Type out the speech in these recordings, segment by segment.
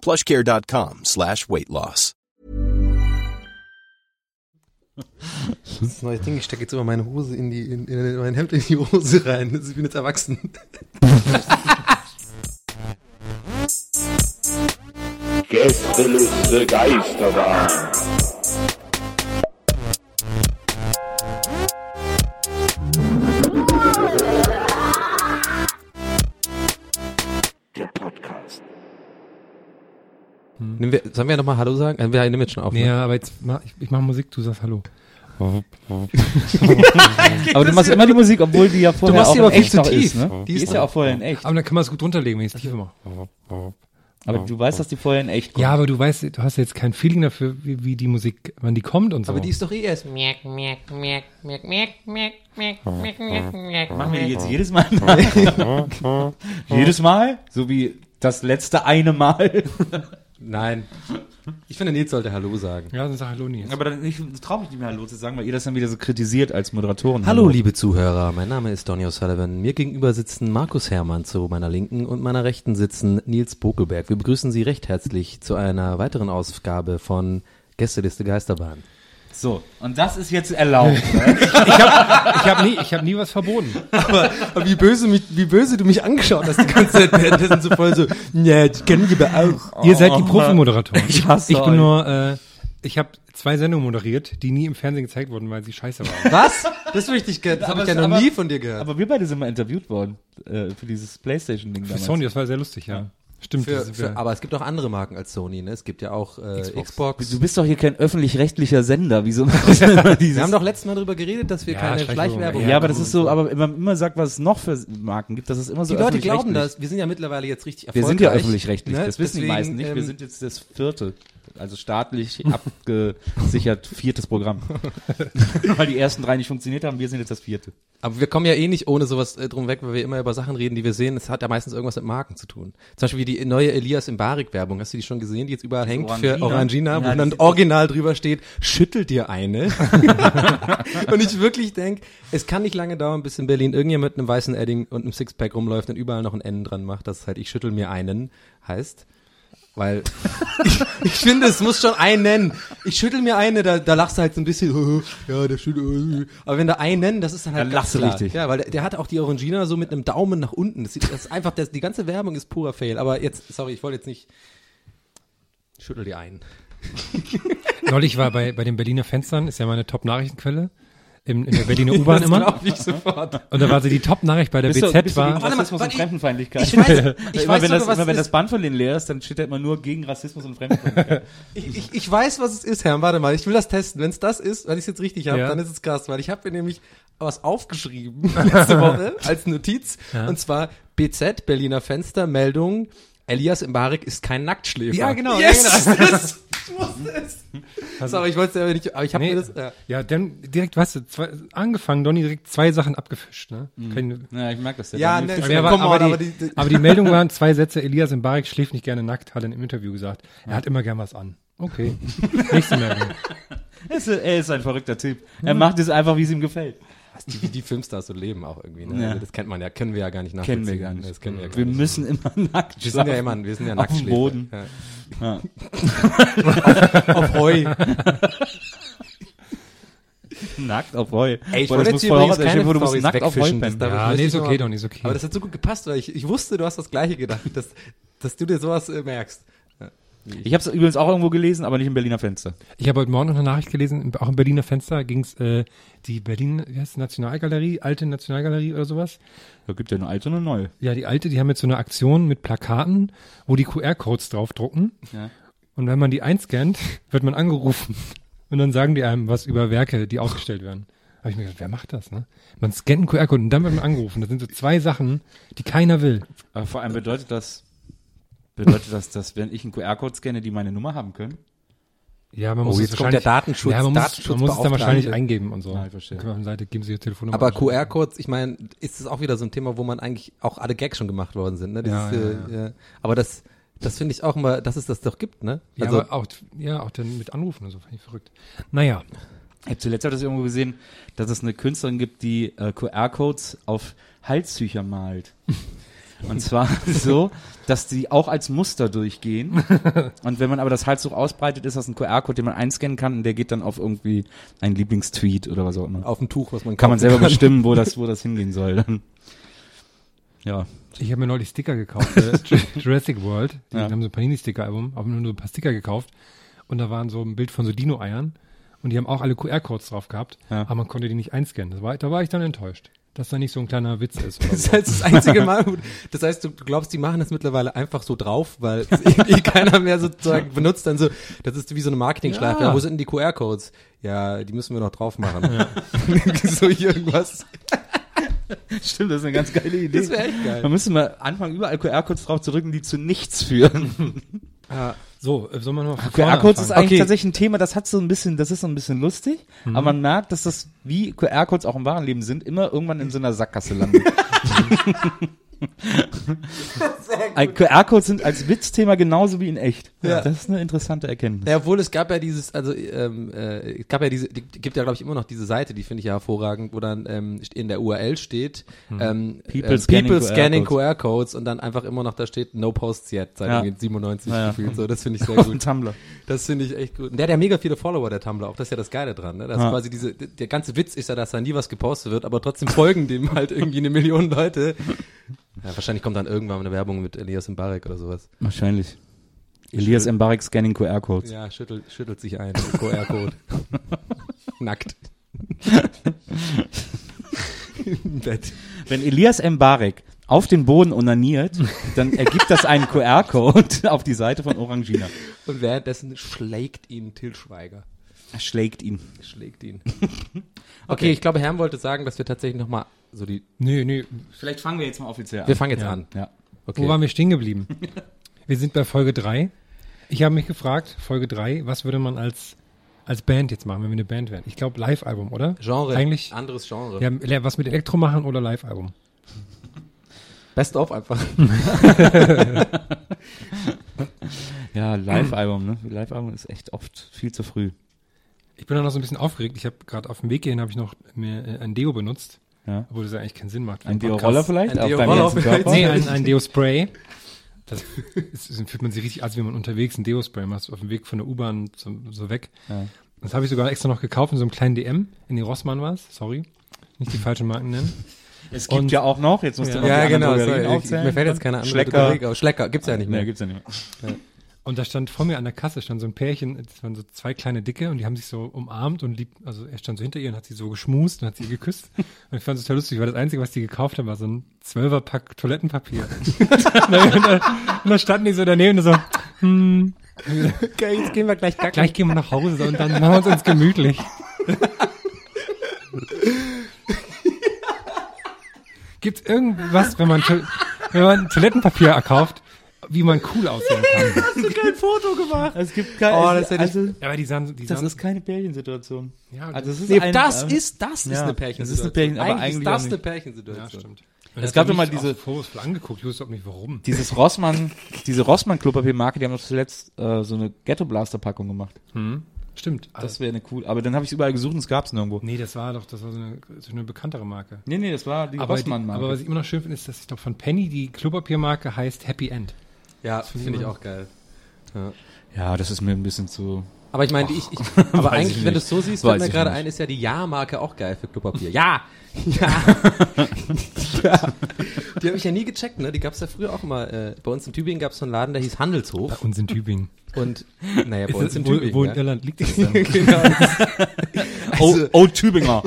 plushcare.com slash weight loss. Das ist ein neues Ding, ich stecke jetzt immer meine Hose in die, in, in, mein Hemd in die Hose rein. Ich bin jetzt erwachsen. Gästeliste Geisterbahn. Der Podcast. Nehmen wir, sollen wir nochmal Hallo sagen? Äh, Wir nehmen jetzt schon auf. ne? Ja, aber jetzt mach, ich, ich mache Musik, du sagst Hallo. Aber du machst immer die Musik, obwohl die ja vorher machst auch die aber in viel echt zu noch tief. ist. Ne? Die, ist ja auch vorher in echt. Aber dann kann man es gut runterlegen, wenn ich es tief mache. Aber du weißt, dass die vorher in echt kommt. Ja, aber du weißt, du hast jetzt kein Feeling dafür, wie, wie die Musik, wann die kommt und so. Aber die ist doch eh erst. Machen wir die jetzt jedes Mal? jedes Mal? So wie das letzte eine Mal? Nein. Ich finde, Nils sollte Hallo sagen. ja, dann sag Hallo Nils. Aber dann, ich traue mich nicht mehr Hallo zu sagen, weil ihr das dann wieder so kritisiert als Moderatoren. Hallo, liebe Zuhörer. Mein Name ist Donny O'Sullivan. Mir gegenüber sitzen Markus Hermann zu meiner Linken und meiner Rechten sitzen Nils Bokelberg. Wir begrüßen Sie recht herzlich zu einer weiteren Ausgabe von Gästeliste Geisterbahn. So, und das ist jetzt erlaubt. ne? Ich habe ich hab nie, ich hab nie was verboten. Aber, aber wie böse mich, wie böse du mich angeschaut hast die ganze Zeit währenddessen so voll so, ja, die kennen die aber auch. Ihr seid die Profi-Moderatoren. Ich hasse Ich bin euch. nur, äh, ich habe zwei Sendungen moderiert, die nie im Fernsehen gezeigt wurden, weil sie scheiße waren. Was? Das möchte ich, das habe ich ja noch aber- nie von dir gehört. Aber wir beide sind mal interviewt worden äh, für dieses Playstation-Ding Für damals. Sony, das war sehr lustig, ja. Stimmt. Für, für, aber es gibt auch andere Marken als Sony, ne? Es gibt ja auch äh, Xbox. Du bist doch hier kein öffentlich-rechtlicher Sender. Wieso machst du immer dieses Wir haben doch letztes Mal darüber geredet, dass wir Ja, keine Schleichwerbung. Schleichwerbung Ja, aber das ist so, aber wenn man immer sagt, was es noch für Marken gibt, das ist immer so Die Leute glauben das. Wir sind ja mittlerweile jetzt richtig Wir erfolgreich. sind ja öffentlich-rechtlich, ne? das wissen die Deswegen, meisten nicht. Wir ähm, sind jetzt das vierte, also staatlich abgesichert viertes Programm. Weil die ersten drei nicht funktioniert haben, wir sind jetzt das vierte. Aber wir kommen ja eh nicht ohne sowas äh, drum weg, weil wir immer über Sachen reden, die wir sehen. Es hat ja meistens irgendwas mit Marken zu tun. Zum Beispiel wie die neue Elias Imbarik-Werbung. Hast du die schon gesehen, die jetzt überall hängt für Orangina? Orangina, wo Ja, dann original drüber steht, schüttel dir eine. und ich wirklich denk, es kann nicht lange dauern, bis in Berlin irgendjemand mit einem weißen Edding und einem Sixpack rumläuft und überall noch ein N dran macht, das halt ich schüttel mir einen heißt. Weil ich, ich finde, es muss schon einen. Ich schüttel mir eine, da, da lachst du halt so ein bisschen, ja, der schüttelt. Aber wenn da einen, das ist dann halt Dann lachst du klar. richtig. Ja, weil der, der hat auch die Orangina so mit einem Daumen nach unten. Das, das ist einfach, das, die ganze Werbung ist purer Fail. Aber jetzt, sorry, ich wollte jetzt nicht. Schüttel dir ein. Neulich war bei, bei den Berliner Fenstern, ist ja meine Top-Nachrichtenquelle, im, in der Berliner U-Bahn immer. glaub ich sofort. Und da war sie die Top-Nachricht bei der Bist BZ du war. gegen Warte mal, Rassismus und Fremdenfeindlichkeit? Ich weiß, ich immer, weiß wenn sogar, das, was immer wenn das ist. Band von denen leer ist, dann steht da immer nur gegen Rassismus und Fremdenfeindlichkeit. Ich, ich, ich weiß, was es ist, Herr. Warte mal, ich will das testen. Wenn es das ist, wenn ich es jetzt richtig habe, Ja. dann ist es krass, weil ich habe mir nämlich was aufgeschrieben letzte Woche als Notiz. Und zwar BZ, Berliner Fenster, Meldung, Elias Mbarek ist kein Nacktschläfer. Ja, genau, Yes! ja, genau. Ich wusste es. Sorry, ich wollte es aber nicht, aber ich habe Nee, mir das, ja. ja, dann direkt, weißt du, zwei, angefangen, Donny direkt zwei Sachen abgefischt, ne? Keine, ja, ich merke das ja. Ja, ne, aber, er Come on, aber, die, aber aber, die- die, die- Meldung waren zwei Sätze, Elias Mbarek schläft nicht gerne nackt, hat er im Interview gesagt. Er hat immer gern was an. Okay. Nächste Meldung. Er ist, er ist ein verrückter Typ. Er macht es einfach, wie es ihm gefällt. Was die, wie die Filmstars so leben auch irgendwie. Ne? Ja. Also das kennt man ja, können wir ja gar nicht Kennen nachvollziehen. wir gar nicht. Das kennen wir ja gar Wir nicht. müssen immer nackt wir sind ja immer, wir sind ja Auf dem. Boden. Ja. Ja. Auf Heu. Nackt auf Heu. Ey, ich Boah, wollte das jetzt muss hier übrigens keine Wo du musst nackt auf Heu pennen. Ja, nee, ist okay, Donny, ist okay. Aber das hat so gut gepasst, weil ich, ich wusste, du hast das Gleiche gedacht, dass, dass du dir sowas äh, merkst. Ich habe es übrigens auch irgendwo gelesen, aber nicht im Berliner Fenster. Ich habe heute Morgen noch eine Nachricht gelesen, auch im Berliner Fenster ging es äh, die Berlin, wie heißt Nationalgalerie, alte Nationalgalerie oder sowas. Da gibt ja eine alte und eine neue. Ja, die alte, die haben jetzt so eine Aktion mit Plakaten, wo die QR-Codes draufdrucken. Ja. Und wenn man die einscannt, wird man angerufen. Und dann sagen die einem was über Werke, die ausgestellt werden. Habe ich mir gedacht, wer macht das, ne? Man scannt einen QR-Code und dann wird man angerufen. Das sind so zwei Sachen, die keiner will. Aber vor allem bedeutet das, bedeutet das, dass wenn ich einen QR-Code scanne, die meine Nummer haben können? Ja, man Oh, muss jetzt es kommt der wahrscheinlich- Datenschutz- Ja, man muss, man muss es dann wahrscheinlich eingeben und so. Ja, ich verstehe. Dann auf der Seite, geben Sie Ihr Telefonnummer. Aber. QR-Codes, ich meine, ist das auch wieder so ein Thema, wo man eigentlich auch alle Gags schon gemacht worden sind, ne? Ja, Dieses, ja, äh, ja. Aber das, das finde ich auch immer, dass es das doch gibt, ne? Ja, Also, aber auch, ja, auch dann mit Anrufen und so, fand ich verrückt. Naja, Ich habe zuletzt das irgendwo gesehen, dass es eine Künstlerin gibt, die äh, QR-Codes auf Halstücher malt. Und zwar so, dass die auch als Muster durchgehen. Und wenn man aber das Halstuch ausbreitet, ist das ein QR-Code, den man einscannen kann und der geht dann auf irgendwie einen Lieblingstweet oder was auch immer. auf dem Tuch, was man Kann man selber bestimmen, wo das, wo das hingehen soll. Dann. Ja. ich habe mir neulich Sticker gekauft, äh, Ju- Jurassic World. Die Ja. haben so ein Panini-Sticker-Album, habe mir nur so ein paar Sticker gekauft. Und da waren so ein Bild von so Dino-Eiern. Und die haben auch alle QR-Codes drauf gehabt, Ja. aber man konnte die nicht einscannen. Das war, da war ich dann enttäuscht, dass da nicht so ein kleiner Witz ist. Das so. heißt, das einzige Mal, das heißt, du, glaubst, die machen das mittlerweile einfach so drauf, weil irgendwie keiner mehr sozusagen benutzt, dann so, das ist wie so eine Marketingschleife. Ja. Ja. wo sind denn die QR-Codes? Ja, die müssen wir noch drauf machen. so irgendwas. Stimmt, das ist eine ganz geile Idee. Das wäre echt geil. Man müsste mal anfangen, überall QR-Codes drauf zu drücken, die zu nichts führen. So, äh, soll man noch mal von vorne QR-Codes ist eigentlich Okay. tatsächlich ein Thema, das hat so ein bisschen, das ist so ein bisschen lustig, aber man merkt, dass das, wie QR-Codes auch im wahren Leben sind, immer irgendwann in so einer Sackgasse landet. QR-Codes sind als Witzthema genauso wie in echt. Ja. Das ist eine interessante Erkenntnis. Ja, obwohl es gab ja dieses, also ähm, äh, es gab ja diese, die, gibt ja glaube ich immer noch diese Seite, die finde ich ja hervorragend, wo dann ähm, in der URL steht ähm, People ähm, scanning people scanning QR-Codes. QR-Codes und dann einfach immer noch da steht No Posts yet seit Ja. irgendwie 97 Ja, ja. gefühlt. So, das finde ich sehr gut. dem Tumblr. Das finde ich echt gut. Und der hat ja mega viele Follower, der Tumblr, auch das ist ja das Geile dran. Ne? Das Ja. ist quasi diese, der ganze Witz ist ja, dass da nie was gepostet wird, aber trotzdem folgen dem halt irgendwie eine Million Leute. Ja, wahrscheinlich kommt dann irgendwann eine Werbung mit Elias Mbarek oder sowas. Wahrscheinlich. Elias Mbarek scanning QR-Codes. Ja, schüttelt, schüttelt sich ein. QR-Code. Nackt. Im Bett. Wenn Elias Mbarek auf den Boden onaniert, dann ergibt das einen QR-Code auf die Seite von Orangina. Und währenddessen schlägt ihn Till Schweiger. Er schlägt ihn. Schlägt ihn. Okay, ich glaube, Herm wollte sagen, dass wir tatsächlich nochmal so die. Nee, nee, Vielleicht fangen wir jetzt mal offiziell an. Wir fangen jetzt Ja. an. Ja. Okay. Wo waren wir stehen geblieben? wir sind bei Folge 3. Ich habe mich gefragt, Folge 3, was würde man als, als Band jetzt machen, wenn wir eine Band wären? Ich glaube Live-Album, oder? Genre. Eigentlich, Anderes Genre. ja, was mit Elektro machen oder Live-Album? Best of einfach. Ja, Live-Album, ne? Live-Album ist echt oft viel zu früh. Ich bin da noch so ein bisschen aufgeregt. Ich habe gerade auf dem Weg hierhin habe ich noch mir äh, ein Deo benutzt, Ja. obwohl das ja eigentlich keinen Sinn macht. Ein. Deo-Roller vielleicht? Ein Deo-Roller vielleicht. Nee, ein, ein Deo-Spray. Das ist, fühlt man sich richtig, als wenn man unterwegs ein Deo-Spray macht, auf dem Weg von der U-Bahn so, so weg. Ja. Das habe ich sogar extra noch gekauft in so einem kleinen DM. In die Rossmann war es, sorry. Nicht die falschen Marken nennen. Es gibt Und- ja auch noch, jetzt musst du Ja. noch Ja, genau. Sorry. Mir fällt jetzt keine andere Schlecker. Drogerie auf. Schlecker gibt's ja nicht mehr. Nee, gibt's ja nicht mehr. Und da stand vor mir an der Kasse stand so ein Pärchen, das waren so zwei kleine Dicke und die haben sich so umarmt und lieb, also er stand so hinter ihr und hat sie so geschmust und hat sie geküsst. Und ich fand es total lustig, weil das Einzige, was die gekauft haben, war so ein Zwölferpack Toilettenpapier. und, da, und, da, standen die so daneben und so, hm, Okay, jetzt gehen wir gleich kacken. gleich gehen wir nach Hause und dann machen wir uns uns gemütlich. Gibt irgendwas, wenn man, wenn man Toilettenpapier kauft, wie man cool aussehen kann? kein Foto gemacht. Es gibt kein, Oh, das also, Ja, aber die sahen, die das sahen, ist keine Pärchensituation. ja, Also es ist Nee, ein, das äh, ist, das ist ja, eine das Pärchensituation. ist eine Pärchen- aber eigentlich ist das eine. Pärchensituation. Ja, stimmt. Es gab doch mal mich diese- vorwurfsvoll angeguckt. Ich wusste auch nicht warum. Dieses Rossmann, diese Rossmann Klopapiermarke, die haben doch zuletzt äh, so eine Ghetto Blaster Packung gemacht. Stimmt. Das wäre eine cool. Aber dann habe ich überall gesucht und es gab's nirgendwo. nee, das war doch, das war so eine, so eine bekanntere Marke. Nee, nee, das war die Aber, die, Rossmann Marke. aber was ich immer noch schön finde, ist, dass ich glaube von Penny die Klopapiermarke heißt Happy End. Ja, finde ich finde ich auch geil. Ja. ja, das ist mir ein bisschen zu Aber ich meine, ich, ich, aber eigentlich, ich wenn du es so siehst, fällt mir gerade ein, ist ja die Ja-Marke auch geil für Klopapier. Ja! Ja! ja. Die habe ich ja nie gecheckt, ne? Die gab's ja früher auch immer. Äh, bei uns in Tübingen gab's so einen Laden, der hieß Handelshof. Uns in Tübingen. Und, naja, bei Ist uns in wo, Tübingen. wo in ja. Irland liegt das dann? genau. Oh, oh Tübinger.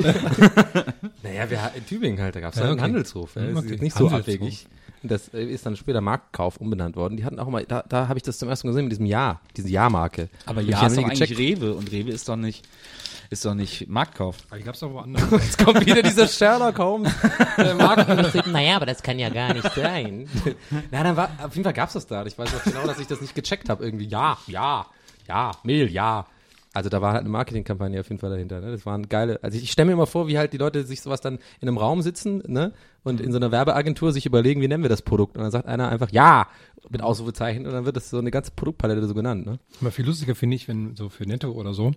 Naja, wir, in Tübingen halt, da gab's Ja, ja, einen okay. Handelshof. Ja. Das Okay. ist nicht so Handelshof. abwegig. Das äh, ist dann später Marktkauf umbenannt worden. Die hatten auch mal, da, da habe ich das zum ersten Mal gesehen mit diesem Ja, diese Ja-Marke. Aber ja, ich ist doch eigentlich. Rewe und Rewe ist doch nicht, ist doch nicht Marktkauf. Aber die gab's doch woanders. Jetzt kommt wieder dieser Sherlock Holmes äh, Markenbetrieb. Naja, aber das kann ja gar nicht sein. Na, dann war, auf jeden Fall gab's das da. Ich weiß auch genau, dass ich das nicht gecheckt habe. Irgendwie, ja, ja, ja, Mehl, ja. Also da war halt eine Marketingkampagne auf jeden Fall dahinter. Ne? Das waren geile. Also ich, ich stelle mir immer vor, wie halt die Leute sich sowas dann in einem Raum sitzen ne? und in so einer Werbeagentur sich überlegen, wie nennen wir das Produkt. Und dann sagt einer einfach ja mit Ausrufezeichen und dann wird das so eine ganze Produktpalette so genannt. Ne? Aber viel lustiger finde ich, wenn so für Netto oder so,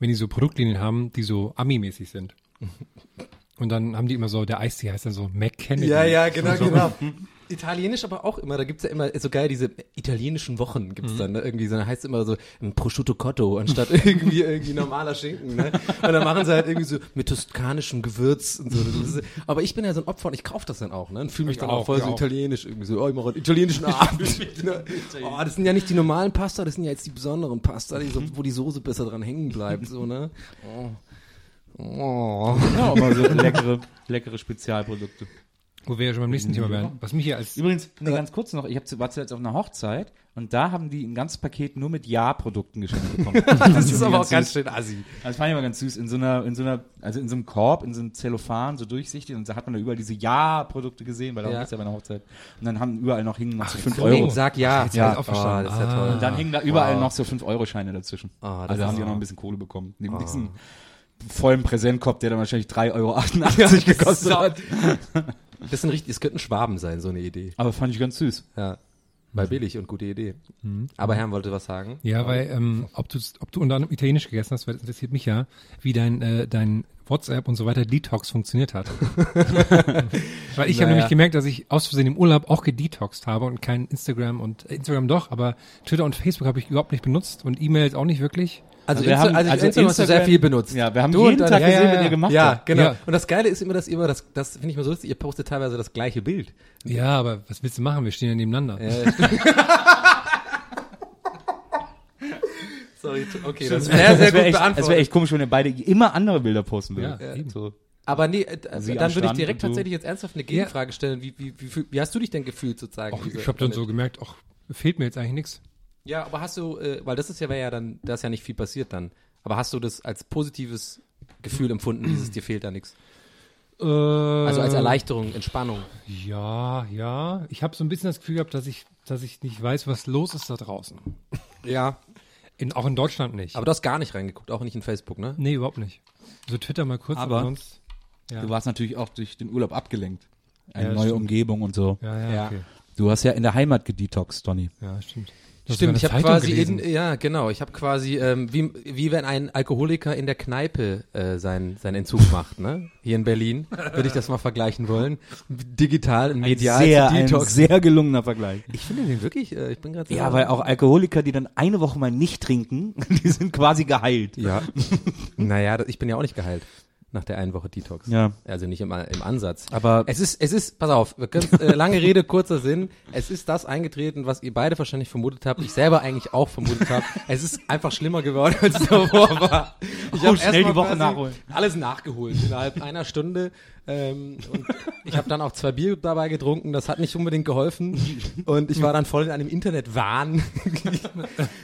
wenn die so Produktlinien haben, die so Ami-mäßig sind. Und dann haben die immer so, der Eistee heißt dann so McKennedy. genau, genau. Italienisch aber auch immer, da gibt's ja immer so geil diese italienischen Wochen gibt's dann ne? irgendwie so, dann heißt es immer so ein Prosciutto Cotto anstatt irgendwie irgendwie normaler Schinken, ne? Und dann machen sie halt irgendwie so mit toskanischem Gewürz und so. Das ist, aber ich bin ja so ein Opfer und ich kaufe das dann auch, ne? Und fühle mich Ich dann auch auch, voll so auch. italienisch irgendwie so, oh, ich mache einen italienischen Abend. ne? Oh, das sind ja nicht die normalen Pasta, das sind ja jetzt die besonderen Pasta, die so, wo die Soße besser dran hängen bleibt, so, ne? Oh. Oh. Ja, aber so leckere, leckere Spezialprodukte. Wo wir ja schon beim nächsten Thema wären. Was mich hier als Übrigens, nee, ganz kurz noch, ich hab, war zuletzt auf einer Hochzeit und da haben die ein ganzes Paket nur mit Ja-Produkten geschenkt bekommen. Das ist aber auch ganz schön assi. Das fand ich immer ganz süß. In so einer, in so einer, also in so einem Korb, in so einem Zellophan, so durchsichtig. Und da hat man da überall diese Ja-Produkte gesehen, weil da Ja. ja. ja bei einer Hochzeit. Und dann haben überall noch hingen noch so 5 so. Euro. Sag ja. Jetzt Ja. ich's auch verstanden. Oh, das ist ja Ah. toll. Und dann hingen da überall Wow. noch so 5-Euro-Scheine dazwischen. Ah, das also ist- haben die auch noch ein bisschen Kohle bekommen. Neben diesem vollen Präsentkorb, der dann wahrscheinlich 3,88 Euro gekostet hat. Das, sind richtig, das könnten Schwaben sein, so eine Idee. Aber fand ich ganz süß. Ja. Weil billig und gute Idee. Aber Herrn wollte was sagen. Ja, weil ähm, ob du ob du unter anderem italienisch gegessen hast, weil das interessiert mich ja, wie dein äh, dein WhatsApp und so weiter Detox funktioniert hat. weil ich habe Naja. nämlich gemerkt, dass ich aus Versehen im Urlaub auch gedetoxed habe und kein Instagram und äh, Instagram doch, aber Twitter und Facebook habe ich überhaupt nicht benutzt und E-Mails auch nicht wirklich. Also, wir Insta- haben- also, also Instagram hast du sehr viel benutzt. Ja, wir haben Du jeden Tag Ja, gesehen, ja, was ja. ihr gemacht Ja, habt. genau. Ja. Und das Geile ist immer, dass ihr immer das, das finde ich mal so lustig, ihr postet teilweise das gleiche Bild. Ja, aber was willst du machen? Wir stehen ja nebeneinander. Ja, Sorry, okay, das ist sehr, sehr Es wäre gut echt, es beantwortet. wär echt komisch, wenn ihr beide immer andere Bilder posten würdet. Ja, eben. So. Aber nee, also dann würde ich direkt tatsächlich jetzt ernsthaft eine Gegenfrage stellen. Wie, wie, wie, wie hast du dich denn gefühlt sozusagen? Diese- ich habe dann so gemerkt, ach, fehlt mir jetzt eigentlich nichts. Ja, aber hast du, äh, weil das ist ja, wäre ja dann, da ist ja nicht viel passiert dann. Aber hast du das als positives Gefühl empfunden, dieses dir fehlt da nichts? Also als Erleichterung, Entspannung. Ja, ja. Ich habe so ein bisschen das Gefühl gehabt, dass ich, dass ich nicht weiß, was los ist da draußen. Ja. In, auch in Deutschland nicht. Aber du hast gar nicht reingeguckt, auch nicht in Facebook, ne? nee, überhaupt nicht. So Twitter mal kurz, aber, Aber- sonst. Ja, Du warst natürlich auch durch den Urlaub abgelenkt. Eine Ja, neue stimmt. Umgebung und so. ja, ja, Ja. okay. Du hast ja in der Heimat gedetoxt, Donny. Ja, stimmt. Stimmt, ich habe quasi Zeitung in, ja genau, ich habe quasi ähm, wie wie wenn ein Alkoholiker in der Kneipe äh, sein sein Entzug macht, ne? Hier in Berlin würde ich das mal vergleichen wollen, digital und medial sehr, zu ein Detox. sehr gelungener Vergleich. ich finde den wirklich, äh, ich bin gerade Ja, weil auch Alkoholiker, die dann eine Woche mal nicht trinken, die sind quasi geheilt. ja, naja, ich bin ja auch nicht geheilt nach der einen Woche Detox. Ja. Also nicht im, im Ansatz. Aber Es ist, es ist, pass auf, wir können, äh, lange Rede, kurzer Sinn. Es ist das eingetreten, was ihr beide wahrscheinlich vermutet habt, ich selber eigentlich auch vermutet habe. Es ist einfach schlimmer geworden, als es davor war. Ich Oh, hab schnell die Woche nachholen. Alles nachgeholt innerhalb einer Stunde. Ähm, und ich habe dann auch zwei Bier dabei getrunken, das hat nicht unbedingt geholfen. Und ich war dann voll in einem Internetwahn.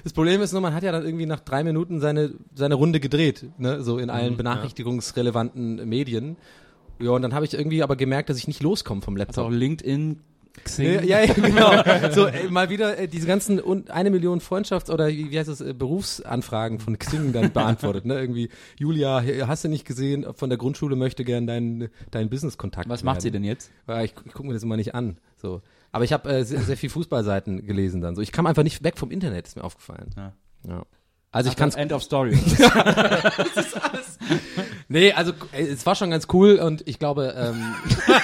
Das Problem ist nur, man hat ja dann irgendwie nach drei Minuten seine, seine Runde gedreht, ne? so in allen benachrichtigungsrelevanten Medien. Ja, und dann habe ich irgendwie aber gemerkt, dass ich nicht loskomme vom also Laptop. auch LinkedIn, Xing. Ja, ja, ja, genau. So, äh, mal wieder äh, diese ganzen un eine Million Freundschafts- oder wie, heißt das, äh, Berufsanfragen von Xing dann beantwortet, ne? Irgendwie, Julia, hast du nicht gesehen, von der Grundschule möchte gern deinen deinen Business-Kontakt Was macht sie denn jetzt? Ja, ich, ich gucke mir das immer nicht an. So. Aber ich habe äh, sehr, sehr viel Fußballseiten gelesen dann. So, ich kam einfach nicht weg vom Internet, ist mir aufgefallen. Ja. Ja. Also ich kann End of Story. Nee, also äh, es war schon ganz cool und ich glaube, ähm,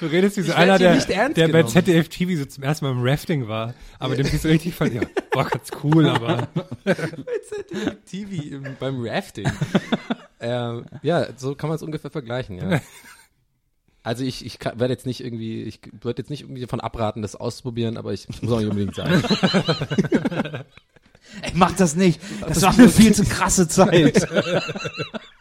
Du redest wie so einer, der, der bei. ZDF TV so zum ersten Mal im Rafting war. Aber dem sich so richtig fand, ja, war ganz cool, aber TV im, beim Rafting. ähm, ja, so kann man es ungefähr vergleichen, ja. Also ich, ich werde jetzt nicht irgendwie, ich würde jetzt nicht irgendwie davon abraten, das auszuprobieren, aber ich muss auch nicht unbedingt sagen. Ey, mach das nicht. Das, war eine viel zu krasse Zeit.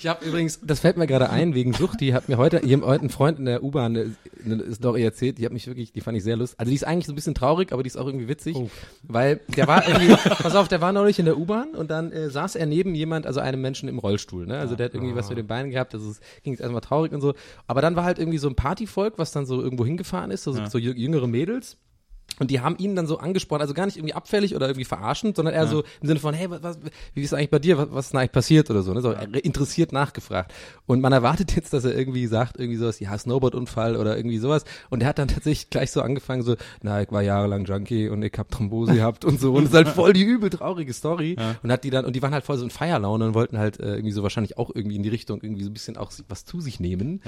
Ich habe übrigens, das fällt mir gerade ein, wegen Sucht, die hat mir heute, ich heute einen Freund in der U-Bahn eine, eine Story erzählt, die hat mich wirklich, die fand ich sehr lustig. Also die ist eigentlich so ein bisschen traurig, aber die ist auch irgendwie witzig, weil der war irgendwie, pass auf, der war neulich in der U-Bahn und dann äh, saß er neben jemand, also einem Menschen im Rollstuhl, ne? Also der hat irgendwie was mit den Beinen gehabt, also es ging jetzt erstmal traurig und so. Aber dann war halt irgendwie so ein Partyvolk, was dann so irgendwo hingefahren ist, so, so jü- jüngere Mädels. Und die haben ihn dann so angesprochen, also gar nicht irgendwie abfällig oder irgendwie verarschend, sondern eher so im Sinne von, hey, was, was, wie ist eigentlich bei dir, was, was ist denn eigentlich passiert oder so, ne? so interessiert nachgefragt. Und man erwartet jetzt, dass er irgendwie sagt, irgendwie sowas, ja, Snowboard-Unfall oder irgendwie sowas. Und er hat dann tatsächlich gleich so angefangen, so, na, ich war jahrelang Junkie und ich hab Thrombose gehabt und so. Und es ist halt voll die übel traurige Story. Und hat die dann, und die waren halt voll so in Feierlaune und wollten halt äh, irgendwie so wahrscheinlich auch irgendwie in die Richtung irgendwie so ein bisschen auch was zu sich nehmen.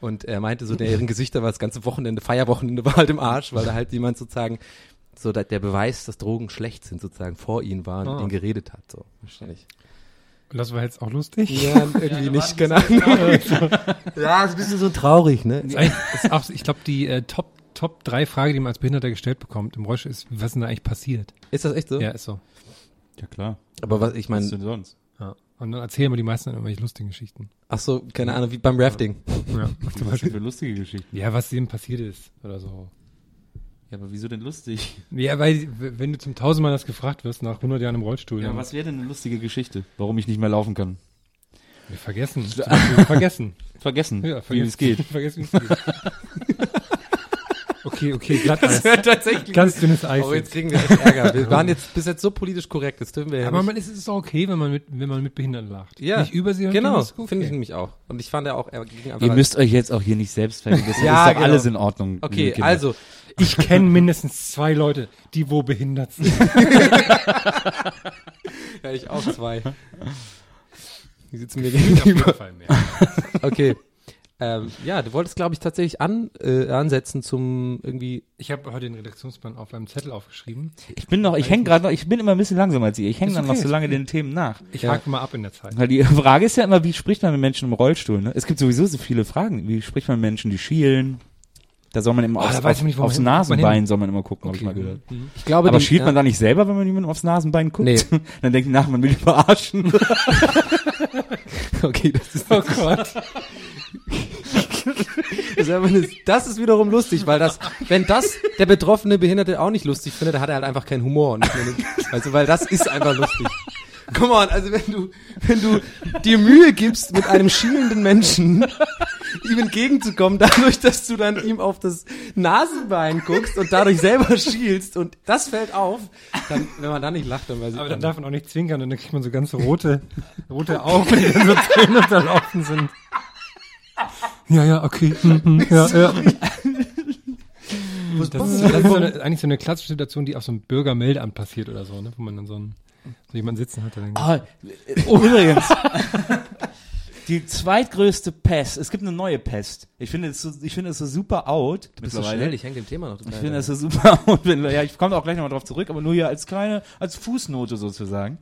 Und er meinte so, deren Gesichter war das ganze Wochenende, Feierwochenende war halt im Arsch, weil da halt jemand sozusagen so der Beweis, dass Drogen schlecht sind, sozusagen vor ihnen war und Ah. ihn geredet hat. So, wahrscheinlich. Und das war jetzt auch lustig. Ja, irgendwie nicht, keine Ahnung. ja, ist ein bisschen so traurig, ne? Auch, ich glaube, die äh, Top Top drei Frage, die man als Behinderter gestellt bekommt im Rollstuhl, ist, was ist denn da eigentlich passiert? Ist das echt so? Ja, ist so. Ja, klar. Aber was, ich Was meine, denn sonst? Ja. Und dann erzählen wir die meisten dann irgendwelche lustigen Geschichten. ach so, keine Ahnung, wie beim Rafting. Ja, zum Was denn Beispiel. für lustige Geschichten? Ja, was dem passiert ist oder so. Ja, aber wieso denn lustig? Ja, weil wenn du zum tausendmal das gefragt wirst nach 100 Jahren im Rollstuhl, Ja, was wäre denn eine lustige Geschichte? Warum ich nicht mehr laufen kann? wir vergessen. Vergessen. Vergessen, Ja, wie vergessen. es geht. vergessen, wie es geht. Okay, okay, Glatteis. tatsächlich. Ganz dünnes Eis. Oh, jetzt kriegen wir echt Ärger. Wir waren jetzt bis jetzt so politisch korrekt, das dürfen wir ja Aber nicht. man ist, es ist auch okay, wenn man mit, wenn man mit Behinderten lacht. ja, Nicht über sie und genau, ist okay. finde ich nämlich auch. Und ich fand ja auch, er ging einfach Ihr müsst euch jetzt auch hier nicht selbst vergessen. Ja, ist doch genau. alles in Ordnung. Okay, also, Ich kenne mindestens zwei Leute, die wo behindert sind. ja, ich auch zwei. Die sitzen mir Auf jeden gegenüber. Fall mehr. Okay. Ähm, ja, du wolltest, glaube ich, tatsächlich an, äh, ansetzen zum irgendwie. Ich habe heute den Redaktionsplan auf einem Zettel aufgeschrieben. ich bin noch, ich hänge gerade noch, ich bin immer ein bisschen langsamer als ihr. Ich hänge dann okay, noch so lange okay. den Themen nach. Ich Ja. hake mal ab in der Zeit. Weil die Frage ist ja immer, wie spricht man mit Menschen im Rollstuhl? Ne? Es gibt sowieso so viele Fragen. Wie spricht man mit Menschen, die schielen? Da soll man immer Oh, aufs, da weiß auf, ich nicht, wo aufs man hin- man Nasenbein soll man immer gucken, hab ich mal gehört. Ich glaube, Aber die- schielt ja, man da nicht selber, wenn man jemandem aufs Nasenbein guckt? Nee. Dann denkt nach, man will ihn verarschen. Okay, das ist, Oh Gott. Das ist, einfach eine, das ist wiederum lustig, weil das, wenn das der betroffene Behinderte auch nicht lustig findet, dann hat er halt einfach keinen Humor. Nicht also, weil das ist einfach lustig. Come on, also wenn du, wenn du dir Mühe gibst, mit einem schielenden Menschen ihm entgegenzukommen, dadurch, dass du dann ihm auf das Nasenbein guckst und dadurch selber schielst und das fällt auf, dann, wenn man da nicht lacht, dann weiß ich Aber dann darf man auch nicht zwinkern und dann kriegt man so ganz rote, rote Augen, die dann so Tränen unterlaufen sind. Ja, ja, okay. hm, hm, ja, ja. Das ist, das ist so eine, eigentlich so eine klassische Situation, die auf so einem Bürgermeldeamt passiert oder so, ne? wo man dann so, einen, so jemanden sitzen hat. Dann Ah, äh, übrigens. Die zweitgrößte Pest. Es gibt eine neue Pest. Ich finde es so, ich finde es so super out. Du bist so schnell, ich hänge dem Thema noch Ich total. finde das so super out. Wenn, ja, ich komme auch gleich nochmal drauf zurück, aber nur hier als kleine, als Fußnote sozusagen.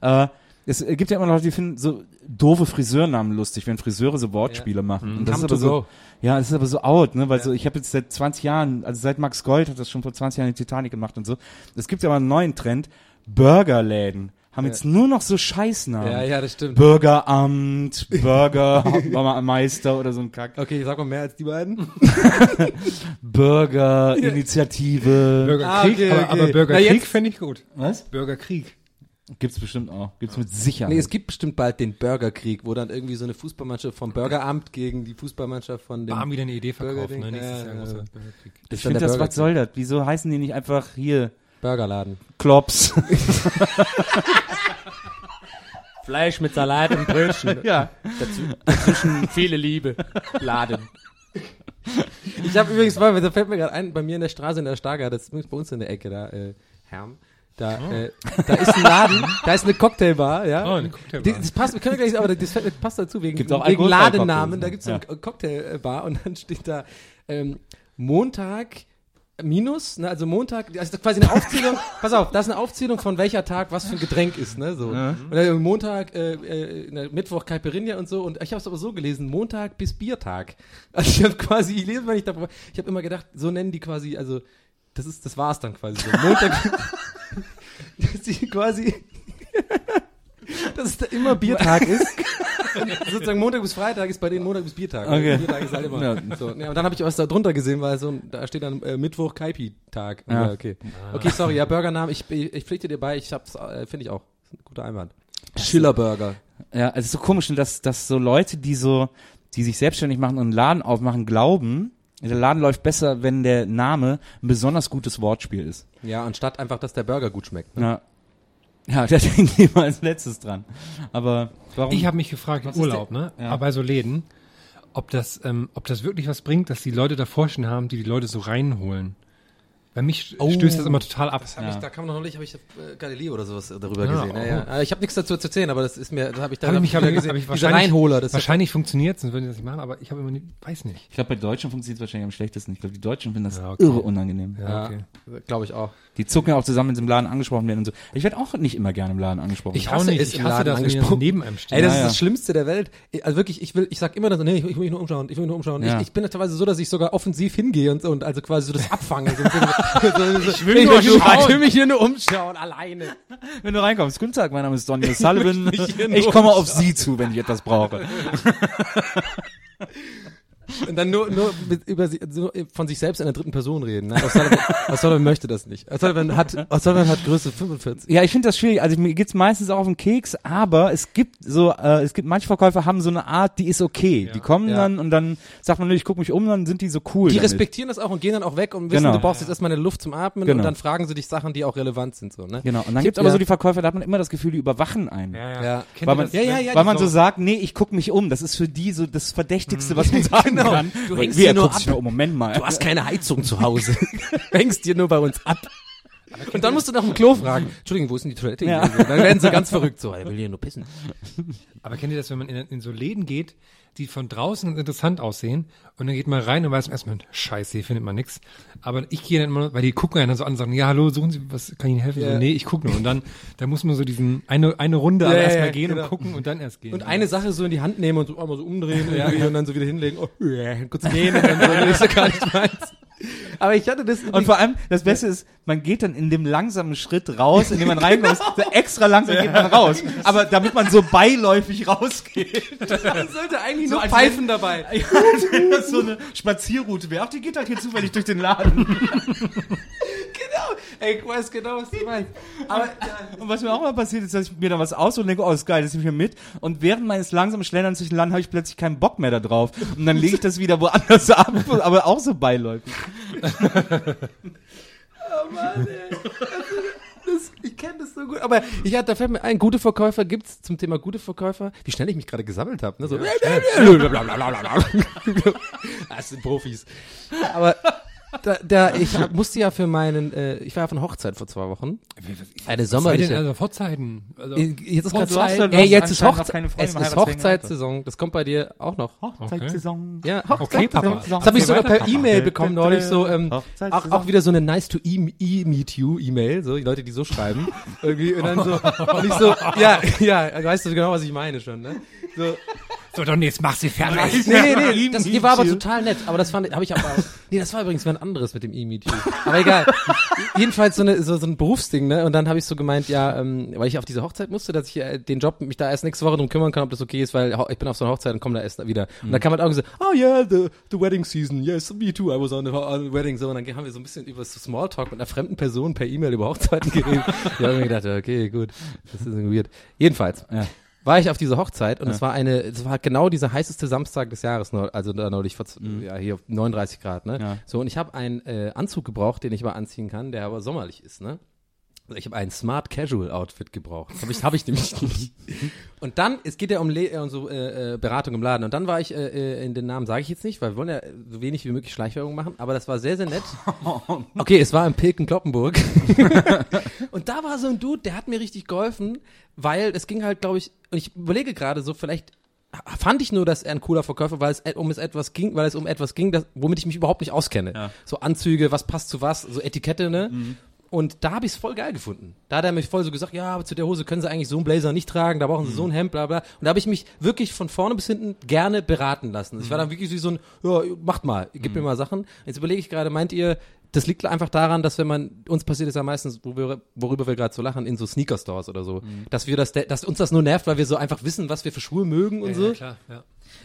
Äh, es gibt ja immer Leute, die finden so doofe Friseurnamen lustig, wenn Friseure so Wortspiele machen. Und das Come ist aber so, go. ja, das ist aber so out, ne, weil so, ich habe jetzt seit 20 Jahren, also seit Max Gold hat das schon vor 20 Jahren die Titanic gemacht und so. Es gibt ja aber einen neuen Trend. Burgerläden haben jetzt nur noch so Scheißnamen. Ja, ja, das stimmt. Bürgeramt, Burgermeister oder so ein Kack. Okay, sag mal mehr als die beiden. Bürgerinitiative. Bürgerkrieg, Ah, okay, aber, okay. aber Na, Bürgerkrieg fände ich gut. Was? Bürgerkrieg. Gibt's bestimmt auch. Gibt's mit Sicherheit. Nee, es gibt bestimmt bald den Burgerkrieg, wo dann irgendwie so eine Fußballmannschaft vom Bürgeramt gegen die Fußballmannschaft von dem. Barm wieder eine Idee verkaufen, Bürgerding, ne? Nächstes ja, Jahr Bürgerkrieg. Das ich finde das, was soll das? Wieso heißen die nicht einfach hier Burgerladen. Klops? Fleisch mit Salat und Brötchen. ja. Dazwischen viele Liebe. Laden. Ich habe übrigens mal, da fällt mir gerade ein, bei mir in der Straße in der Stargard, das ist übrigens bei uns in der Ecke da, äh, Herm, Da, äh, da ist ein Laden, da ist eine Cocktailbar, ja. Oh, eine Cocktailbar. Die- Das passt, wir können gleich, aber das passt dazu wegen, Gibt's auch wegen Ladennamen. Da ne? gibt's so eine Cocktailbar und dann steht da ähm, Montag minus, ne, also Montag, also das ist quasi eine Aufzählung, pass auf, das ist eine Aufzählung von welcher Tag was für ein Getränk ist, ne, so. Und dann Montag, äh, äh, Mittwoch Caipirinha und so und ich habe es aber so gelesen, Montag bis Biertag. Also ich habe quasi, ich lese mal nicht davor, ich habe immer gedacht, so nennen die quasi, also das ist, das war's dann quasi so. Montag, dass die quasi, dass es da immer Biertag ist. Und sozusagen Montag bis Freitag ist bei denen Montag bis Biertag. Okay. Biertag ist halt immer. Ja. So, ja, und dann habe ich was da drunter gesehen, weil so, da steht dann äh, Mittwoch Kaipi-Tag. Ja. Okay. Okay, sorry, ja, Burgernamen, ich, ich, ich pflichte dir bei, ich hab's, äh, finde ich auch. Guter Einwand. Schiller-Burger. Ja, also es ist so komisch, dass, dass so Leute, die so, die sich selbstständig machen und einen Laden aufmachen, glauben, der Laden läuft besser, wenn der Name ein besonders gutes Wortspiel ist. Ja, anstatt einfach, dass der Burger gut schmeckt. Ne? Ja. Ja, der denkt immer als letztes dran. Aber warum? Ich habe mich gefragt im Urlaub, ne? Ja. Aber bei so Läden, ob das, ähm, ob das wirklich was bringt, dass die Leute davor schon haben, die die Leute so reinholen. Bei mich Oh. stößt das immer total ab. Das hab Ja. ich, da kam noch neulich, habe ich äh, Galileo oder sowas darüber Ja, gesehen. Ja, oh. ja. Äh, Ich habe nichts dazu zu erzählen, aber das ist mir, da habe ich da Hab ich hab mich ich aber wieder gesehen, hab ich wahrscheinlich, Reinholer, das wahrscheinlich funktioniert sonst würden die das nicht machen, aber ich habe immer nie, weiß nicht. Ich glaube, bei Deutschen funktioniert es wahrscheinlich am schlechtesten. Ich glaube, die Deutschen finden das Ja, okay. irre unangenehm. Ja, okay. glaube ich auch. Die zucken ja auch zusammen, wenn sie im Laden angesprochen werden und so. Ich werde auch nicht immer gerne im Laden angesprochen. Ich hasse nicht. es, Ich hasse Laden das, angesprochen. neben einem stehen. Ey, das Ja, ist ja. das Schlimmste der Welt. Also wirklich, ich will, ich sag immer das, nee, ich will mich nur umschauen, ich will mich nur umschauen. Ja. Ich, ich bin teilweise so, dass ich sogar offensiv hingehe und, so und also quasi so das abfange. Ich will nur schauen. Ich will mich hier nur umschauen, alleine. wenn du reinkommst, guten Tag, mein Name ist Donny Sullivan. nur Ich komme auf Sie zu, wenn ich etwas brauche. Und dann nur, nur über sie, so von sich selbst in der dritten Person reden. Ne? O'Sullivan, möchte das nicht. O'Sullivan hat, O'Sullivan hat Größe 45. Ja, ich finde das schwierig. Also mir geht's meistens auch auf den Keks, aber es gibt so, äh, es gibt manche Verkäufer haben so eine Art, die ist okay. Die kommen Ja. dann und dann sagt man, nö, ich guck mich um, dann sind die so cool. Die damit. respektieren das auch und gehen dann auch weg und wissen, Genau. du brauchst jetzt erstmal eine Luft zum Atmen Genau. und dann fragen sie dich Sachen, die auch relevant sind. So, ne? Genau. Und dann Gibt- gibt's aber ja. so die Verkäufer, da hat man immer das Gefühl, die überwachen einen. Ja, Ja. Kennt Weil man, das? Ja, ja, ja, weil man so so- sagt, nee, ich guck mich um. Das ist für die so das Verdächtigste, was man sagen Genau. kann. Du hängst hier nur ab. um, Moment mal. Du hast keine Heizung zu Hause. Du hängst dir nur bei uns ab. Und dann musst du nach dem Klo fragen. Entschuldigung, wo ist denn die Toilette? Ja. Dann werden sie ganz verrückt. So, er will hier nur pissen. Aber kennt ihr das, wenn man in, in so Läden geht, die von draußen interessant aussehen und dann geht man rein und weiß erstmal, scheiße, hier findet man nichts. Aber ich gehe dann immer, weil die gucken einen dann so an und sagen, ja, hallo, suchen Sie, was kann ich Ihnen helfen? Ja. So, nee, ich gucke nur. Und dann, da muss man so diesen, eine, eine Runde Ja, aber ja, erstmal ja, gehen genau. und gucken und dann erst gehen. Und eine Sache so in die Hand nehmen und so einmal so umdrehen irgendwie und dann so wieder hinlegen. Oh, ja, kurz gehen und dann so, ist ja gar nicht meins. Aber ich hatte das. Und vor allem, das Beste ist, man geht dann in dem langsamen Schritt raus, in dem man reinkommt, so extra langsam geht man raus. Aber damit man so beiläufig rausgeht. sollte eigentlich So nur Pfeifen dabei. Ja, wenn das so eine Spazierroute wäre. Ach, die geht halt hier zufällig durch den Laden. Genau. Ey, ich weiß genau, was du meinst. Aber Und was mir auch mal passiert ist, dass ich mir da was aus und denke, oh, ist geil, das nehme ich mir mit. Und während meines langsamen Schlendern durch den Laden habe ich plötzlich keinen Bock mehr da drauf. Und dann lege ich das wieder woanders ab, aber auch so beiläufig. Oh Mann, ey. Das, ich kenne das so gut. Aber ich hatte, da fällt mir ein, gute Verkäufer gibt's zum Thema gute Verkäufer. Wie schnell ich mich gerade gesammelt habe. Ne? So. das sind Profis. Aber da, da, ich hab- musste ja für meinen, äh, ich war ja von Hochzeit vor zwei Wochen. Eine Was denn sommerliche. also Vorzeiten? Also, Äh, Jetzt ist gerade du hast Zeit. ja- du Ey, jetzt ist Hochzeit. Es ist Hochzeitssaison. Das kommt bei dir auch noch. Hochzeitssaison. Ja, Okay, Hochzeitssaison. Papa. Das habe ich sogar per. E-Mail bekommen neulich so ähm, auch, auch wieder so eine nice to e, e meet you E-Mail, so die Leute, die so schreiben irgendwie und dann so und ich so ja ja weißt du genau was ich meine schon ne so so, dann jetzt mach sie fertig. nee nee nee das, die war aber total nett aber das fand habe ich aber nee das war übrigens ein anderes mit dem e meet you aber egal. Jedenfalls so eine so, so ein Berufsding ne? Und dann habe ich so gemeint ja ähm, weil ich auf diese Hochzeit musste dass ich äh, den Job mich da erst nächste Woche drum kümmern kann ob das okay ist weil ich bin auf so einer Hochzeit und komme da erst wieder. Und dann kam halt auch so oh yeah the the wedding season yes me too I was on the, on the wedding so. Und dann haben wir so ein bisschen über so Smalltalk mit einer fremden Person per E-Mail über Hochzeiten geredet. Ich habe mir gedacht okay gut. Das ist irgendwie weird. Jedenfalls. Ja. War ich auf dieser Hochzeit und es war eine, es war genau dieser heißeste Samstag des Jahres, also da neulich vor, z- ja hier auf 39 Grad, ne? Ja. So und ich habe einen äh, Anzug gebraucht, den ich mal anziehen kann, der aber sommerlich ist, ne? Ich habe ein Smart Casual Outfit gebraucht. Das habe ich, hab ich nämlich nicht. Und dann, es geht ja um, Le äh, um so äh, äh, Beratung im Laden. Und dann war ich, äh, äh, in den Namen sage ich jetzt nicht, weil wir wollen ja so wenig wie möglich Schleichwerbung machen. Aber das war sehr, sehr nett. Okay, es war in Pilken-Kloppenburg. und da war so ein Dude, der hat mir richtig geholfen, weil es ging halt, glaube ich, und ich überlege gerade so, vielleicht fand ich nur, dass er ein cooler Verkäufer, weil es um es etwas ging, weil es um etwas ging, das, womit ich mich überhaupt nicht auskenne. Ja. So Anzüge, was passt zu was, so Etikette, ne? Und da habe ich es voll geil gefunden. Da hat er mich voll so gesagt, ja, aber zu der Hose können sie eigentlich so einen Blazer nicht tragen, da brauchen sie so ein Hemd, bla bla. Und da habe ich mich wirklich von vorne bis hinten gerne beraten lassen. Ich war dann wirklich so ein, ja, macht mal, gib mir mal Sachen. Jetzt überlege ich gerade, meint ihr, das liegt einfach daran, dass wenn man, uns passiert es ja meistens, wo wir, worüber wir gerade so lachen, in so Sneaker-Stores oder so, dass wir das, dass uns das nur nervt, weil wir so einfach wissen, was wir für Schuhe mögen und so. Ja, klar, ja.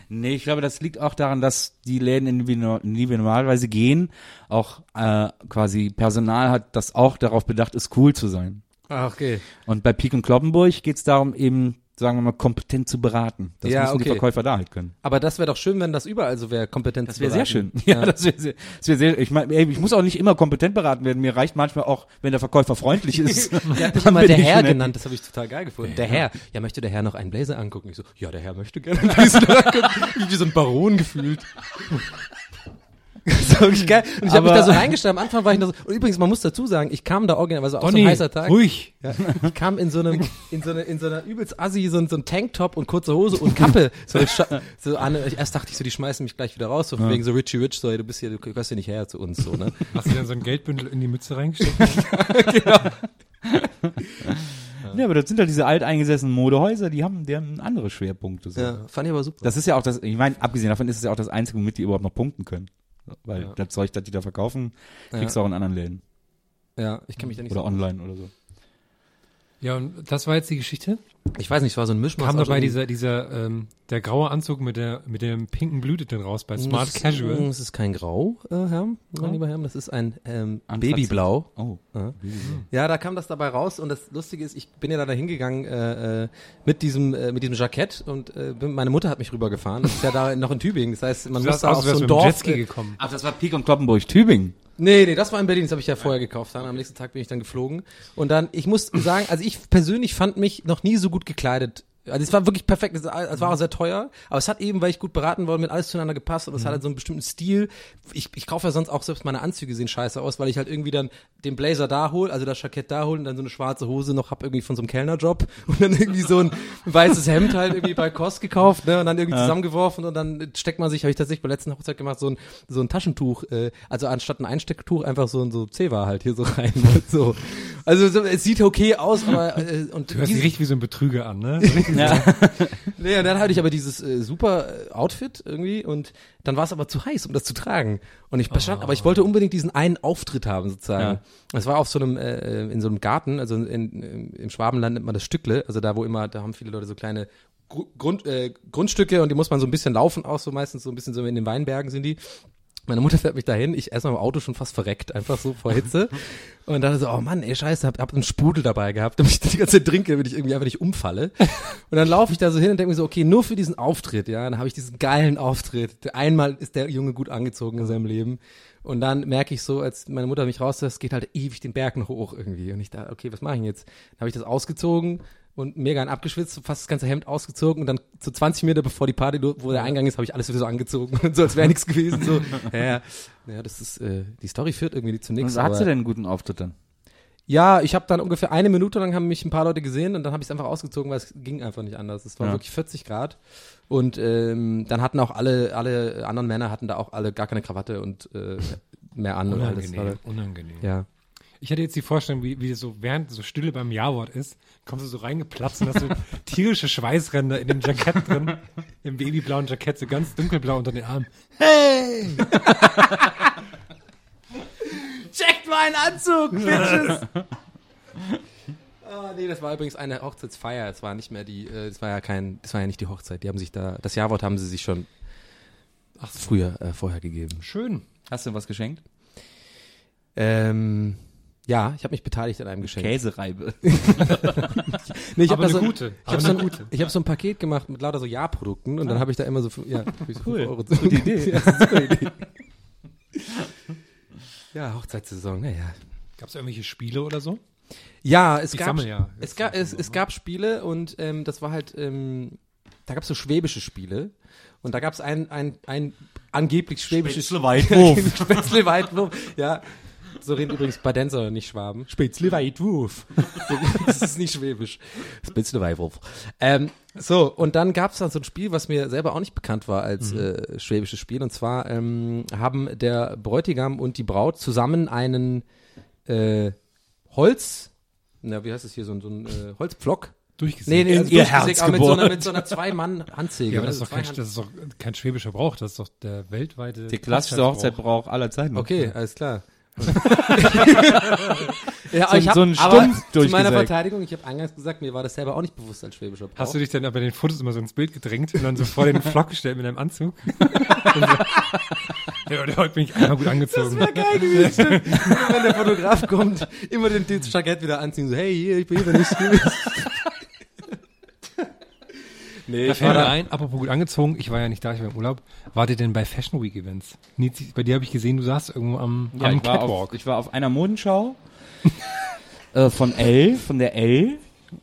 Nee, ich glaube, das liegt auch daran, dass die Läden, in die wir, normalerweise gehen, auch äh, quasi Personal hat, das auch darauf bedacht ist, cool zu sein. Ah, okay. Und bei Pik und Kloppenburg geht es darum, eben, sagen wir mal, kompetent zu beraten. Das Ja, müssen die okay. Verkäufer da halt können. Aber das wäre doch schön, wenn das überall so wäre, kompetent Das zu wäre sehr beraten. schön. Ja, das wäre sehr, das wär sehr, ich meine, ich muss auch nicht immer kompetent beraten werden. Mir reicht manchmal auch, wenn der Verkäufer freundlich ist. Der hat mich Dann immer bin der ich Herr genannt, das habe ich total geil gefunden. Der Herr. Ja, möchte der Herr noch einen Blazer angucken? Ich so, ja, der Herr möchte gerne einen Blazer angucken. Wie so ein Baron gefühlt. Das war wirklich geil. Und ich habe mich da so reingestellt. Am Anfang war ich noch so, und übrigens, man muss dazu sagen, ich kam da original, war so auch so Donny, ein heißer Tag. ruhig. Ja, ich kam in so einem, in so einer, in so einer übelst assi, so, ein- so ein Tanktop und kurze Hose und Kappe. So, so an, ich, erst dachte ich so, die schmeißen mich gleich wieder raus, so von wegen so Richie Rich, so, ey, du bist hier, du gehörst hier nicht her zu uns, so, ne? Hast du dann so ein Geldbündel in die Mütze reingesteckt? Ja, aber das sind ja diese alteingesessenen Modehäuser, die haben, die haben andere Schwerpunkte. So. Ja, fand ich aber super. Das ist ja auch das, ich meine, abgesehen davon ist es ja auch das einzige, womit die überhaupt noch punkten können. Weil das Zeug, das die da verkaufen, kriegst du auch in anderen Läden. ja, ich kann mich da nicht Oder so online oder so. Ja, und das war jetzt die Geschichte. Ich weiß nicht, es war so ein Mischmasch. Kam dabei irgendwie- dieser, dieser, ähm, der graue Anzug mit der, mit dem pinken Blüteten raus bei Smart Das- Casual. Das ist kein Grau, äh, Herr, mein lieber Herr, das ist ein ähm, Babyblau. Oh. Ja. ja, da kam das dabei raus und das Lustige ist, ich bin ja da hingegangen äh, äh, mit diesem äh, mit diesem Jackett und äh, bin- meine Mutter hat mich rübergefahren. Das ist ja da noch in Tübingen. Das heißt, man muss da aus, auf so ein Dorf. Jetski Äh, gekommen. Ach, das war Pik und Kloppenburg, Tübingen. Nee, nee, das war in Berlin. Das habe ich ja vorher gekauft. Dann am nächsten Tag bin ich dann geflogen und dann ich muss sagen, also ich persönlich fand mich noch nie so gut gekleidet. Also es war wirklich perfekt, es war auch sehr teuer, aber es hat eben, weil ich gut beraten worden bin, alles zueinander gepasst und es hat halt so einen bestimmten Stil. Ich, ich kaufe ja sonst auch selbst meine Anzüge sehen scheiße aus, weil ich halt irgendwie dann den Blazer da hol, also das Jackett da hol und dann so eine schwarze Hose noch hab irgendwie von so einem Kellnerjob und dann irgendwie so ein weißes Hemd halt irgendwie bei Kost gekauft, ne, und dann irgendwie zusammengeworfen und dann steckt man sich, habe ich tatsächlich bei der letzten Hochzeit gemacht, so ein so ein Taschentuch, äh, also anstatt ein Einstecktuch einfach so ein so Zewa halt hier so rein, so. Also so, es sieht okay aus, aber äh, und Du hörst dich richtig wie so ein Betrüger an, ne? Nee, und dann hatte ich aber dieses äh, super äh, Outfit irgendwie und dann war es aber zu heiß, um das zu tragen. Und ich bestand, aber ich wollte unbedingt diesen einen Auftritt haben sozusagen. Es war auf so einem äh, in so einem Garten, also in, in, im Schwabenland nennt man das Stückle, also da wo immer, da haben viele Leute so kleine Gru- Grund, äh, Grundstücke und die muss man so ein bisschen laufen auch so meistens so ein bisschen so in den Weinbergen sind die. Meine Mutter fährt mich dahin, ich erstmal im Auto schon fast verreckt, einfach so vor Hitze. Und dann so, oh Mann, ey, scheiße, hab, hab einen Sprudel dabei gehabt, damit ich die ganze Zeit trinke, damit ich irgendwie einfach nicht umfalle. Und dann laufe ich da so hin und denke mir so, okay, nur für diesen Auftritt, ja, dann habe ich diesen geilen Auftritt. Einmal ist der Junge gut angezogen in seinem Leben. Und dann merke ich so, als meine Mutter mich rauslässt, geht halt ewig den Berg noch hoch irgendwie. Und ich dachte, okay, was mache ich jetzt? Dann habe ich das ausgezogen und mega ein abgeschwitzt, fast das ganze Hemd ausgezogen und dann so 20 Meter bevor die Party, wo der Eingang ist, habe ich alles wieder so angezogen und so, als wäre nichts gewesen. So, ja, ja, ja, das ist, äh, die Story führt irgendwie zu nichts. Und hat sie denn einen guten Auftritt dann? ja, ich habe dann ungefähr eine Minute lang haben mich ein paar Leute gesehen und dann habe ich es einfach ausgezogen, weil es ging einfach nicht anders. Es war Ja. wirklich 40 Grad und ähm, dann hatten auch alle alle anderen Männer hatten da auch alle gar keine Krawatte und äh, mehr an und alles. Unangenehm, unangenehm. Ja. Ich hatte jetzt die Vorstellung, wie, wie das so während so Stille beim Ja-Wort ist, kommst du so reingeplatzt und hast so tierische Schweißränder in dem Jackett drin, im babyblauen Jackett, so ganz dunkelblau unter den Armen. Checkt meinen Anzug, Bitches! Ah, nee, das war übrigens eine Hochzeitsfeier. Es war nicht mehr die, äh, das war ja kein, das war ja nicht die Hochzeit. Die haben sich da, das Jawort haben sie sich schon ach, früher, äh, vorher gegeben. Schön. Hast du was geschenkt? Ähm, ja, ich habe mich beteiligt an einem Geschenk. Käsereibe. Nee, ich Aber hab da eine so, gute. Ich habe so, ein- ich hab so ein Paket gemacht mit lauter so Ja-Produkten und dann habe ich da immer so, ja, hab ich so Cool. fünf Euro. Gute Idee. ja, super Idee. ja, Hochzeitssaison, naja. Gab es irgendwelche Spiele oder so? Ja, es Ich gab, ja. es, gab, es, es gab Spiele und ähm, das war halt, ähm, da gab es so schwäbische Spiele und da gab es ein, ein, ein angeblich schwäbisches Spätzle-Weitwurf. Spätzle-Weitwurf, ja. So reden übrigens Badenser, nicht Schwaben. Spätzle-Weitwurf. das ist nicht schwäbisch. Spätzle-Weitwurf. Ähm, so, und dann gab es dann so ein Spiel, was mir selber auch nicht bekannt war als äh, schwäbisches Spiel. Und zwar ähm, haben der Bräutigam und die Braut zusammen einen äh, Holz, na, wie heißt das hier, so, ein- so ein äh, Holzpflock. Durchgesetzt. Nee, nee, In also ihr durchgesägt, Herz aber mit so einer, mit so einer Zwei-Mann-Handsäge. ja, aber das ne? ist, doch kein, Zwei das ist doch kein schwäbischer Brauch, das ist doch der weltweite Der klassischste Hochzeitbrauch aller Zeiten. Okay, alles klar. Ja, So- ich hab, so ein aber Stumpf zu meiner. Verteidigung, ich habe eingangs gesagt, mir war das selber auch nicht bewusst als schwäbischer Brauch. Hast du dich dann aber bei den Fotos immer so ins Bild gedrängt und dann so vor den Flock gestellt mit einem Anzug? Ja, heute bin ich einmal gut angezogen. Das wäre geil gewesen. wenn der Fotograf kommt, immer den, Jackett wieder anziehen, so, hey, hier, ich bin hier, nicht Nee, Da ich fällt war mir ein, apropos gut angezogen, ich war ja nicht da, ich war im Urlaub. Wart ihr denn bei Fashion Week Events? Nils, bei dir habe ich gesehen, du saßt irgendwo am, Ja, am ich, war Catwalk. auf, ich war auf einer Modenschau äh, von L, von der L.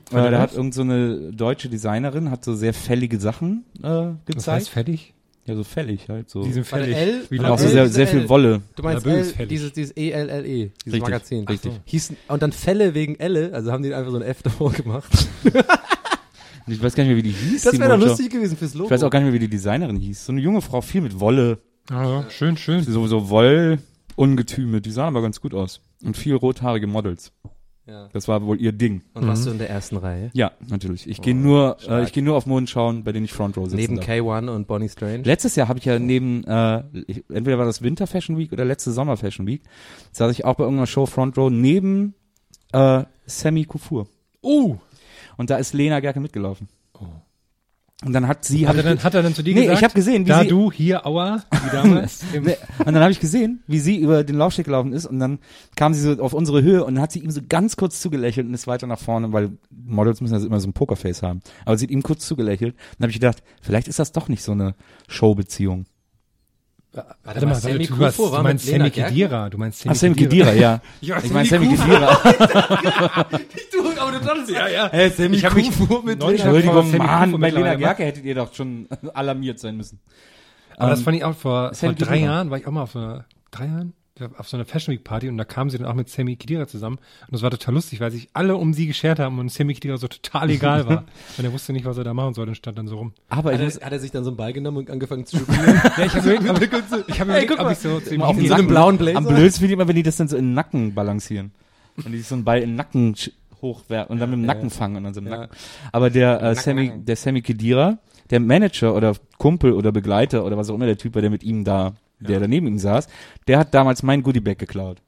Von Äh, der da was? hat irgend so eine deutsche Designerin, hat so sehr fällige Sachen äh, das heißt gezeigt. fertig? ja, so fällig halt so. Die sind fertig. L- Wie auch so sehr, sehr viel. Wolle. du meinst L, fällig. dieses, dieses ELLE, dieses Richtig, Magazin. richtig. So. Hießen, und dann Fälle wegen Elle, also haben die einfach so ein F davor gemacht. Ich weiß gar nicht mehr, wie die hieß. Das wäre doch lustig gewesen fürs Logo. Ich weiß auch gar nicht mehr, wie die Designerin hieß. So eine junge Frau, viel mit Wolle. Ja, ja, schön, schön. So, so Wollungetüme. Die sahen aber ganz gut aus. Und viel rothaarige Models. Ja. Das war wohl ihr Ding. Und warst du in der ersten Reihe? Ja, natürlich. Ich gehe nur, äh, ich gehe nur auf Modenschauen, bei denen ich Front Row sitze. Neben K1 und Bonnie Strange. Letztes Jahr habe ich ja neben, äh, ich, entweder war das Winter Fashion Week oder letzte Sommer Fashion Week, saß ich auch bei irgendeiner Show Front Row neben äh, Sammy Kufur. Uh! Und da ist Lena Gerke mitgelaufen. Und dann hat sie, Hat er, dann, hat er dann zu dir nee, gesagt? ich habe gesehen, wie da sie, du hier, Aua, wie damals. Nee, und dann habe ich gesehen, wie sie über den Laufsteg gelaufen ist und dann kam sie so auf unsere Höhe und dann hat sie ihm so ganz kurz zugelächelt und ist weiter nach vorne, weil Models müssen ja immer so ein Pokerface haben. Aber sie hat ihm kurz zugelächelt. Dann habe ich gedacht, vielleicht ist das doch nicht so eine Showbeziehung. Warte mal, Sammy du, hast, du war meinst Sammy? Kedira. Du meinst Sammy Ach, Sammy Kedira, ja. Ja, Ich meine Sammy Kedira. Du, aber du dachtest ja, ja. Hey, Sammy Ich hab mich Kufur mit vor Entschuldigung, Sammy Mann, bei Lena Gerke hättet ihr doch schon alarmiert sein müssen. Aber das Ähm, fand ich auch vor, vor drei. Jahren, war ich auch mal einer, drei Jahren? Ja, Auf so einer Fashion Week Party und da kamen sie dann auch mit Sammy Khedira zusammen und das war total lustig, weil sich alle um sie geschert haben und Sammy Khedira so total egal war. und er wusste nicht, was er da machen soll und stand dann so rum. Aber Hat muss er, hat er sich dann so einen Ball genommen und angefangen zu studieren? Ja, ich habe ob, ich hab überlegt, ob ich so zu ihm mal auf so einem blauen Blazer? Am blödsten finde ich immer, wenn die das dann so in den Nacken balancieren. Und die sich so einen Ball in den Nacken hochwerfen und dann mit dem Nacken fangen und dann so im Ja. Nacken. Aber der äh, Nacken, Sammy, Nacken. der Sammy Kedira, der Manager oder Kumpel oder Begleiter oder was auch immer der Typ war, der mit ihm da, der daneben ihm saß, der hat damals mein Goodiebag geklaut.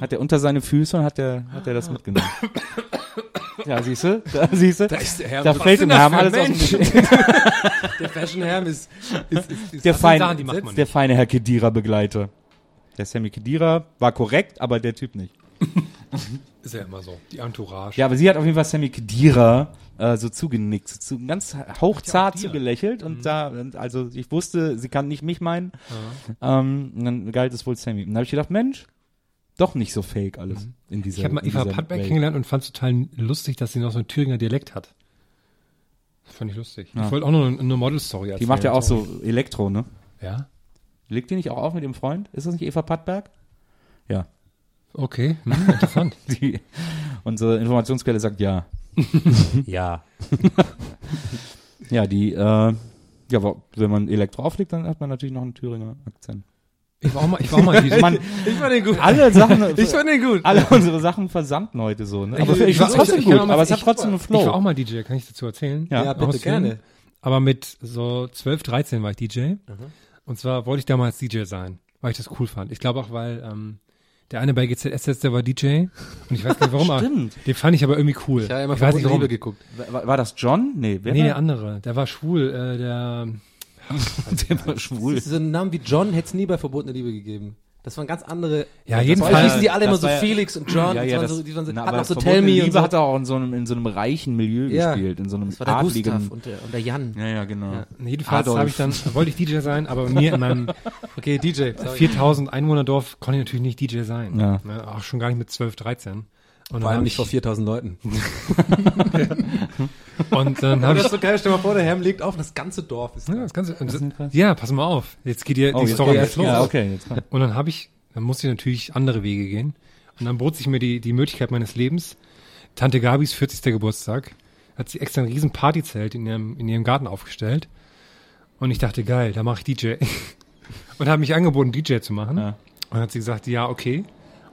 Hat er unter seine Füße und hat der, hat er das mitgenommen. ja, siehst du? Da siehst du? Da ist der Herr. Da fällt dem Herrn für alles aus dem. Der Fashion Herm ist, ist, ist, ist Der feine, Sachen, die macht man der feine Herr Kedira-Begleiter. Der Sammy Kedira war korrekt, aber der Typ nicht. Ist ja immer so. Die Entourage. Ja, aber sie hat auf jeden Fall Sammy Kedira äh, so zugenickt, so zu, ganz hauchzart Ja, zugelächelt und da, und also ich wusste, sie kann nicht mich meinen. Ähm, und dann galt es wohl Sammy. Und dann habe ich gedacht, Mensch, doch nicht so fake alles in dieser Ich habe mal Eva Welt. kennengelernt und fand es total lustig, dass sie noch so einen Thüringer Dialekt hat. Fand ich lustig. Ja. Ich wollte auch noch eine, eine Model-Story erzählen. Die macht ja auch so Elektro, ne? Ja? Legt die nicht auch auf mit dem Freund? Ist das nicht Eva Pattberg? Ja. Okay, hm, interessant. Die, unsere Informationsquelle sagt ja. Ja. Ja, die, äh, ja, aber wenn man Elektro auflegt, dann hat man natürlich noch einen Thüringer Akzent. Ich war auch mal, ich war auch mal DJ. Man, Ich fand den gut. alle Sachen, Ich fand den gut. alle unsere Sachen versanden heute so, ne? Aber Ich- ich, ich ich war- trotzdem ich- ich gut, aber es hat ich- trotzdem einen Ich war auch Flow. mal DJ, kann ich dazu erzählen? Ja. Ja, bitte Ausführen. gerne. Aber mit so 12, 13 war ich DJ. Und zwar wollte ich damals DJ sein, weil ich das cool fand. Ich glaube auch, weil ähm, der eine bei GZSS, der war DJ. Und ich weiß gar nicht warum, aber Stimmt. den fand ich aber irgendwie cool. Ich habe ja immer ich weiß nicht verbotene warum. Liebe geguckt. War, war das John? Nee, wer Nee, war? der andere. Der war schwul. Äh, der der war schwul. So einen Namen wie John hätte es nie bei verbotene Liebe gegeben. Das waren ganz andere. Ja, jedenfalls- hießen die alle immer so ja- Felix und John. ja, das ja, waren das, so, die waren so, na, hatten aber auch so Tell Me Liebe und so. hat er auch in so einem, in so einem reichen Milieu Ja. gespielt, in so einem Das war der adligen. Gustav und der, und der Jan. ja, ja, genau. Ja. jedenfalls habe ich dann, wollte ich DJ sein, aber bei mir in meinem Okay, DJ. Sorry. 4000 Einwohnerdorf konnte ich natürlich nicht DJ sein. Ja. Ne, auch schon gar nicht mit 12, 13. Und Vor allem nicht ich- vor 4000 Leuten. Und dann habe das ich ist so geil, stell dir mal vor, der Herm legt auf, das ganze Dorf ist Ja, da. das Ganze, und das, ja, pass mal auf. Jetzt geht dir die Oh, jetzt Story jetzt los. Ja, okay, jetzt. Und dann habe ich, dann musste ich natürlich andere Wege gehen. Und dann bot sich mir die, die Möglichkeit meines Lebens. Tante Gabis 40. Geburtstag hat sie extra ein riesen Partyzelt in ihrem, in ihrem Garten aufgestellt. Und ich dachte, geil, da mache ich DJ. und habe mich angeboten, DJ zu machen. Ja. Und dann hat sie gesagt, ja, okay.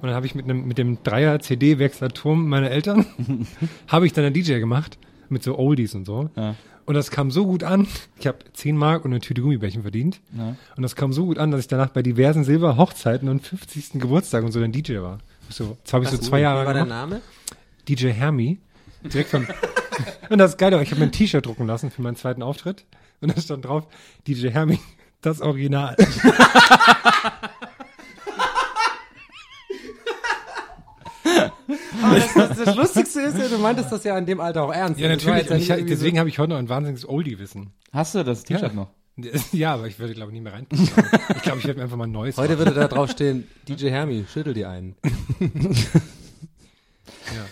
Und dann habe ich mit, einem, mit dem Dreier-CD-Wechslerturm meiner Eltern, habe ich dann einen DJ gemacht. Mit so Oldies und so. Ja. Und das kam so gut an. Ich habe 10 Mark und eine Tüte Gummibärchen verdient. Ja. Und das kam so gut an, dass ich danach bei diversen Silber-Hochzeiten und 50. Geburtstag und so ein DJ war. So, das habe ich so zwei Jahre Wie war der gemacht. Name? DJ Hermi. Direkt von. und das ist geil, ich habe mir ein T-Shirt drucken lassen für meinen zweiten Auftritt. Und da stand drauf, DJ Hermi, das Original. Aber das, das, das Lustigste ist ja, du meintest das ja in dem Alter auch ernst. ja, natürlich. Und ich, deswegen habe ich heute noch ein wahnsinniges Oldie-Wissen. Hast du das T-Shirt Ja. noch? Ja, aber ich würde, glaube ich, nicht mehr rein. Ich glaube, ich werde mir einfach mal ein neues so, heute machen. würde da drauf stehen, DJ Hermi, schüttel die einen.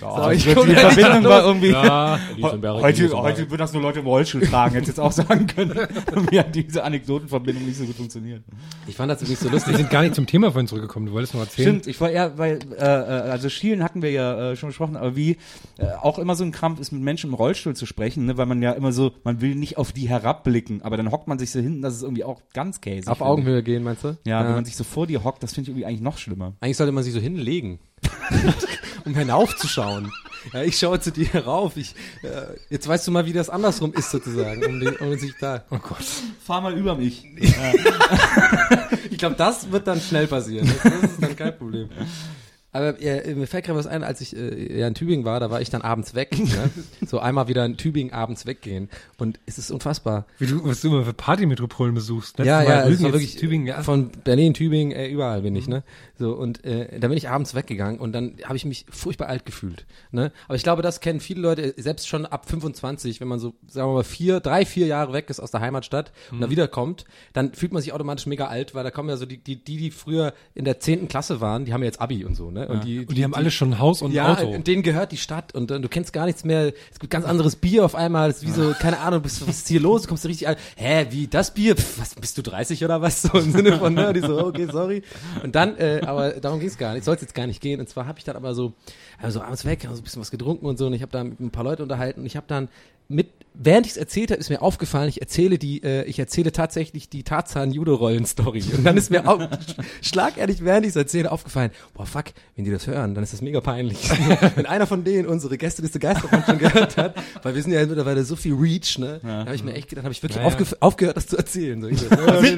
Oh, ich die guck die Verbindung war irgendwie. Ja, Heute, heute würden das nur Leute im Rollstuhl tragen, hätte ich jetzt auch sagen können. Und mir hat diese Anekdotenverbindung nicht so gut funktioniert. Ich fand das übrigens so wir lustig. sind gar nicht zum Thema vorhin zurückgekommen. Du wolltest noch erzählen. Stimmt, ich war eher, weil, äh, äh, also Schielen hatten wir ja äh, schon besprochen, aber wie äh, auch immer so ein Krampf ist, mit Menschen im Rollstuhl zu sprechen, ne, weil man ja immer so, man will nicht auf die herabblicken, aber dann hockt man sich so hinten, das ist irgendwie auch ganz käsig. Auf finde ich. Augenhöhe gehen, meinst du? Ja, wenn man sich so vor dir hockt, das finde ich irgendwie eigentlich noch schlimmer. Eigentlich sollte man sich so hinlegen, um hinaufzuschauen. Ja, ich schaue zu dir herauf. Ich, äh, jetzt weißt du mal, wie das andersrum ist sozusagen, um, den, um sich da. Oh Gott. Fahr mal über mich. Ich glaube, das wird dann schnell passieren. Das, das ist dann kein Problem. Aber äh, mir fällt gerade was ein, als ich äh, ja in Tübingen war, da war ich dann abends weg. Ne? So einmal wieder in Tübingen abends weggehen. Und es ist unfassbar. Wie du, was du immer für Partymetropolen besuchst. Letztes ja, Mal ja, es Rügen, wirklich Tübingen, ja. von Berlin, Tübingen, äh, überall bin ich, ne? So und äh, da bin ich abends weggegangen und dann habe ich mich furchtbar alt gefühlt, ne? Aber ich glaube, das kennen viele Leute, selbst schon ab 25, wenn man so, sagen wir mal, vier, drei, vier Jahre weg ist aus der Heimatstadt und Mhm. da wiederkommt, dann fühlt man sich automatisch mega alt, weil da kommen ja so die, die, die, die früher in der zehnten Klasse waren, die haben ja jetzt Abi und so, ne? Und die, Und die haben alle schon ein Haus und ein ja, Auto. und denen gehört die Stadt und äh, du kennst gar nichts mehr. Es gibt ganz anderes Bier auf einmal. Es ist wie so, keine Ahnung, bist, was ist hier los? Du kommst du richtig an. Hä, wie das Bier? Pff, was, bist du 30 oder was? So im Sinne von, ne? Die so, okay, sorry. Und dann, äh, aber darum ging es gar nicht. Soll es jetzt gar nicht gehen. Und zwar habe ich dann aber so, also abends weg, habe so ein bisschen was getrunken und so. Und ich habe da ein paar Leute unterhalten. Und ich habe dann mit, während ich es erzählt habe, ist mir aufgefallen, ich erzähle die, äh, ich erzähle tatsächlich die Tarzan-Judo-Rollen-Story. Und dann ist mir au- schlagartig, während ich es erzähle, aufgefallen, boah, fuck, wenn die das hören, dann ist das mega peinlich. wenn einer von denen unsere Gästeliste Geisterbahn schon gehört hat, weil wir sind ja mittlerweile so viel Reach, ne? Da habe ich mir echt gedacht, habe ich wirklich Ja, ja. aufgehört, das zu erzählen. So, ich so, ja, nee.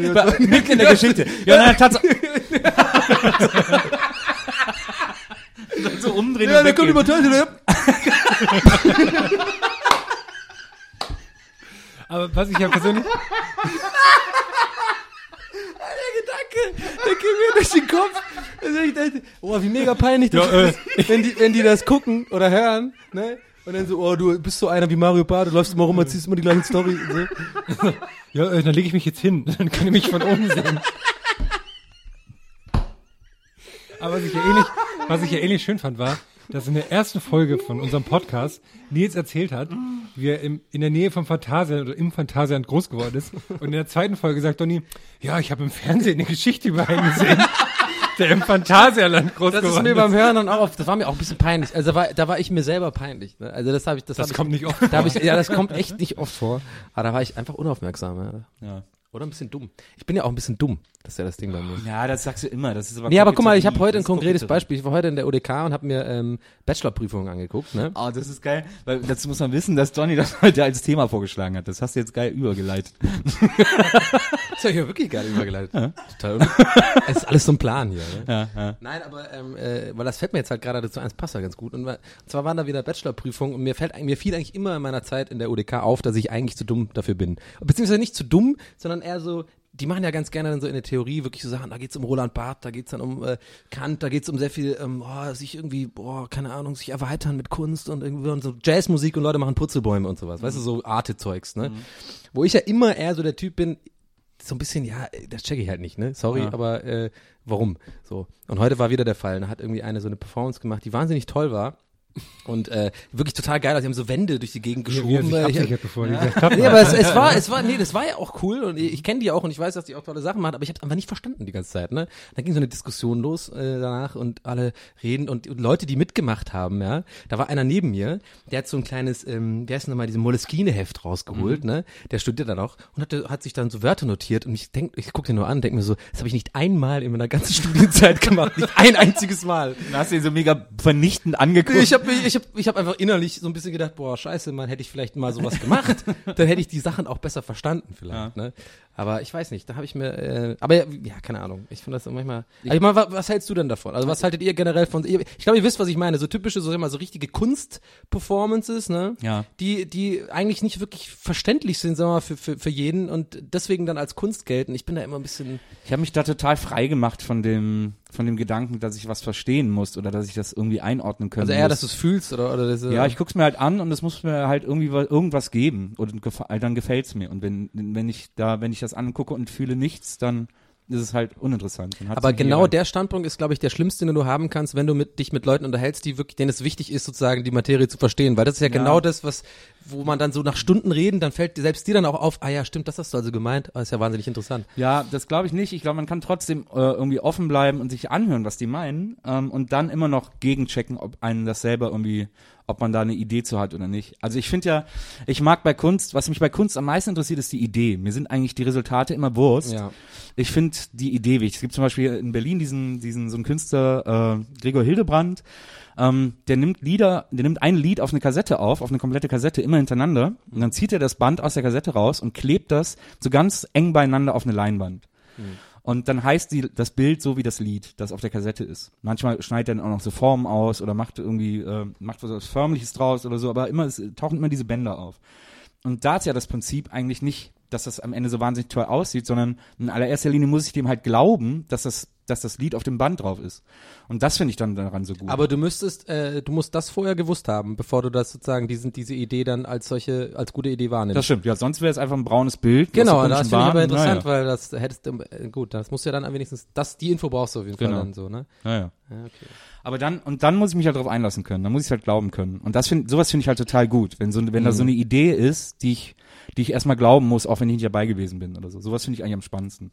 Mitten in der Geschichte. Ja, nein, Tatsache. so umdrehen ja, der kommt über Teufel, Aber was ich ja persönlich, der Gedanke, der geht mir durch den Kopf. Also ich dachte, oh, wie mega peinlich das Ja, äh. ist, wenn die, wenn die das gucken oder hören, ne? Und dann so, oh, du bist so einer wie Mario Barth, du läufst immer rum, erzählst immer die gleiche Story. Und so. ja, äh, dann lege ich mich jetzt hin, dann könnt ihr mich von oben sehen. Aber was ich ja ähnlich, was ich ja ähnlich schön fand, war, dass in der ersten Folge von unserem Podcast Nils erzählt hat, wie er im, in der Nähe vom Phantasialand oder im Phantasialand groß geworden ist. Und in der zweiten Folge sagt Donny, ja, ich habe im Fernsehen eine Geschichte über einen gesehen, der im Phantasialand groß Das ist geworden mir beim Hören dann auch oft, das war mir auch ein bisschen peinlich. Also da war, da war ich mir selber peinlich. Ne? Also das habe ich, das, Das hab kommt ich, nicht oft Da hab ich, ja, das kommt echt nicht oft vor. Aber da war ich einfach unaufmerksam. Ja. Ja. Oder ein bisschen dumm. Ich bin ja auch ein bisschen dumm. Das ist ja das Ding bei mir. ja, das sagst du immer. Das ist aber Nee, aber guck mal, ich habe heute ein konkretes. Beispiel. Ich war heute in der UDK und habe mir ähm, Bachelorprüfungen angeguckt. Ne? Oh, das ist geil, weil dazu muss man wissen, dass Johnny das heute als Thema vorgeschlagen hat. Das hast du jetzt geil übergeleitet. Das habe ich ja wirklich geil übergeleitet. Total. un- Es ist alles so ein Plan hier. Ne? Ja, ja. Nein, aber ähm, äh, weil das fällt mir jetzt halt gerade dazu eins passt ja ganz gut. Und, und zwar waren da wieder Bachelorprüfungen und mir fällt mir fiel eigentlich immer in meiner Zeit in der UDK auf, dass ich eigentlich zu dumm dafür bin. Beziehungsweise nicht zu dumm, sondern eher so, die machen ja ganz gerne dann so in der Theorie wirklich so Sachen, da geht's um Roland Barth, da geht's dann um äh, Kant, da geht's um sehr viel, ähm, oh, sich irgendwie, boah, keine Ahnung, sich erweitern mit Kunst und irgendwie und so Jazzmusik und Leute machen Putzelbäume und sowas, weißt du, so Arte-Zeugs, ne? Wo ich ja immer eher so der Typ bin, so ein bisschen, ja, das checke ich halt nicht, ne? Sorry, Ja. aber äh, warum? So. Und heute war wieder der Fall. Da hat irgendwie eine so eine Performance gemacht, die wahnsinnig toll war. Und äh, wirklich total geil, also die haben so Wände durch die Gegend geschoben. äh, ich- absichert, bevor die gesagt hat. Nee, aber es, es war, es war, nee, das war ja auch cool und ich kenne die auch und ich weiß, dass die auch tolle Sachen machen, aber ich habe einfach nicht verstanden die ganze Zeit, ne? Da ging so eine Diskussion los äh, danach und alle reden und, und Leute, die mitgemacht haben, ja. Da war einer neben mir, der hat so ein kleines, ähm, wie heißt denn nochmal, diese Moleskine-Heft rausgeholt, Mhm. ne? Der studiert dann auch und hat, hat sich dann so Wörter notiert und ich denk, ich guck den nur an, denk mir so, das habe ich nicht einmal in meiner ganzen Studienzeit gemacht, nicht ein einziges Mal. Dann hast du ihn so mega vernichtend angeguckt. Ich habe ich hab, ich hab einfach innerlich so ein bisschen gedacht, boah, scheiße, man hätte ich vielleicht mal sowas gemacht, dann hätte ich die Sachen auch besser verstanden vielleicht, ne? Aber ich weiß nicht, da habe ich mir, äh, aber ja, ja, keine Ahnung, ich finde das manchmal, ich meine, was, was hältst du denn davon? Also was haltet ihr generell von, ich glaube, ihr wisst, was ich meine, so typische, so, mal, so richtige Kunstperformances, ne? Ja. Die, die eigentlich nicht wirklich verständlich sind, sag mal, für, für, für jeden und deswegen dann als Kunst gelten. Ich bin da immer ein bisschen, Ich habe mich da total frei gemacht von dem, von dem Gedanken, dass ich was verstehen muss oder dass ich das irgendwie einordnen können also eher, muss. dass du es fühlst oder, oder das, ja, ich guck's mir halt an und es muss mir halt irgendwie wa- irgendwas geben und dann gefällt's mir. Und wenn, wenn ich da, wenn ich das angucke und fühle nichts, dann ist es halt uninteressant. Aber genau egal. der Standpunkt ist, glaube ich, der schlimmste, den du haben kannst, wenn du mit, dich mit Leuten unterhältst, die wirklich, denen es wichtig ist, sozusagen die Materie zu verstehen. Weil das ist ja, genau das, was, wo man dann so nach Stunden reden, dann fällt dir selbst dir dann auch auf, ah ja, stimmt, das hast du also gemeint. Ah, ist ja wahnsinnig interessant. Ja, das glaube ich nicht. Ich glaube, man kann trotzdem äh, irgendwie offen bleiben und sich anhören, was die meinen ähm, und dann immer noch gegenchecken, ob einen das selber irgendwie, ob man da eine Idee zu hat oder nicht. Also ich finde ja, ich mag bei Kunst, was mich bei Kunst am meisten interessiert, ist die Idee. Mir sind eigentlich die Resultate immer Wurst. Ja. Ich finde die Idee wichtig. Es gibt zum Beispiel in Berlin diesen, diesen so einen Künstler, äh, Gregor Hildebrand, ähm, der nimmt Lieder, der nimmt ein Lied auf eine Kassette auf, auf eine komplette Kassette, immer hintereinander. Und dann zieht er das Band aus der Kassette raus und klebt das so ganz eng beieinander auf eine Leinwand. Und dann heißt die, das Bild so wie das Lied, das auf der Kassette ist. Manchmal schneidet er dann auch noch so Formen aus oder macht irgendwie, äh, macht was Förmliches draus oder so, aber immer, es tauchen immer diese Bänder auf. Und da ist ja das Prinzip eigentlich nicht, dass das am Ende so wahnsinnig toll aussieht, sondern in allererster Linie muss ich dem halt glauben, dass das, dass das Lied auf dem Band drauf ist. Und das finde ich dann daran so gut. Aber du müsstest, äh, du musst das vorher gewusst haben, bevor du das sozusagen, diesen, diese Idee dann als solche, als gute Idee wahrnimmst. das stimmt, ja, sonst wäre es einfach ein braunes Bild. Genau, das finde ich aber interessant, Naja. weil das hättest du, äh, gut, das musst du ja dann wenigstens, das, die Info brauchst du auf jeden Genau. Fall dann so, ne? Naja. Ja, okay. Aber dann, und dann muss ich mich halt darauf einlassen können. Dann muss ich halt glauben können. Und das find, sowas finde ich halt total gut. Wenn so, wenn da so Mhm. eine Idee ist, die ich, die ich erstmal glauben muss, auch wenn ich nicht dabei gewesen bin oder so. Sowas finde ich eigentlich am spannendsten.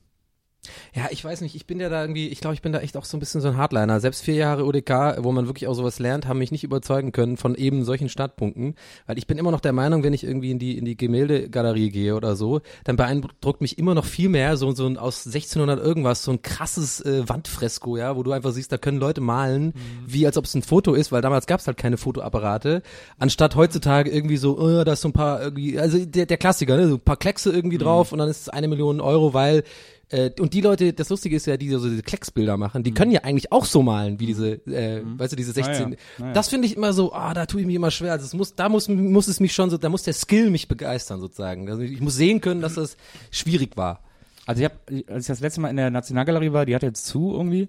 Ja, ich weiß nicht, ich bin ja da irgendwie, ich glaube, ich bin da echt auch so ein bisschen so ein Hardliner. Selbst vier Jahre UDK, wo man wirklich auch sowas lernt, haben mich nicht überzeugen können von eben solchen Startpunkten. Weil ich bin immer noch der Meinung, wenn ich irgendwie in die, in die Gemäldegalerie gehe oder so, dann beeindruckt mich immer noch viel mehr so, so ein aus 1600 irgendwas, so ein krasses äh, Wandfresko, ja, wo du einfach siehst, da können Leute malen, wie als ob es ein Foto ist, weil damals gab es halt keine Fotoapparate. Anstatt heutzutage irgendwie so, oh, da ist so ein paar irgendwie, also der, der Klassiker, ne, so ein paar Kleckse irgendwie drauf und dann ist es eine Million Euro, weil äh, und die Leute, das Lustige ist ja, die so diese Klecksbilder machen, die können ja eigentlich auch so malen, wie diese, äh, weißt du, diese 16. ja, na ja. Das finde ich immer so, ah, da tue ich mich immer schwer. Also es muss, da muss, muss es mich schon so, da muss der Skill mich begeistern sozusagen. Also ich muss sehen können, dass das schwierig war. Also ich habe, als ich das letzte Mal in der Nationalgalerie war, die hat jetzt zu irgendwie,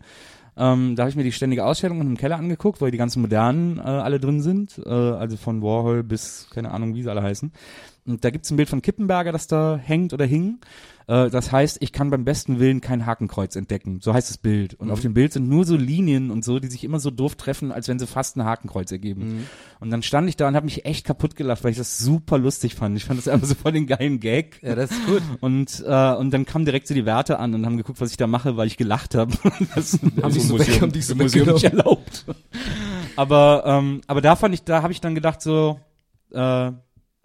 ähm, da habe ich mir die ständige Ausstellung im Keller angeguckt, weil die ganzen modernen äh, alle drin sind, äh, also von Warhol bis, keine Ahnung, wie sie alle heißen. Und da gibt's ein Bild von Kippenberger, das da hängt oder hing. Äh, das heißt, ich kann beim besten Willen kein Hakenkreuz entdecken. So heißt das Bild. Und auf dem Bild sind nur so Linien und so, die sich immer so doof treffen, als wenn sie fast ein Hakenkreuz ergeben. Und dann stand ich da und habe mich echt kaputt gelacht, weil ich das super lustig fand. Ich fand das einfach so voll den geilen Gag. Ja, das ist gut. Und, äh, und dann kamen direkt so die Werte an und haben geguckt, was ich da mache, weil ich gelacht habe. Das Haben dich so weg- haben dich so Museum nicht weggenommen. erlaubt. aber, ähm, aber da fand ich, da habe ich dann gedacht so, äh,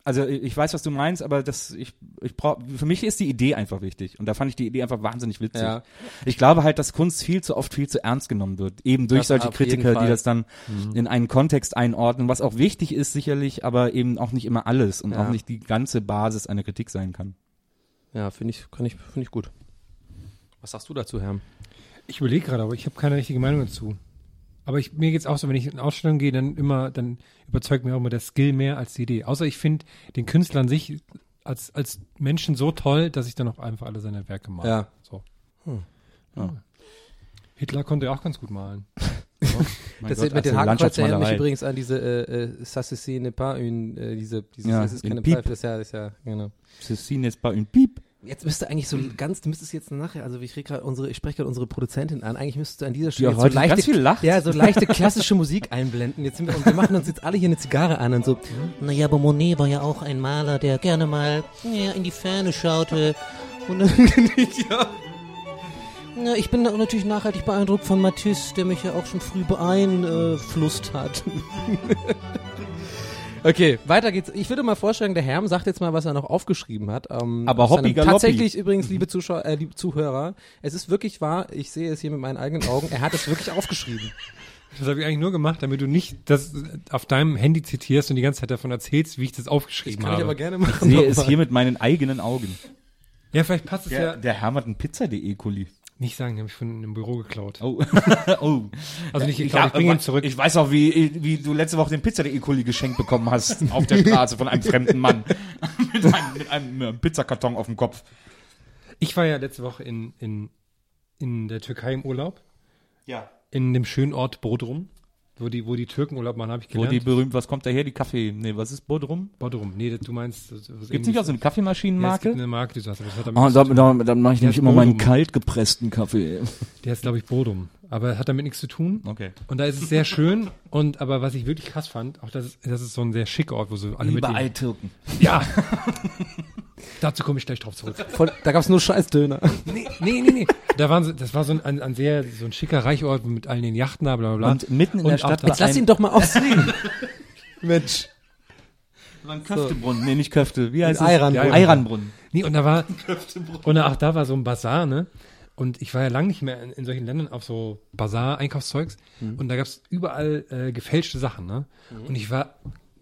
also ich weiß, was du meinst, aber das, ich, ich brauch, für mich ist die Idee einfach wichtig. Und da fand ich die Idee einfach wahnsinnig witzig. Ja. Ich glaube halt, dass Kunst viel zu oft viel zu ernst genommen wird. Eben durch Das solche Kritiker, die das dann in einen Kontext einordnen, was auch wichtig ist sicherlich, aber eben auch nicht immer alles und Ja. auch nicht die ganze Basis einer Kritik sein kann. Ja, finde ich, kann ich, finde ich gut. Was sagst du dazu, Herr? Ich überlege gerade, aber ich habe keine richtige Meinung dazu. Aber ich, mir geht's auch so, wenn ich in Ausstellungen gehe, dann immer, dann überzeugt mir auch immer der Skill mehr als die Idee. Außer ich finde den Künstler an sich als, als Menschen so toll, dass ich dann auch einfach alle seine Werke male. Ja. So. Ja. Hitler konnte ja auch ganz gut malen. Mein Das Gott, mit den also Hakenkreuzen erinnert mich übrigens an diese äh, äh, Ça ceci n'est pas une, äh, diese, dieses, Ja, das ist keine in Piep. Pfeife, das ist ja, das ist ja, genau. Ceci n'est pas une pipe. Jetzt müsste eigentlich so ganz, du müsstest jetzt nachher, also ich unsere, ich spreche gerade unsere Produzentin an, eigentlich müsstest du an dieser Stelle Ja, so leichte, ganz viel lacht. ja, so leichte klassische Musik einblenden. Jetzt sind wir, und wir machen uns jetzt alle hier eine Zigarre an und so. Naja, aber Monet war ja auch ein Maler, der gerne mal ja, in die Ferne schaute. Und ja. Ja, ich bin natürlich nachhaltig beeindruckt von Matisse, der mich ja auch schon früh beeinflusst hat. Okay, weiter geht's. Ich würde mal vorschlagen, der Herm sagt jetzt mal, was er noch aufgeschrieben hat. Ähm, Aber Hoppi Galoppi. Tatsächlich übrigens, liebe Zuschauer, äh, liebe Zuhörer, es ist wirklich wahr, ich sehe es hier mit meinen eigenen Augen, er hat es wirklich aufgeschrieben. Das habe ich eigentlich nur gemacht, damit du nicht das auf deinem Handy zitierst und die ganze Zeit davon erzählst, wie ich das aufgeschrieben Kann ich habe. aber gerne Ich machen. sehe es hier mit meinen eigenen Augen. ja, vielleicht passt es Der, ja. der Herr hat einen Pizza.de E. Kuli. Nicht sagen, den habe ich von im Büro geklaut. Oh. oh. Also nicht ich, geklaut, ich bringe hab- ihn zurück. Ich weiß auch, wie, wie du letzte Woche den Pizza.de E. Kuli geschenkt bekommen hast. auf der Straße von einem fremden Mann. mit, einem, mit einem Pizzakarton auf dem Kopf. Ich war ja letzte Woche in, in, in der Türkei im Urlaub, Ja. in dem schönen Ort Bodrum, wo die, wo die Türken Urlaub machen, habe ich Wo gelernt. die berühmt, was kommt daher? Die Kaffee, nee, was ist Bodrum? Bodrum. Nee, du meinst, was Gibt's nicht auch so eine Ja, es gibt Kaffeemaschinenmarke? eine Marke, die aber das hat damit da, da, da mache ich nämlich immer meinen kalt gepressten Kaffee. Der ist, glaube ich, Bodum. Aber hat damit nichts zu tun. Okay. Und da ist es sehr schön. Und aber was ich wirklich krass fand, auch das ist, das ist so ein sehr schicker Ort, wo so alle mit Überall den, Türken. Ja. Dazu komme ich gleich drauf zurück. Voll, da gab's nur Scheißdöner. Nee, nee, nee, nee. Da waren, so- das war so ein, ein, ein sehr, so ein schicker Reichort mit allen den Yachten da, bla, bla, bla. Und mitten in Und der Stadt Jetzt lass ihn doch mal ausreden. Mensch. war ein Köftebrunnen. Nee, nicht Köfte. Wie heißt es? Eiranbrunnen. Eiranbrunnen. Nee, und da war, und auch da war so ein Bazar, ne? Und ich war ja lange nicht mehr in, in solchen Ländern auf so Bazar-Einkaufszeugs. Und da gab's überall äh, gefälschte Sachen, ne? Und ich war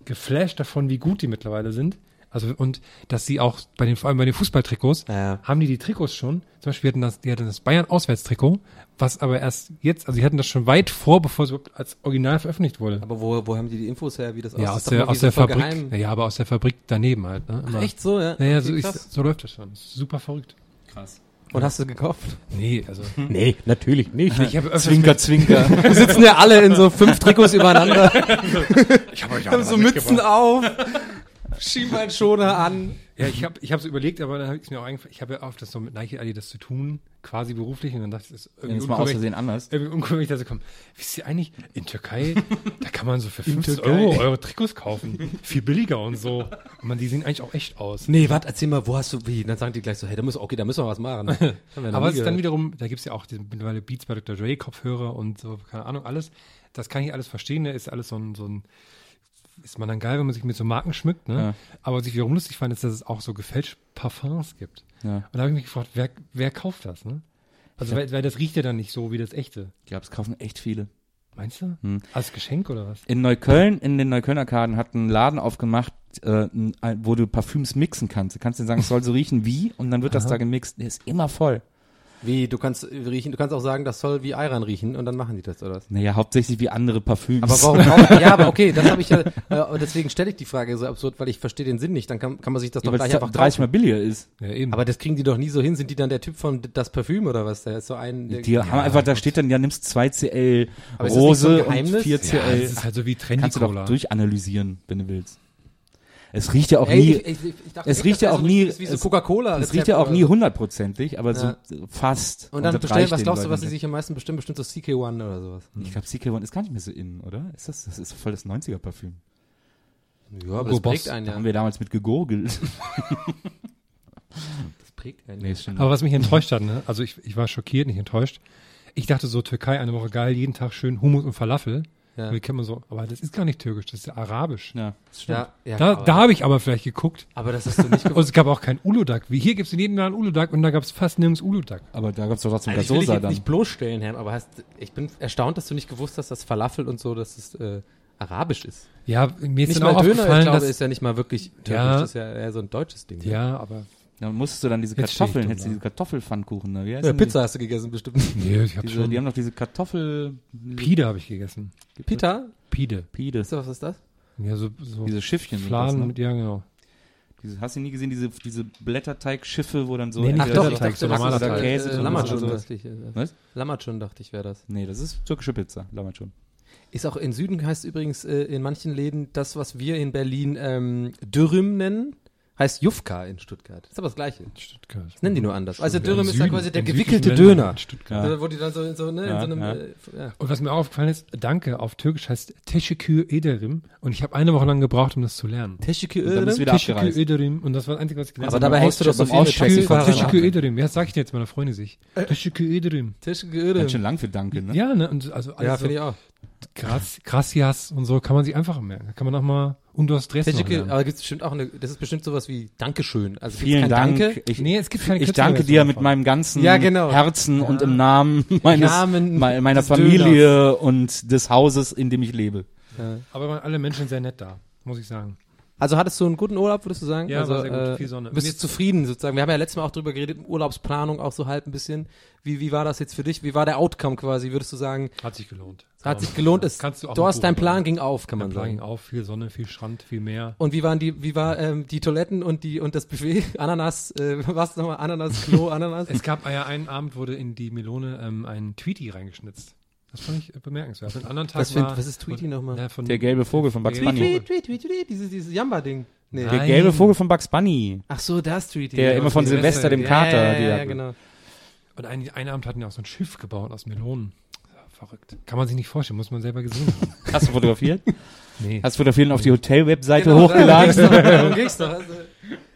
geflasht davon, wie gut die mittlerweile sind. Also, und dass sie auch bei den, vor allem bei den Fußballtrikots, Ja. haben die die Trikots schon. Zum Beispiel hatten das, die hatten das Bayern-Auswärtstrikot, was aber erst jetzt, also die hatten das schon weit vor, bevor es überhaupt als Original veröffentlicht wurde. Aber wo, wo haben die die Infos her, wie das ja, aussieht? aus der, aus so der Fabrik. geheim. Ja, aber aus der Fabrik daneben halt, ne? Immer. Echt so, ja? Ja, ja, Okay, so, krass. so läuft das schon. Das super verrückt. Und hast du gekauft? Nee, also. Nee, natürlich nicht. Ich habe öfters Zwinker, zwinker. Wir sitzen ja alle in so fünf Trikots übereinander. ich habe euch Haben so Mützen auf. Schienbeinschoner an. Ja, ich habe ich habe so überlegt, aber dann habe ich mir auch eingefallen, ich habe ja oft das so mit Nike Adidas zu tun, quasi beruflich und dann dachte ich, das ist irgendwie Jetzt mal aus Versehen anders. irgendwie uncool, wenn ich da so komme. Wisst ihr eigentlich, in Türkei, da kann man so für 50 Euro eure Trikots kaufen. Viel billiger und so. Und man, die sehen eigentlich auch echt aus. Nee, warte, erzähl mal, wo hast du, wie? Dann sagen die gleich so, hey, da muss, okay, da müssen wir was machen. Aber es ist dann wiederum, da gibt's ja auch diese mittlerweile Beats bei Dr. Dre Kopfhörer und so, keine Ahnung, alles. Das kann ich alles verstehen, da ist alles so ein, so ein, ist man dann geil, wenn man sich mit so Marken schmückt, ne? Ja. Aber was ich wiederum lustig fand, ist, dass es auch so gefälscht Parfums gibt. Ja. Und da habe ich mich gefragt, wer, wer kauft das, ne? Also, weil, weil das riecht ja dann nicht so wie das echte. Ich glaube, es kaufen echt viele. Meinst du? Hm. Als Geschenk oder was? In Neukölln, in den Neukölln-Arkaden, hat ein Laden aufgemacht, äh, wo du Parfüms mixen kannst. Du kannst dir sagen, es soll so riechen wie, und dann wird das Aha. da gemixt. Der ist immer voll. Wie, du kannst äh, riechen, du kannst auch sagen, das soll wie Ayran riechen und dann machen die das, oder was? Naja, hauptsächlich wie andere Parfüms. Aber warum? warum ja, aber okay, das habe ich ja, äh, deswegen stelle ich die Frage so absurd, weil ich verstehe den Sinn nicht. Dann kann, kann man sich das Ja, doch weil gleich einfach 30 Mal billiger ist. Ja, eben. Aber das kriegen die doch nie so hin. Sind die dann der Typ von das Parfüm oder was? Der ist so ein. Der, Die haben einfach, da steht dann, ja, nimmst 2 CL Aber ist das nicht so Rose und Geheimnis? 4 ja, CL. das ist halt so wie Trendy Kannst du doch durchanalysieren, wenn du willst. Es riecht ja auch Ey, nie, ich, ich, ich dachte es echt, riecht ja auch so nie- Wie so es- Coca-Cola. es riecht ja auch nie hundertprozentig, aber Ja. so fast. Und dann bestellen, was glaubst du, was sie sich am meisten bestimmen? Bestimmt so CK1 oder sowas. Ich glaube, CK1 ist gar nicht mehr so in, oder? Ist das? Das ist voll das 90er-Parfüm. Ja, aber Hugo das Boss. prägt einen Da ja. haben wir damals mit gegurgelt. Das prägt einen nee, ist stimmt. Aber was mich enttäuscht hat, ne? Also ich, ich war schockiert, nicht enttäuscht. Ich dachte so, Türkei eine Woche geil, jeden Tag schön Hummus und Falafel. Ja. Wie kennt man so? Aber das ist gar nicht türkisch, das ist ja arabisch. ja, das stimmt. Ja, ja, Da, da habe ich aber vielleicht geguckt. aber das hast du nicht Und gewusst. es gab auch kein Uludag. Wie hier gibt es in jedem ein Uludag und da gab es fast nirgends Uludag. Aber da gab es doch trotzdem Also ich will Gasosa jetzt dann. nicht bloßstellen, Herr, aber hast, ich bin erstaunt, dass du nicht gewusst hast, dass Falafel und so, dass es äh, arabisch ist. Ja, mir ist Nicht dann mal auch Döner, ich aufgefallen, glaube, dass, ist ja nicht mal wirklich türkisch, Ja. das ist ja eher so ein deutsches Ding. ne? ja, aber Dann musstest du dann diese Jetzt Kartoffeln, hättest du diese Kartoffelpfannkuchen, ne? Wie heißt Ja, denn die? Pizza hast du gegessen bestimmt. nee, ich habe Diese, schon die haben doch diese Kartoffel... Pide habe ich gegessen. Pita? Pide. Pide. Weißt du, was ist das? Ja, so, so Diese Schiffchen. Fladen das, ne? mit, ja genau. Diese, hast du nie gesehen, diese, diese Blätterteigschiffe, wo dann so... Nee, Ach doch, ich dachte, so normaler Teig. Käse äh, oder so. dachte ich. äh, Was? Lamacun, dachte ich, wäre das. Nee, das ist türkische Pizza, damals schon. Ist auch in Süden heißt übrigens äh, in manchen Läden das, was wir in Berlin ähm, Dürüm nennen. Heißt Jufka in Stuttgart. Ist aber das Gleiche. Stuttgart. Das nennen die nur anders. Also Dürüm ist ja quasi der gewickelte Döner. in Stuttgart. Also, Wo die dann so, in so, ne, Ja, in so einem, ja. äh, ja. Und was mir auch aufgefallen ist, Danke auf Türkisch heißt Teşekkür ederim. Und ich habe eine Woche lang gebraucht, um das zu lernen. Teşekkür wieder Teşekkür ederim. Und das war das Einzige, was ich gelernt Aber habe. dabei hängst du doch so viel mit von ab. Teşekkür ederim. Ja, das sag ich dir jetzt, meine Freunde sich. Teşekkür ederim. Teşekkür Ganz schön lang für Danke, ne? Ja, ne? Und also alles Ja, so finde ich auch. Grac- Gracias und so kann man sich einfach merken. Da kann man auch mal und du hast Teşekkür, lernen. aber gibt's bestimmt auch eine, das ist bestimmt sowas wie Dankeschön. Also Vielen kein Dank. Danke. Ich, Nee, es gibt keine ich danke dir mit meinem ganzen Ja, genau. Herzen und im Namen meines, Namen me- meiner Familie und des Hauses, in dem ich lebe. Aber waren alle Menschen sehr nett da, muss ich sagen. Also hattest du einen guten Urlaub, würdest du sagen? Ja, also, war sehr gut, äh, viel Sonne. Bist du zufrieden sozusagen? Wir haben ja letztes Mal auch drüber geredet, Urlaubsplanung auch so halb ein bisschen. Wie, wie war das jetzt für dich? Wie war der Outcome quasi? Würdest du sagen, Hat sich gelohnt. hat sich gelohnt? Ist, Kannst du auch du hast, dein Plan oder? ging auf, kann man Plan ging sagen. auf, viel Sonne, viel Strand, viel Meer. Und wie waren die, wie war ähm, die Toiletten und die und das Buffet? Ananas, äh, was nochmal? Ananas, Klo, Ananas? Es gab ja einen Abend, wurde in die Melone ähm, ein Tweety reingeschnitzt. Das fand ich äh, bemerkenswert. Den anderen Tag Was für- war, was ist Tweety nochmal? Ja, Der gelbe Vogel von Bugs Bunny. gelbe tweet, tweet, tweet, tweet, dieses, dieses Jamba-Ding. Nee. Nein. Der gelbe Vogel von Bugs Bunny. Ach so, das Tweety. Der Ja, immer von. Silvester, dem ja, Kater, Ja, die ja, genau. Und einen, einen Abend hatten die auch so ein Schiff gebaut aus Melonen. Ja, verrückt. Kann man sich nicht vorstellen, muss man selber gesehen haben. Hast du fotografiert? Nee. Hast du fotografiert und auf die Hotel-Webseite Genau, hochgeladen? Darum ging's doch. Also,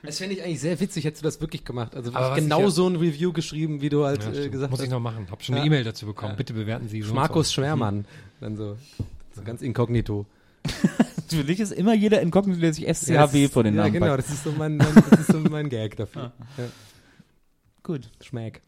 das fände ich eigentlich sehr witzig, hättest du das wirklich gemacht. Also wirklich genau ich ja- so ein Review geschrieben, wie du halt Ja, äh, gesagt muss ich hast. noch machen. Hab schon Ja. eine E-Mail dazu bekommen. Bitte bewerten Sie so Markus so. Schwermann. Dann so, so ganz inkognito. Für dich ist immer jeder Inkognito, der sich SCHW vor den Ja, Namen genau, packt. das ist so mein, mein, das ist so mein Gag dafür. Ja. Gut. Schmack.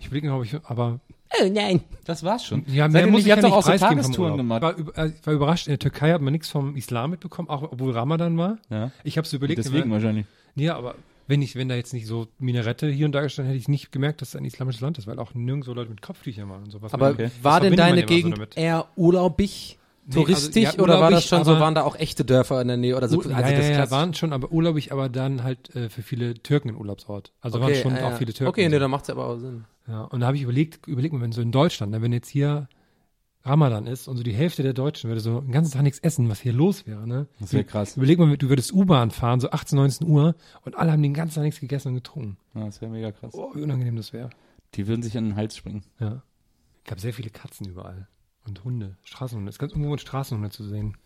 Ich noch, ob ich, aber Oh nein. Das war's schon. Ja, mehr muss nicht- ich ihr ja auch so Tagestouren gemacht. War, über- äh, ich war überrascht, in der Türkei hat man nichts vom Islam mitbekommen, auch obwohl Ramadan war. Ja. Ich habe es überlegt. Deswegen weil- wahrscheinlich. Ja, aber wenn ich, wenn da jetzt nicht so Minarette hier und da gestanden, hätte ich nicht gemerkt, dass es ein islamisches Land ist, weil auch nirgendwo Leute mit Kopftüchern waren und sowas. Aber Okay. war denn deine immer so Gegend damit. eher urlaubig, Nee, touristisch also, ja, oder war das schon so, waren da auch echte Dörfer in der Nähe oder so? Also ja, ja, das ja, waren schon, aber urlaubig, aber dann halt äh, für viele Türken ein Urlaubsort. Also waren schon ja. auch viele Türken. Okay, und ne, so. dann macht's aber auch Sinn. Ja, und da habe ich überlegt, überleg mal, wenn so in Deutschland, ne, wenn jetzt hier Ramadan ist und so die Hälfte der Deutschen würde so den ganzen Tag nichts essen, was hier los wäre, ne? Das wäre krass. Überleg mal, du würdest U-Bahn fahren, so 18, 19 Uhr und alle haben den ganzen Tag nichts gegessen und getrunken. Ja, das wäre mega krass. Oh, wie unangenehm das wäre. Die würden sich an den Hals springen. Ja. gab sehr viele Katzen überall. Und Hunde, Straßenhunde. Es ist ganz ungewohnt, Straßenhunde zu sehen.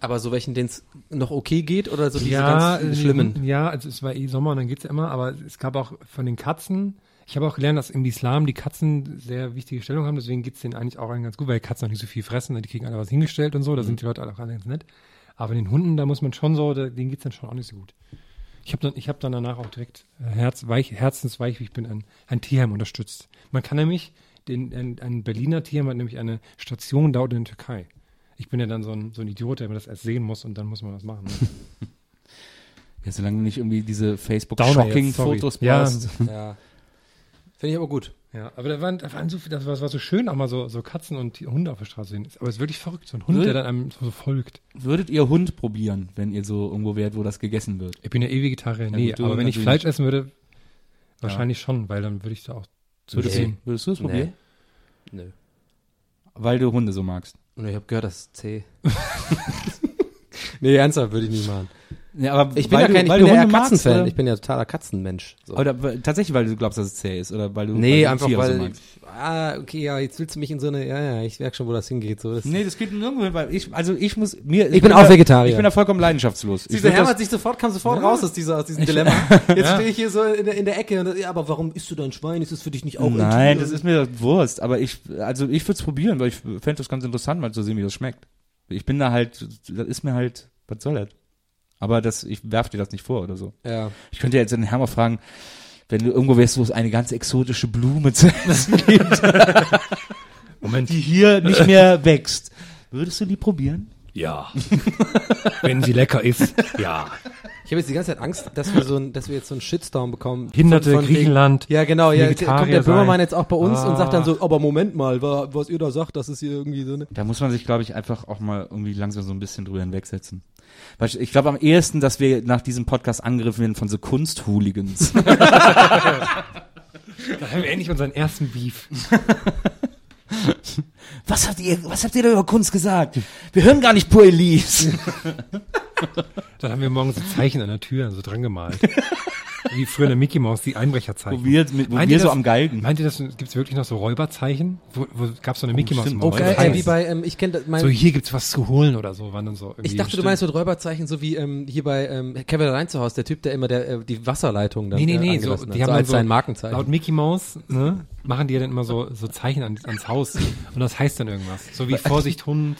Aber so welchen, denen es noch okay geht oder so diese ganz äh, schlimmen? Ja, also es war eh Sommer und dann geht's ja immer, aber es gab auch von den Katzen, ich habe auch gelernt, dass im Islam die Katzen sehr wichtige Stellung haben, deswegen geht's denen eigentlich auch allen ganz gut, weil Katzen auch nicht so viel fressen, die kriegen alle was hingestellt und so, da sind die Leute alle auch alle ganz nett. Aber den Hunden, da muss man schon so, da, denen geht's dann schon auch nicht so gut. Ich habe dann, ich hab dann danach auch direkt äh, Herzweich, herzensweich, wie ich bin, ein, ein Tierheim unterstützt. Man kann nämlich, den, ein, ein Berliner Tierheim hat nämlich eine Station dort in der Türkei. Ich bin ja dann so ein, so ein Idiot, der mir das erst sehen muss und dann muss man das machen. Ne? Ja, solange du nicht irgendwie diese Facebook-Shocking-Fotos brauchst. Ja. Finde ich aber gut. Ja, aber da waren, da waren so viele, das war, das war so schön, auch mal so, so Katzen und Tier- Hunde auf der Straße sehen. Aber es ist wirklich verrückt, so ein Hund, Will- der dann einem so, so folgt. Würdet ihr Hund probieren, wenn ihr so irgendwo wärt, wo das gegessen wird? Ich bin ja eh Vegetarier, Ja, nee, aber wenn ich Fleisch essen würde, wahrscheinlich schon, weil dann würde ich da auch Würdest, sehen. du, würdest du es probieren? Nö. Weil du Hunde so magst. Und ich habe gehört, das ist zäh. nee, ernsthaft würde ich nicht machen. Ja, aber Ich bin ja kein, ich bin ja magst, Katzenfan. oder? Ich bin ja totaler Katzenmensch. So. Oder tatsächlich, weil du glaubst, dass es zäh ist, oder weil du nee, weil du einfach Tiere so weil, magst? ah, okay, ja, jetzt willst du mich in so eine, ja, ja, ich merke schon, wo das hingeht. So, das Nee, das geht nirgendwo hin, weil ich, also ich muss, mir, Ich bin da- auch Vegetarier. Ich bin da vollkommen leidenschaftslos. Ich würd Herr hat sich sofort, kam sofort raus aus, dieser, aus diesem Dilemma. Jetzt stehe ich hier so in der, in der Ecke und, ja, aber warum isst du dein Schwein? Ist das für dich nicht auch ein Nein, das ist mir Wurst, aber ich, also ich würde es probieren, weil ich fände das ganz interessant, mal zu sehen, wie das schmeckt. Ich bin da halt, das ist mir halt, was soll das? Aber das, ich werf dir das nicht vor oder so. Ja. Ich könnte ja jetzt den Herr fragen, wenn du irgendwo wärst, wo es eine ganz exotische Blume zu essen gibt, Moment, die hier nicht mehr wächst, würdest du die probieren? ja. wenn sie lecker ist, ja. Ich habe jetzt die ganze Zeit Angst, dass wir so ein, dass wir jetzt so einen Shitstorm bekommen. Hinderte von- von Griechenland. Ja, genau, ja, jetzt kommt der Böhmermann jetzt auch bei uns und sagt dann Ah. so, aber Moment mal, wa- was ihr da sagt, das ist hier irgendwie so eine. Da muss man sich, glaube ich, einfach auch mal irgendwie langsam so ein bisschen drüber hinwegsetzen. Ich- glaube am ehesten, dass wir nach diesem Podcast angegriffen werden von so Kunsthooligans. Da haben wir endlich unseren ersten Beef. was habt ihr, was habt ihr da über Kunst gesagt? Wir hören gar nicht Pur Elise. Dann haben wir morgens so Zeichen an der Tür so dran gemalt. Wie früher in der Mickey Mouse, die Einbrecherzeichen. Wo wir, mit, wo Meint wir ihr so das- am Galgen. Meint ihr, das gibt's wirklich noch so Räuberzeichen? Wo, wo gab's so eine Mickey Mouse? stimmt. Maus? Oh, geil, Weiß. ey, wie bei, ähm, ich kenne mein, So, hier gibt's was zu holen oder so, waren dann so irgendwie. Ich dachte, du meinst mit Räuberzeichen, so wie ähm, hier bei ähm, Kevin allein zu Hause, der Typ, der immer der, äh, die Wasserleitung dann Nee, nee, äh, nee, so, angelassen die hat, haben so als so, sein Markenzeichen. laut Mickey Mouse, ne, machen die ja dann immer so, so Zeichen an, ans Haus. Und das heißt dann irgendwas. So wie Vorsicht, Hund,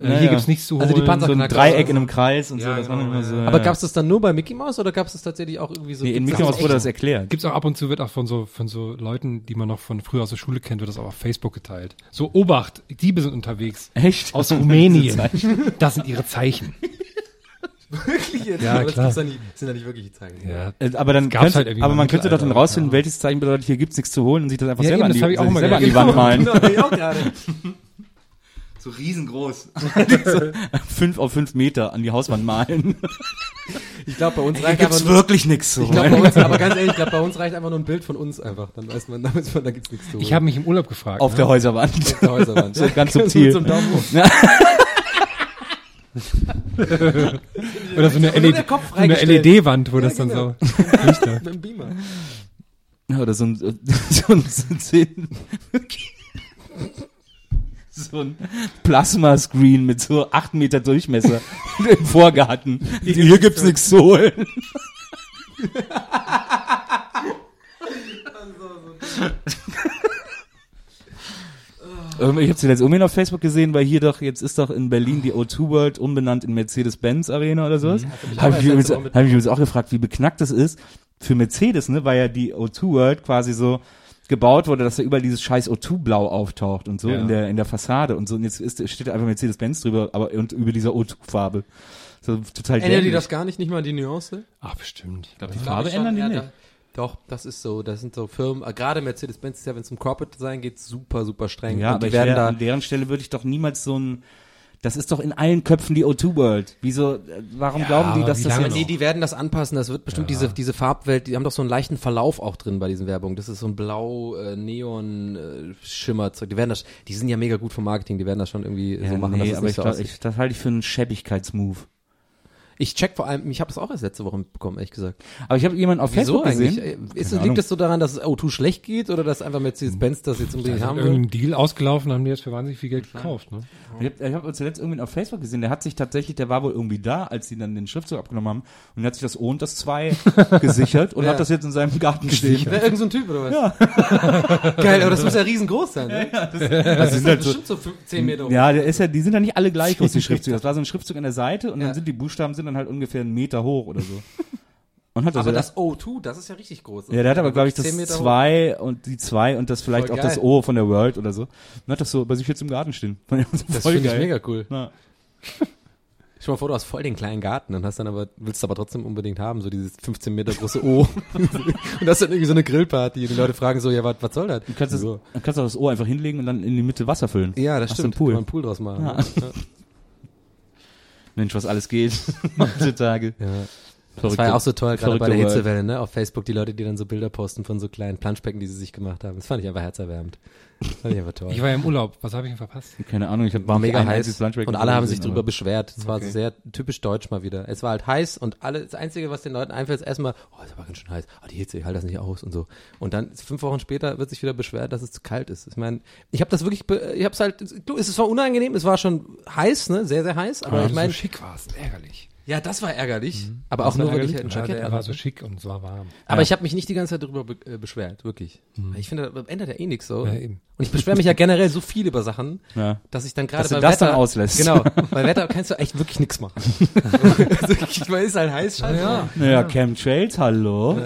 äh, Ja, hier gibt's nichts zu holen. Also die Panzer- So ein. Dreieck in einem Kreis und so. Ja, Das war genau, immer ja, so. ja. Aber gab's das dann nur bei Mickey Mouse oder gab's es tatsächlich auch irgendwie so? Nee, in Mickey das Mouse wurde das erklärt. Gibt's auch ab und zu, wird auch von so, von so Leuten, die man noch von früher aus der Schule kennt, wird das auch auf Facebook geteilt. So, Obacht, Diebe sind unterwegs. Echt? Aus Rumänien. Das sind ihre Zeichen. Wirklich jetzt? Ja, Aber das klar. ja nicht, sind ja nicht wirkliche Zeichen. Ja. Äh, Aber dann könnte, halt aber man könnte doch dann rausfinden, ja. welches Zeichen bedeutet, hier gibt's nichts zu holen und sich das einfach Ja, selber, eben, an, das die, auch immer selber an die. Wand malen. Genau, ich auch gerade. So riesengroß. fünf auf fünf Meter an die Hauswand malen. Ich glaube, bei uns Hier reicht gibt's einfach nur, wirklich nichts zu ich glaube, bei uns, aber ganz ehrlich, ich glaube, bei uns reicht einfach nur ein Bild von uns einfach. Dann weiß man, dann weiß man, da gibt's nichts zu holen. Ich habe mich im Urlaub gefragt. Auf ne? der Häuserwand. Auf der Häuserwand. So ganz So subtil. Zum Daumen hoch. Oder so eine, LED, so eine. LED-Wand, wo das genau. dann so leuchtet. Mit dem Beamer. Ja, Oder so ein, so ein, so ein, zehn- so ein Plasma-Screen mit so acht Meter Durchmesser im Vorgarten. Hier gibt's nichts zu holen. Ähm, Ich habe zuletzt irgendwie auf Facebook gesehen, weil hier doch, jetzt ist doch in Berlin die O2 World umbenannt in Mercedes-Benz Arena oder sowas. auch Habe ich, hab ich mich übrigens auch gefragt, wie beknackt das ist für Mercedes, ne, weil ja die O2 World quasi so gebaut wurde, dass da überall dieses scheiß O2-Blau auftaucht und so Ja. in der in der Fassade und so. Und jetzt ist, steht da einfach Mercedes-Benz drüber, aber und über dieser O2-Farbe. So total Ändern die dämlich. das gar nicht, nicht mal die Nuance? Ach, bestimmt. Ich die Glaub Farbe ich schon, ändern die ja, nicht. da- Doch, das ist so. Das sind so Firmen, äh, gerade Mercedes-Benz ist ja, wenn es um Corporate Design geht, super, super streng. Ja, Und aber die ich werden wär, da, an deren Stelle würde ich doch niemals so ein das ist doch in allen Köpfen die O2 World. Wieso, äh, warum Ja, glauben die, dass das jetzt, Nee, die werden das anpassen. Das wird bestimmt diese, diese Farbwelt, die haben doch so einen leichten Verlauf auch drin bei diesen Werbungen. Das ist so ein blau, äh, Neon, äh, Schimmerzeug. Die werden das, die sind ja mega gut vom Marketing, die werden das schon irgendwie ja, so machen, nee, aber ich, so glaub, ich, das halte ich für einen Schäbigkeitsmove. Ich check vor allem, ich habe das auch erst letzte Woche mitbekommen, ehrlich gesagt. Aber ich habe jemanden auf Wieso Facebook eigentlich? gesehen. Äh, Ist, Keine liegt Ahnung. es so daran, dass es O2 schlecht geht oder dass einfach Mercedes-Benz das jetzt unbedingt haben ist will? irgendein Deal ausgelaufen, haben die jetzt für wahnsinnig viel Geld gekauft, ne? Ich habe hab zuletzt irgendwie auf Facebook gesehen, der hat sich tatsächlich, der war wohl irgendwie da, als sie dann den Schriftzug abgenommen haben und der hat sich das O und das 2 gesichert und Ja. hat das jetzt in seinem Garten stehen. Wäre irgend so ein Typ oder was? Ja. Geil, aber das muss ja riesengroß sein, ne? Das sind halt so, Bestimmt so fünf- 10 Meter hoch. ja, der ist ja, die sind ja nicht alle gleich groß, die Schriftzüge. Das war so ein Schriftzug an der Seite und Ja. dann sind die Buchstaben sind dann halt ungefähr einen Meter hoch oder so. Und hat das, Aber das O2, das ist ja richtig groß. ja, der hat aber, glaube ich, das 10 Meter hoch. 2 und die 2 und das vielleicht auch das. O von der World oder so. Und hat das so bei sich jetzt im Garten stehen. Das finde ich mega cool. Ja. Stell mal vor, du hast voll den kleinen Garten und hast dann aber, willst aber trotzdem unbedingt haben, so dieses 15 Meter große O. und das ist dann irgendwie so eine Grillparty und die Leute fragen so, ja, was, was soll das? Du kannst, das, so. kannst auch das O einfach hinlegen und dann in die Mitte Wasser füllen. Ja, das Hast stimmt. einen Pool. Kann man einen Pool draus machen. Ja. ne? Mensch, was alles geht heutzutage. Ja. ja. Das Verrückte- war ja auch so toll, gerade bei der verrückte. Hitzewelle, ne? Auf Facebook, die Leute, die dann so Bilder posten von so kleinen Planschbecken, die sie sich gemacht haben. Das fand ich einfach herzerwärmend. Das fand ich toll. Ich war ja im Urlaub. Was habe ich denn verpasst? Keine Ahnung, ich hab war mega heiß Lunchbreak und alle haben sich gesehen, drüber aber- beschwert. Es war Okay. sehr typisch deutsch mal wieder. Es war halt heiß und alle, das Einzige, was den Leuten einfällt, ist erstmal, oh, es war ganz schön heiß, oh, die Hitze, ich halte das nicht aus und so. Und dann fünf Wochen später wird sich wieder beschwert, dass es zu kalt ist. Ich meine, ich habe das wirklich, ich habe es halt, du, es war unangenehm, es war schon heiß, ne, sehr, sehr heiß, aber Ah, ich meine, so schick war es, ärgerlich. Ja, das war ärgerlich, aber Was auch nur, weil ich ärgerlich? halt ein Ja, Jackett der war so schick und es war warm. Aber ich habe mich nicht die ganze Zeit darüber be äh, beschwert, wirklich. Ich finde, das ändert ja eh nichts so. Ja, eben. Und ich beschwere mich ja generell so viel über Sachen, Ja. dass ich dann gerade beim das Wetter dann auslässt. Genau, bei Wetter kannst du echt wirklich nichts machen. also, ich meine, ist halt heiß, scheiße. Ja. Naja, Chemtrails, hallo.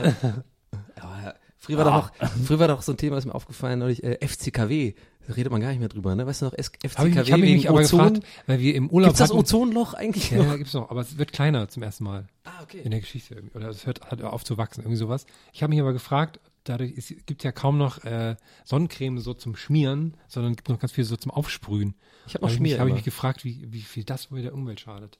Aber früher war doch noch, früher war doch so ein Thema, ist mir aufgefallen, neulich, äh, FCKW. Da redet man gar nicht mehr drüber, ne? Weißt du noch, FCKW ich, ich habe wegen mich aber Ozon? gefragt, weil wir im Urlaub Gibt's das hatten- Ozonloch eigentlich Ja, noch? ja, gibt's noch, aber es wird kleiner zum ersten Mal Ah, okay. in der Geschichte irgendwie. Oder es hört hat auf zu wachsen, irgendwie sowas. Ich habe mich aber gefragt, dadurch es gibt ja kaum noch äh, Sonnencreme so zum Schmieren, sondern es gibt noch ganz viel so zum Aufsprühen. Ich hab noch ich Schmier habe ich immer. mich gefragt, wie, wie viel das wohl der Umwelt schadet.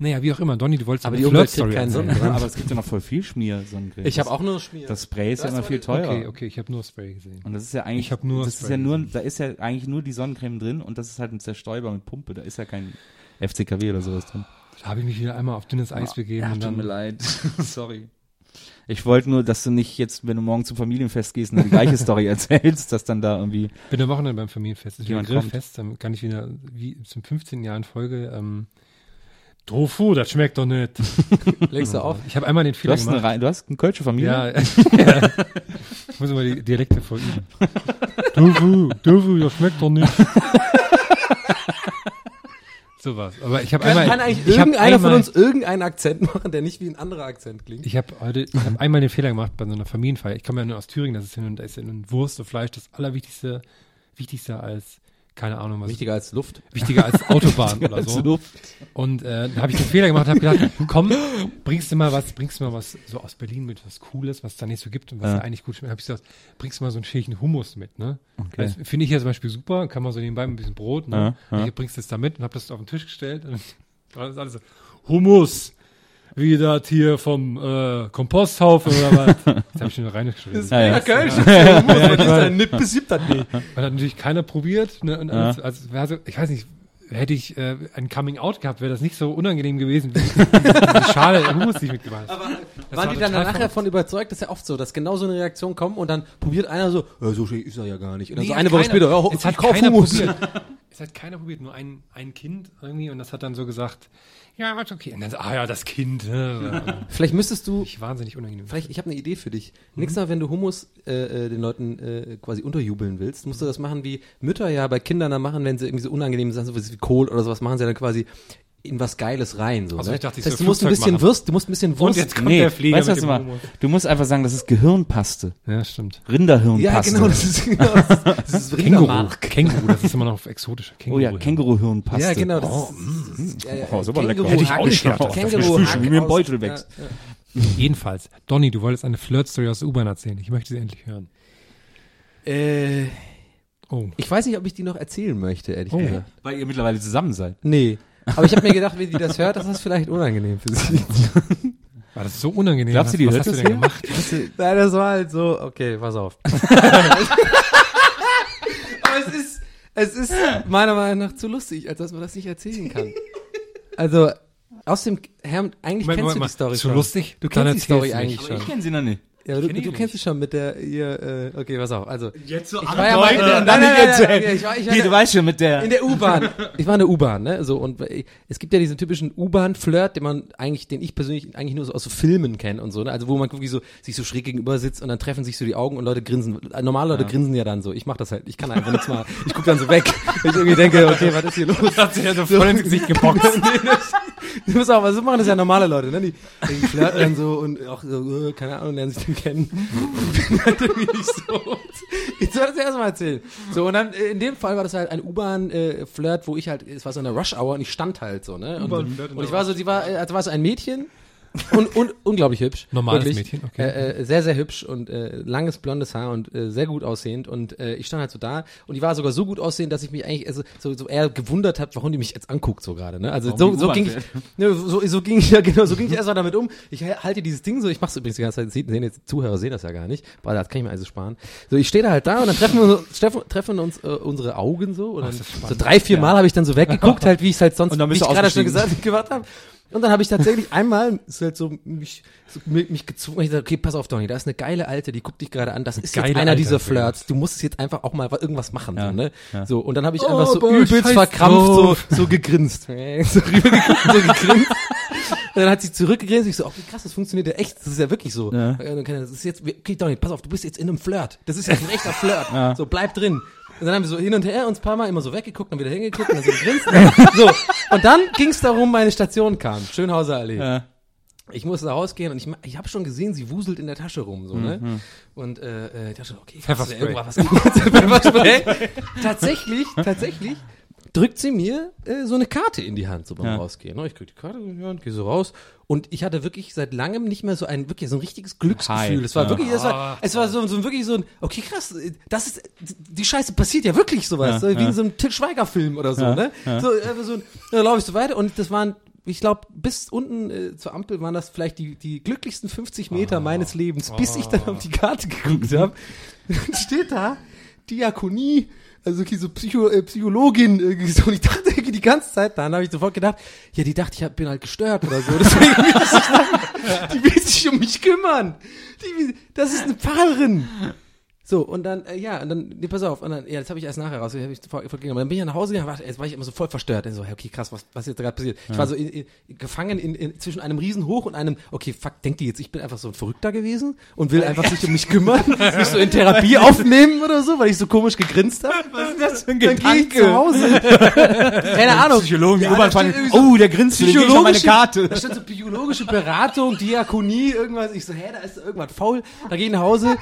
Naja, wie auch immer, Donny, du wolltest Aber eine die Umwelt Flirt-Story kriegt keinen. Sonnenbrand. Aber es gibt ja noch voll viel Schmier-Sonnencreme. Ich habe auch nur Schmier. Das Spray ist ja immer viel teurer. Okay, okay, ich habe nur Spray gesehen. Und das ist ja eigentlich, Ich hab nur das ist Spray ja nur, gesehen. da ist ja eigentlich nur die Sonnencreme drin und das ist halt ein Zerstäuber mit Pumpe. Da ist ja kein FCKW oder sowas drin. Da habe ich mich wieder einmal auf dünnes Eis begeben. Ja, tut mir leid. Sorry. Ich wollte nur, dass du nicht jetzt, wenn du morgen zum Familienfest gehst und dann die gleiche Story erzählst, dass dann da irgendwie. bin am Wochenende beim Familienfest. Es ist wieder Jemand kommt. Grillfest. Dann kann ich wieder, wie zum 15. Jahr in Folge, ähm, Tofu, das schmeckt doch nicht. Legst du auf? Ich habe einmal den Du Fehler hast, eine, gemacht. Rei- du hast eine kölsche Familie? Ja, ja. ich muss immer die Dialekte voll üben. Tofu, Tofu, das schmeckt doch nicht. so was. Aber ich habe einmal, kann eigentlich ich hab irgendeiner von einmal- uns irgendeinen Akzent machen, der nicht wie ein anderer Akzent klingt? Ich habe heute, ich habe einmal den Fehler gemacht bei so einer Familienfeier. Ich komme ja nur aus Thüringen, das ist hin und da ist ja nun Wurst und Fleisch das allerwichtigste, wichtigster als keine Ahnung was. Wichtiger als Luft. wichtiger als Autobahn oder Als so. Luft. Und äh, da habe ich den Fehler gemacht und habe gedacht, komm, bringst du mal was, bringst du mal was so aus Berlin mit was Cooles, was es da nicht so gibt und was Ja. eigentlich gut schmeckt. Hab ich gesagt, bringst du mal so ein Schälchen Hummus mit, ne? Okay. Das finde ich ja zum Beispiel super, kann man so nebenbei ein bisschen Brot, ne? Ja, ja. Ich bringst das da mit und hab das auf den Tisch gestellt und dann ist alles so, Hummus, wie das hier vom äh, Komposthaufen oder was. Das habe ich schon reingeschrieben. Ja, ja. Kölsch. Ja, ich weiß. Ein Nipp besiebt das nicht. Man hat natürlich keiner probiert. Ne? Und alles, also, wäre so, ich weiß nicht, hätte ich äh, ein Coming Out gehabt, wäre das nicht so unangenehm gewesen, Hummus, die ich mitgebracht habe. Das Waren war die dann nachher verrückt. von überzeugt, das ist ja oft so, dass genau so eine Reaktion kommt und dann probiert einer so, ja, so schön ist er ja gar nicht. Und dann Nee, so eine Woche keiner- später, ja, es hat Hummus. probiert. Es hat keiner probiert, nur ein, ein Kind irgendwie und das hat dann so gesagt, ja, ist okay. Und dann so, ah ja, das Kind. Ne? Vielleicht müsstest du, Ich wahnsinnig unangenehm. vielleicht, ich habe eine Idee für dich. Mhm. Nächstes Mal, wenn du Hummus äh, äh, den Leuten äh, quasi unterjubeln willst, musst du das machen, wie Mütter ja bei Kindern dann machen, wenn sie irgendwie so unangenehme Sachen, so wie Kohl oder sowas, machen sie dann quasi in was Geiles rein. So, Also ne? ich dachte, ich das heißt, du musst ein bisschen machen. Wurst, du musst ein bisschen Wurst. Und jetzt kommt Nee, der Flieger weißt was du mal? Du musst einfach sagen, das ist Gehirnpaste. Ja, stimmt. Rinderhirnpaste. ja, genau, das ist, genau, das ist, das ist Känguru. Rindermark. Känguru, das ist immer noch exotischer. Oh Känguru. ja, Känguruhirnpaste. Ja, genau. Das Oh, ist, ja, ja, Oh, ist aber lecker. Känguru- Hätte ich auch nicht gedacht. Känguru ist wie mir Hack Beutel wächst. Ja, ja. Jedenfalls, Donny, du wolltest eine Flirt-Story aus der U-Bahn erzählen. Ich möchte sie endlich hören. Äh, Oh. ich weiß nicht, ob ich die noch erzählen möchte, ehrlich Oh. gesagt. Weil ihr mittlerweile zusammen seid. Nee. Aber ich habe mir gedacht, wenn die das hört, das ist vielleicht unangenehm für sie. War das so unangenehm? Glaubst du, die was hört hast du das denn hier? gemacht? Nein, das war halt so, okay, pass auf. Aber es ist, es ist meiner Meinung nach zu lustig, als dass man das nicht erzählen kann. Also, aus dem, Herr, eigentlich Moment, kennst du Moment, die Story zu schon. lustig? Du Dann kennst die Story erzähl's eigentlich nicht. schon. Ich kenne sie noch nicht. Ja, du, du kennst sie schon mit der, ihr, äh, okay, pass auf, also. Jetzt so Ich war ja mal in der, nein, nein, nein, nein, ich war, ich war du weißt schon, mit der... in der U-Bahn. Ich war in der U-Bahn, ne? So und es gibt ja diesen typischen U-Bahn-Flirt, den man eigentlich, den ich persönlich eigentlich nur so aus so Filmen kenne und so, ne? Also wo man wirklich so sich so schräg gegenüber sitzt und dann treffen sich so die Augen und Leute grinsen. Normale Leute grinsen ja dann so. Ich mach das halt. Ich kann einfach nichts mal. Ich guck dann so weg. Weil ich irgendwie denke, okay, was ist hier los? Hat sich ja so voll ins Gesicht geboxt. Du musst auch, was so machen das ja normale Leute, ne? Die, die flirten dann so und auch so, äh, keine Ahnung, lernen sich dann kennen. Ich bin halt irgendwie nicht so. Ich soll das erstmal erzählen. So, und dann, äh, in dem Fall war das halt ein U-Bahn-Flirt, wo ich halt, es war so eine Rush-Hour und ich stand halt so, ne? Und, und ich war so, die war, äh, also war so ein Mädchen. Und, und unglaublich hübsch. Normales Wirklich. Mädchen, okay. Äh, äh, sehr, sehr hübsch und äh, langes blondes Haar und äh, sehr gut aussehend. Und äh, ich stand halt so da und die war sogar so gut aussehend, dass ich mich eigentlich also, so, so eher gewundert habe, warum die mich jetzt anguckt so gerade. Ne? Also Warum so, so ging ich, ne, so, so ging ich ja genau, so ging ich erstmal damit um. Ich halte dieses Ding so, ich mach's übrigens die ganze Zeit, sehen jetzt Zuhörer sehen das ja gar nicht, weil das kann ich mir also sparen. So, ich stehe da halt da und dann treffen wir uns, treffen, treffen uns äh, unsere Augen so und dann, so drei, vier Mal habe ich dann so weggeguckt, halt wie ich es halt sonst, wie ich gerade schon gesagt gemacht habe. Und dann habe ich tatsächlich einmal ist halt so mich, so mich, gezwungen, ich gesagt, okay, pass auf, Donny, da ist eine geile Alte, die guckt dich gerade an, das ist jetzt geile einer Alte dieser. Flirts. Du musst jetzt einfach auch mal irgendwas machen, Ja, so, ne? ja. So, und dann habe ich Oh, einfach so übelst verkrampft so, so gegrinst. so rübergeguckt, so gegrinst. Und dann hat sie zurückgegrinst, ich so, okay, krass, das funktioniert ja echt, das ist ja wirklich so. Ja. Das ist jetzt, okay, Donny, pass auf, du bist jetzt in einem Flirt. Das ist jetzt ein echter Flirt. Ja. So, bleib drin. Und dann haben wir so hin und her uns ein paar Mal immer so weggeguckt, dann wieder hingeguckt und dann so gegrinst. so. Und dann ging es darum, meine Station kam. Schönhauser Allee. Ja. Ich musste da rausgehen und ich, ich habe schon gesehen, sie wuselt in der Tasche rum, so, ne? Und äh, äh, ich dachte, okay, Pfefferspray. irgendwas was Pfefferspray. tatsächlich, tatsächlich drückt sie mir äh, so eine Karte in die Hand, so beim Ja. Rausgehen. Ne? Ich krieg die Karte in die Hand, gehe so raus und ich hatte wirklich seit langem nicht mehr so ein wirklich so ein richtiges Glücksgefühl. Es war ja. wirklich, es war, es war so, so wirklich so ein, okay krass, äh, das ist, die Scheiße passiert ja wirklich sowas, Ja, so, wie in so einem Til Schweiger Film oder so, ne? So, einfach so, da laufe ich so weiter und das waren ich glaube, bis unten äh, zur Ampel waren das vielleicht die, die glücklichsten 50 Meter meines Lebens, bis ich dann auf die Karte geguckt habe. Steht da Diakonie, also okay, so Psycho, äh, Psychologin irgendwie so. Und ich dachte irgendwie die ganze Zeit, dann habe ich sofort gedacht, ja, die dachte, ich hab, bin halt gestört oder so. Deswegen will ich die will sich um mich kümmern. Die, das ist eine Pfarrerin. So, und dann, äh, ja, und dann, nee, pass auf, und dann, ja, das habe ich erst nachher raus, hab ich sofort, sofort gegangen. Aber dann bin ich nach Hause gegangen, warte, jetzt war ich immer so voll verstört. Dann so, hey, okay, krass, was, was ist jetzt gerade passiert? Ich war so in, in, gefangen in, in, zwischen einem Riesenhoch und einem, okay, fuck, denkt die jetzt, ich bin einfach so ein Verrückter gewesen und will einfach sich um mich kümmern, mich so in Therapie aufnehmen oder so, weil ich so komisch gegrinst habe? Was ist das für ein Dann gehe ich zu Hause. Keine Ahnung. Psychologen, die Ja, U-Bahn fahren. Oh, der grinst, ich meine Karte. Da steht so psychologische Beratung, Diakonie, irgendwas. Ich so, hä, da ist irgendwas faul. Da gehe ich nach Hause.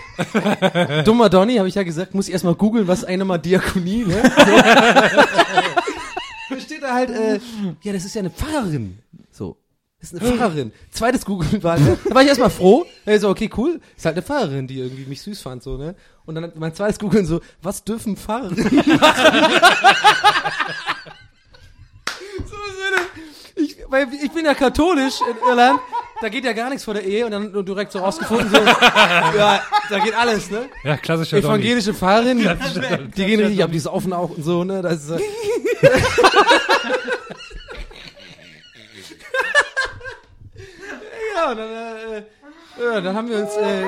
Dummer Donny, habe ich ja gesagt, muss ich erstmal googeln, was eine mal Diakonie, ne? So. steht da halt, äh, ja, das ist ja eine Pfarrerin. So. Das ist eine Pfarrerin. Zweites Googeln war, ne? da war ich erstmal froh. Ich so, okay, cool. Ist halt eine Pfarrerin, die irgendwie mich süß fand, so, ne? Und dann mein zweites Googeln so, was dürfen Pfarrerinnen Sinne. Ich, weil ich bin ja katholisch in Irland, da geht ja gar nichts vor der Ehe und dann nur direkt so rausgefunden, so, ja, da geht alles, ne? Ja, klassischer. Evangelische Pfarrerin, die gehen richtig ab, die saufen auch und so, ne? Das ist, äh, ja, und dann, äh, ja, dann haben wir uns äh,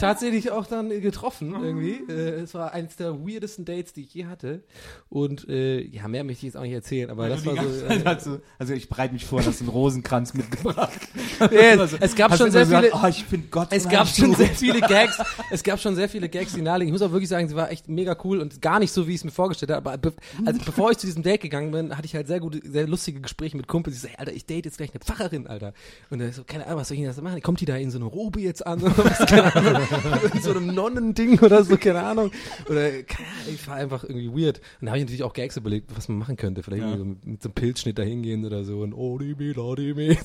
tatsächlich auch dann getroffen irgendwie. Äh, es war eines der weirdesten Dates, die ich je hatte. Und äh, ja, mehr möchte ich jetzt auch nicht erzählen, aber das war so. Äh, also, also ich bereite mich vor, hast du einen Rosenkranz mitgebracht. ja, es gab schon sehr viele. oh, ich finde Gott Es gab schon sehr viele Gags. Es gab schon sehr viele Gags, die nahelegen. Ich muss auch wirklich sagen, sie war echt mega cool und gar nicht so, wie ich es mir vorgestellt habe. Aber be also bevor ich zu diesem Date gegangen bin, hatte ich halt sehr gute, sehr lustige Gespräche mit Kumpels. Ich so, Alter, ich date jetzt gleich eine Pfarrerin, Alter. Und er so, keine Ahnung, was soll ich denn das machen? Kommt die da in so eine Robe jetzt an? Oder was, keine Ahnung. in so einem Nonnending oder so, keine Ahnung. Oder, keine Ahnung, ich war einfach irgendwie weird. Und da habe ich natürlich auch Gags überlegt, was man machen könnte. Vielleicht irgendwie so mit, mit so einem Pilzschnitt da hingehen oder so. Und oh, die me, la, die me.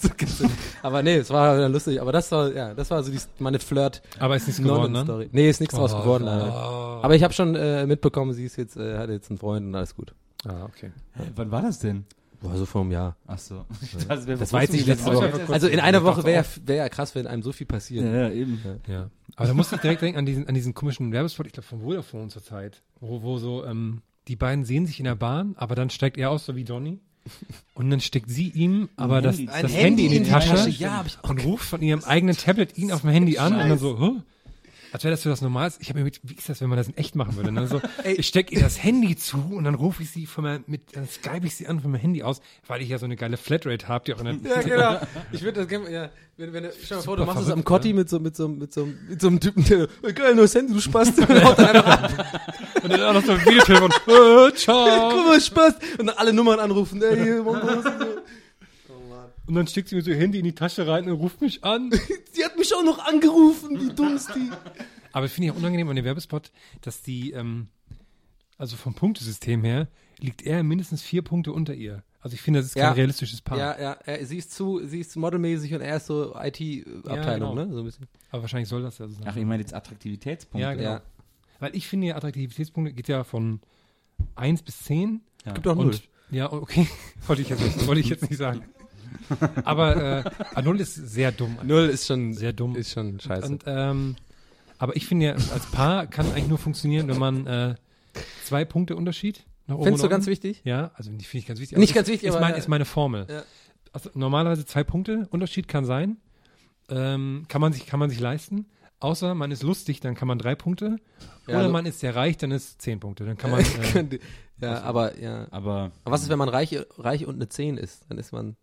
Aber nee, es war dann lustig. Aber das war, ja, das war so die, meine Flirt. Aber ist nichts geworden, ne? Story. Nee, ist nichts draus Oh, geworden, oh. Aber ich habe schon äh, mitbekommen, sie ist jetzt, äh, hat jetzt einen Freund und alles gut. Ah, okay. Wann war das denn? War so vor einem Jahr. Ach so. Das, Das war jetzt nicht letzte. Woche. Also in einer Woche wäre auch. wär ja krass, wenn einem so viel passiert. Ja, ja, eben. Ja. Aber da musste ich direkt denken an diesen, an diesen komischen Werbespot, ich glaube von Vodafone zur Zeit, wo, wo so, ähm, die beiden sehen sich in der Bahn, aber dann steigt er aus, so wie Donny. Und dann steckt sie ihm aber das, Handy. das Ein Handy, in die, Tasche, Ja, ich auch und ruft von ihrem eigenen Tablet ihn auf dem Handy an und dann so, huh? Als wäre das so das Normalste. Ich habe mir mit, wie ist das, wenn man das in echt machen würde? Dann so, ich stecke ihr das Handy zu und dann rufe ich sie von meinem, mit, dann skype ich sie an von meinem Handy aus, weil ich ja so eine geile Flatrate habe, die auch in der, Ja, genau. Ich würde das gerne, ja, wenn, wenn, stell mal vor, du machst es am verrückt, Kotti ne? mit so, mit so, mit so, mit so einem Typen, der, "Ey, geil, neues Handy, du Spaß, und dann auch noch so ein Videotelefon, äh, ciao. Guck mal, Spaß. Und dann alle Nummern anrufen, ey, Mongos und dann steckt sie mir so ihr Handy in die Tasche rein und ruft mich an. Die hat mich auch noch angerufen, wie dumm ist die. Aber finde ich auch unangenehm an dem Werbespot, dass die, ähm, also vom Punktesystem her, liegt er mindestens vier Punkte unter ihr. Also ich finde, das ist kein Ja. realistisches Paar. Ja, ja, er, sie ist zu, sie ist modelmäßig und er ist so IT-Abteilung, genau. ne, so ein bisschen. Aber wahrscheinlich soll das ja so sein. Ach, ich meine jetzt Attraktivitätspunkte. ja, genau. ja. Weil ich finde, ja, Attraktivitätspunkte geht ja von 1 bis 10. Ja. Gibt auch null. Und, ja, okay. wollte ich jetzt nicht, wollte ich jetzt nicht sagen. Aber äh, null ist sehr dumm. Null ist schon, Sehr dumm. ist schon scheiße. Und, ähm, aber ich finde ja, als Paar kann eigentlich nur funktionieren, wenn man äh, zwei Punkte Unterschied nach oben Findest du ganz wichtig? Ja, also die finde ich ganz wichtig. Nicht Aber ganz ist- wichtig, ist, aber, mein, ist meine Formel. ja. Also normalerweise zwei Punkte Unterschied kann sein. Ähm, kann man sich kann man sich leisten. Außer man ist lustig, dann kann man drei Punkte. Ja, Oder also- man ist sehr reich, dann ist zehn Punkte. Dann kann man. Äh, ja, aber, ja. Aber Aber was ist, wenn man reich, reich und eine 10 ist? Dann ist man,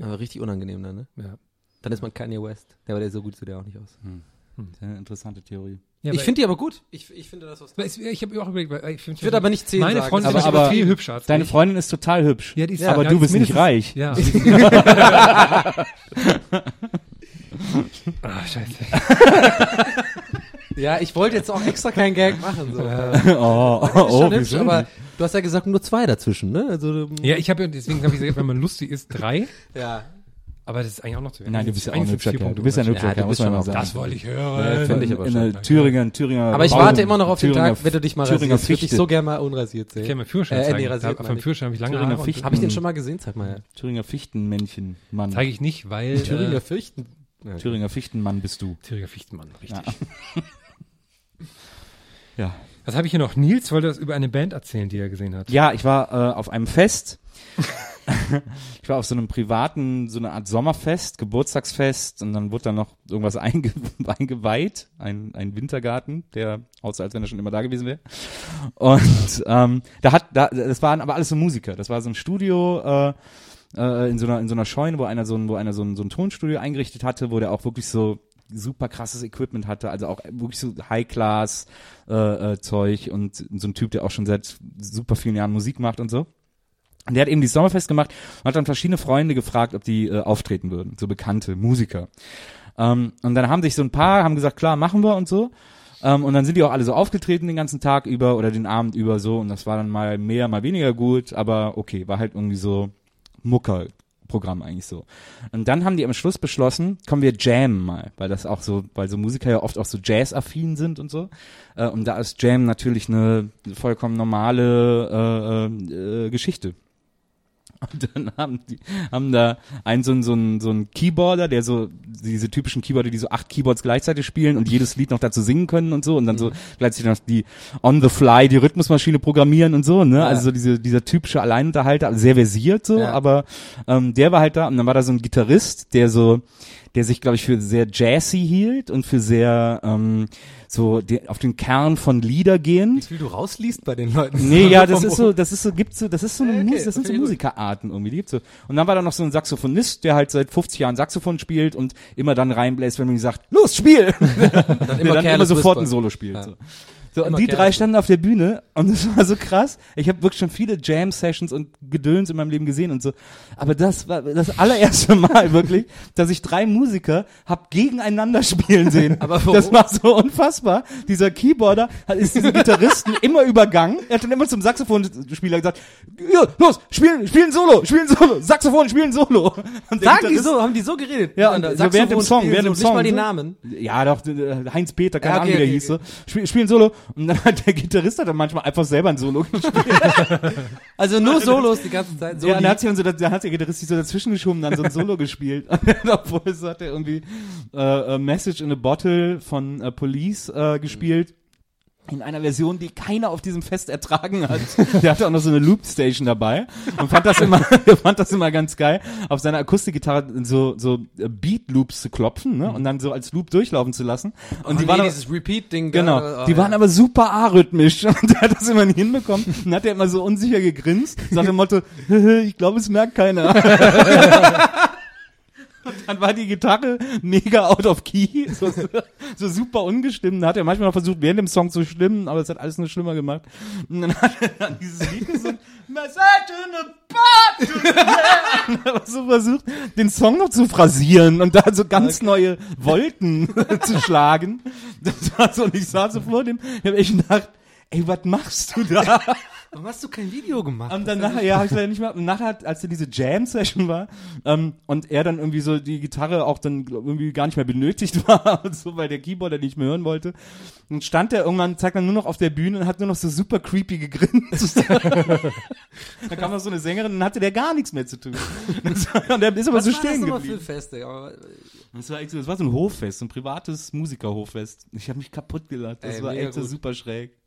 aber richtig unangenehm dann, ne? ja. Dann ist man Kanye West. Ja, aber der so gut sieht der auch nicht aus. das ist eine interessante Theorie. Ja, ich finde die aber gut. Ich, ich finde das was. es- Ich habe auch überlegt, weil ich, Ich würde aber nicht 10 meine sagen. Freundin Aber- ist aber- viel hübscher als Deine ich. Freundin ist total hübsch. Ja, die ist Ja, aber ja, du bist ist nicht reich. Ja. ah, scheiße. Ja, ich wollte jetzt auch extra keinen Gag machen. So. oh, Ist schon hübsch, aber? Du hast ja gesagt, nur zwei dazwischen, ne? Also, ähm, Ja, ich habe ja, deswegen habe ich gesagt, wenn man lustig ist, drei. ja. Aber das ist eigentlich auch noch zu wenig. Nein, du bist ja auch ein hübscher Kerl. Du bist ja ein hübscher Ja, Kerl, muss man mal auch- sagen. Das wollte ich Ja, hören. finde ich aber in der Thüringer, Thüringer. Aber ich warte immer noch auf den Tag, wenn du dich mal Thüringer rasierst. Ich würde dich so gerne mal unrasiert sehen. Ich kann mir Führerschein Äh, nee, zeigen. rasiert Da- Auf. Führerschein habe ich lange Thüringer. Fichten. Habe ich den schon mal gesehen? Zeig mal her. Thüringer Fichtenmännchen, Mann. Zeige ich nicht, weil Thüringer äh, Fürchten. Ja. Thüringer Fichtenmann bist du. Thüringer Fichtenmann, richtig. Ja. Was habe ich hier noch? Nils wollte das über eine Band erzählen, die er gesehen hat. Ja, ich war äh, auf einem Fest. ich war auf so einem privaten, so eine Art Sommerfest, Geburtstagsfest und dann wurde da noch irgendwas einge eingeweiht, ein, ein Wintergarten, der aussah, als wenn er schon immer da gewesen wäre. Und ähm, da hat, da, das waren aber alles so Musiker. Das war so ein Studio, äh, äh, in so einer in so einer Scheune, wo einer so ein wo einer so ein, so ein Tonstudio eingerichtet hatte, wo der auch wirklich so super krasses Equipment hatte, also auch wirklich so High Class äh, äh, und so ein Typ, der auch schon seit super vielen Jahren Musik macht und so. Und der hat eben die Sommerfest gemacht und hat dann verschiedene Freunde gefragt, ob die äh, auftreten würden, so bekannte Musiker. Ähm, und dann haben sich so ein paar, haben gesagt, klar, machen wir und so. Ähm, und dann sind die auch alle so aufgetreten den ganzen Tag über oder den Abend über so und das war dann mal mehr, mal weniger gut, aber okay, war halt irgendwie so Mucker-Programm eigentlich so. Und dann haben die am Schluss beschlossen, kommen wir jammen mal, weil das auch so, weil so Musiker ja oft auch so Jazz-affin sind und so. Äh, und da ist Jam natürlich eine vollkommen normale äh, äh, äh, Geschichte. Und dann haben die, haben da einen so ein, so ein, so ein Keyboarder, der so, diese typischen Keyboarder, die so acht Keyboards gleichzeitig spielen und jedes Lied noch dazu singen können und so und dann so gleichzeitig noch die on the fly, die Rhythmusmaschine programmieren und so, ne? Also so diese, dieser typische Alleinunterhalter, sehr versiert so, Ja. aber ähm, der war halt da und dann war da so ein Gitarrist, der so, der sich, glaube ich, für sehr jazzy hielt und für sehr ähm, so die, auf den Kern von Lieder gehend. Wie viel du rausliest bei den Leuten. Nee, ja, das ist so, das ist so, gibt's so, das ist so eine Okay, Mus das sind so. Musikerarten irgendwie, die gibt's so. Und dann war da noch so ein Saxophonist, der halt seit 50 Jahren Saxophon spielt und immer dann reinbläst, wenn man ihm sagt, los, spiel! der dann immer sofort Whisper. ein Solo spielt. Ja. So. So, und die drei Careless standen auf der Bühne und das war so krass. Ich habe wirklich schon viele Jam-Sessions und Gedöns in meinem Leben gesehen und so. Aber das war das allererste Mal wirklich, dass ich drei Musiker hab gegeneinander spielen sehen. Aber warum? das war so unfassbar. Dieser Keyboarder hat, ist diesen Gitarristen immer übergangen. Er hat dann immer zum Saxophonspieler gesagt, ja, los, spielen, spielen Solo, spielen Solo, Saxophon, spielen Solo. Und Sagen die so, haben die so geredet? Ja, und so während dem Song, während dem so, Song. Nicht mal die. Namen. Ja, doch, äh, Heinz Peter, keine Ja, Ahnung, okay, wie der okay, hieß so. Spiel, spielen Solo. Und dann hat der Gitarrist hat dann manchmal einfach selber ein Solo gespielt. Also nur Solos die ganze Zeit. ja, und dann hat sich dann so, dann hat der Gitarrist sich so dazwischen geschoben, dann so ein Solo gespielt. Obwohl es hat er irgendwie äh, äh, Message in a Bottle von äh, Police äh, gespielt. In einer Version, die keiner auf diesem Fest ertragen hat. Der hatte auch noch so eine Loop-Station dabei und fand das immer, fand das immer ganz geil, auf seiner Akustikgitarre so, so äh, Beat-Loops zu klopfen, ne, und dann so als Loop durchlaufen zu lassen. Und die waren aber- dieses Repeat-Ding. Genau. da, die oh, waren ja. aber super arrhythmisch und der hat das immer nicht hinbekommen. Und hat er immer so unsicher gegrinst, nach dem Motto, ich glaube, es merkt keiner. Und dann war die Gitarre mega out of key, so, so super ungestimmt. Da hat er manchmal noch versucht, während dem Song zu stimmen, aber es hat alles nur schlimmer gemacht. Und dann hat er dann dieses Lied gesungen, Message in a hat so versucht, den Song noch zu phrasieren und da so ganz neue Wolken zu schlagen. Das war so, und ich saß so vor dem, ich habe echt gedacht, ey, was machst du da? Warum hast du kein Video gemacht? Und dann nachher, ja, hab ich leider nicht mehr. Und nachher, als da diese Jam-Session war, ähm, und er dann irgendwie so die Gitarre auch dann irgendwie gar nicht mehr benötigt war und so, weil der Keyboarder nicht mehr hören wollte, dann stand er irgendwann, zeigt dann nur noch auf der Bühne und hat nur noch so super creepy gegrinst. da kam noch so eine Sängerin und dann hatte der gar nichts mehr zu tun. Und er ist aber Was so war das stehen für geblieben. Feste? Aber, Das war, echt so, das war so ein Hoffest, so ein privates Musikerhoffest. Ich habe mich kaputt gelacht. Das Ey, war echt so gut. super schräg.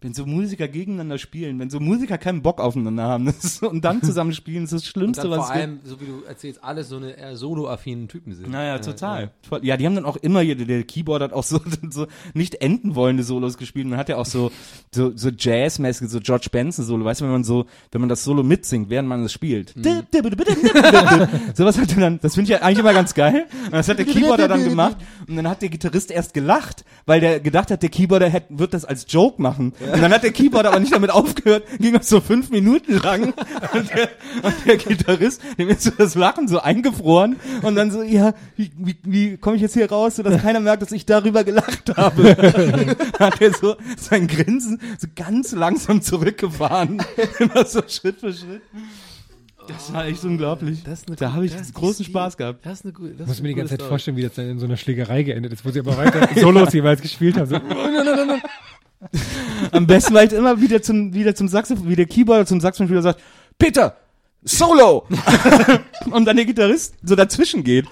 Wenn so Musiker gegeneinander spielen, wenn so Musiker keinen Bock aufeinander haben ist, und dann zusammen spielen, ist das und Schlimmste, dann was vor allem, so wie du erzählst, alles so eine eher solo-affinen Typen sind. Naja, Ja, total. Voll. Ja, die haben dann auch immer, hier, der Keyboard hat auch so, so nicht enden wollende Solos gespielt. Man hat ja auch so, so, so Jazz-mäßige, so George Benson-Solo. Weißt du, wenn man so, wenn man das Solo mitsingt, während man es spielt. Mhm. Sowas hat er dann, das finde ich ja eigentlich immer ganz geil. Und das hat der Keyboarder dann gemacht. Und dann hat der Gitarrist erst gelacht, weil der gedacht hat, der Keyboarder hätte, wird das als Joke machen. Und dann hat der Keyboarder aber nicht damit aufgehört, ging das so fünf Minuten lang. Und der, und der Gitarrist, dem ist so das Lachen so eingefroren. Und dann so, ja, wie, wie, wie komme ich jetzt hier raus, sodass keiner merkt, dass ich darüber gelacht habe. hat er so sein Grinsen so ganz langsam zurückgefahren. Immer so Schritt für Schritt. Das war echt unglaublich. Das ist eine da habe ich großen die- Spaß gehabt. Das ist eine gute. Das Ich muss mir die ganze Zeit gute vorstellen, wie das dann in so einer Schlägerei geendet ist, wo sie aber weiter Solos jeweils gespielt haben. So, Am besten war ich immer wieder zum, wieder zum Saxophon, wie der Keyboarder zum Saxophonspieler sagt, Peter, Solo! Und dann der Gitarrist so dazwischen geht.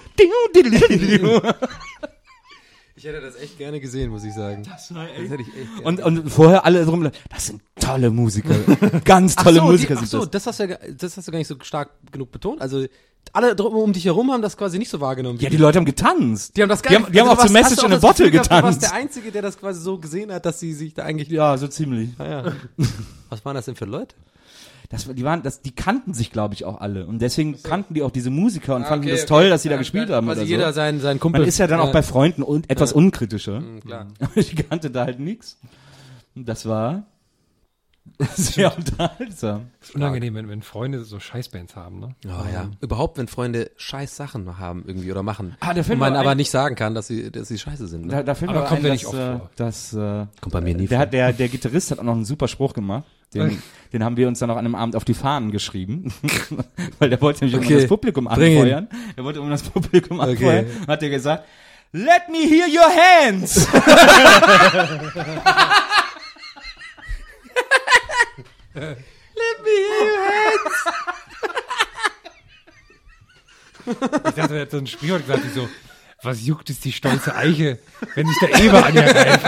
Ich hätte das echt gerne gesehen, muss ich sagen. Das, war echt- hätte ich echt gerne Und, und vorher alle drum, das sind tolle Musiker. Ganz tolle ach so, Musiker die, ach sind so, das. das hast du ja, das hast du gar nicht so stark genug betont. Also alle drum um dich herum haben das quasi nicht so wahrgenommen. Ja, die. Leute haben getanzt. die haben das die haben, die haben also auch zu Message in a Bottle Gefühl gehabt, Du warst getanzt. der Einzige, der das quasi so gesehen hat, dass sie sich da eigentlich. Ja, so ziemlich. Ah, ja. Was waren das denn für Leute? Das, die waren, das, die kannten sich, glaube ich, auch alle. Und deswegen kannten die auch diese Musiker und Ah, fanden okay, das okay. toll, dass sie da Ja, gespielt ja, haben. Oder jeder so. sein, sein Kumpel. Man ist ja dann auch bei Freunden und etwas unkritischer. Klar. Ich kannte da halt nichts. Und das war sehr unterhaltsam. ist unangenehm, wenn, wenn Freunde so Scheißbands haben, ne? Oh ja. Überhaupt, wenn Freunde scheiß Sachen haben irgendwie oder machen. Ah, da und man aber ein- nicht sagen kann, dass sie, dass sie scheiße sind. Da, Ne? da fällt Aber mir kommt ein, dass, nicht oft äh, vor. dass äh, Kommt bei mir nie der, vor. hat, der, der Gitarrist hat auch noch einen super Spruch gemacht. Den, den haben wir uns dann auch an einem Abend auf die Fahnen geschrieben. Weil der wollte nämlich Okay. immer das Publikum anfeuern. Er wollte immer das Publikum Okay. anfeuern. Hat er gesagt, Let me hear your hands! Ich dachte, er hat so ein Sprichwort gesagt, wie so, was juckt es die stolze Eiche, wenn sich der Eber an ihr.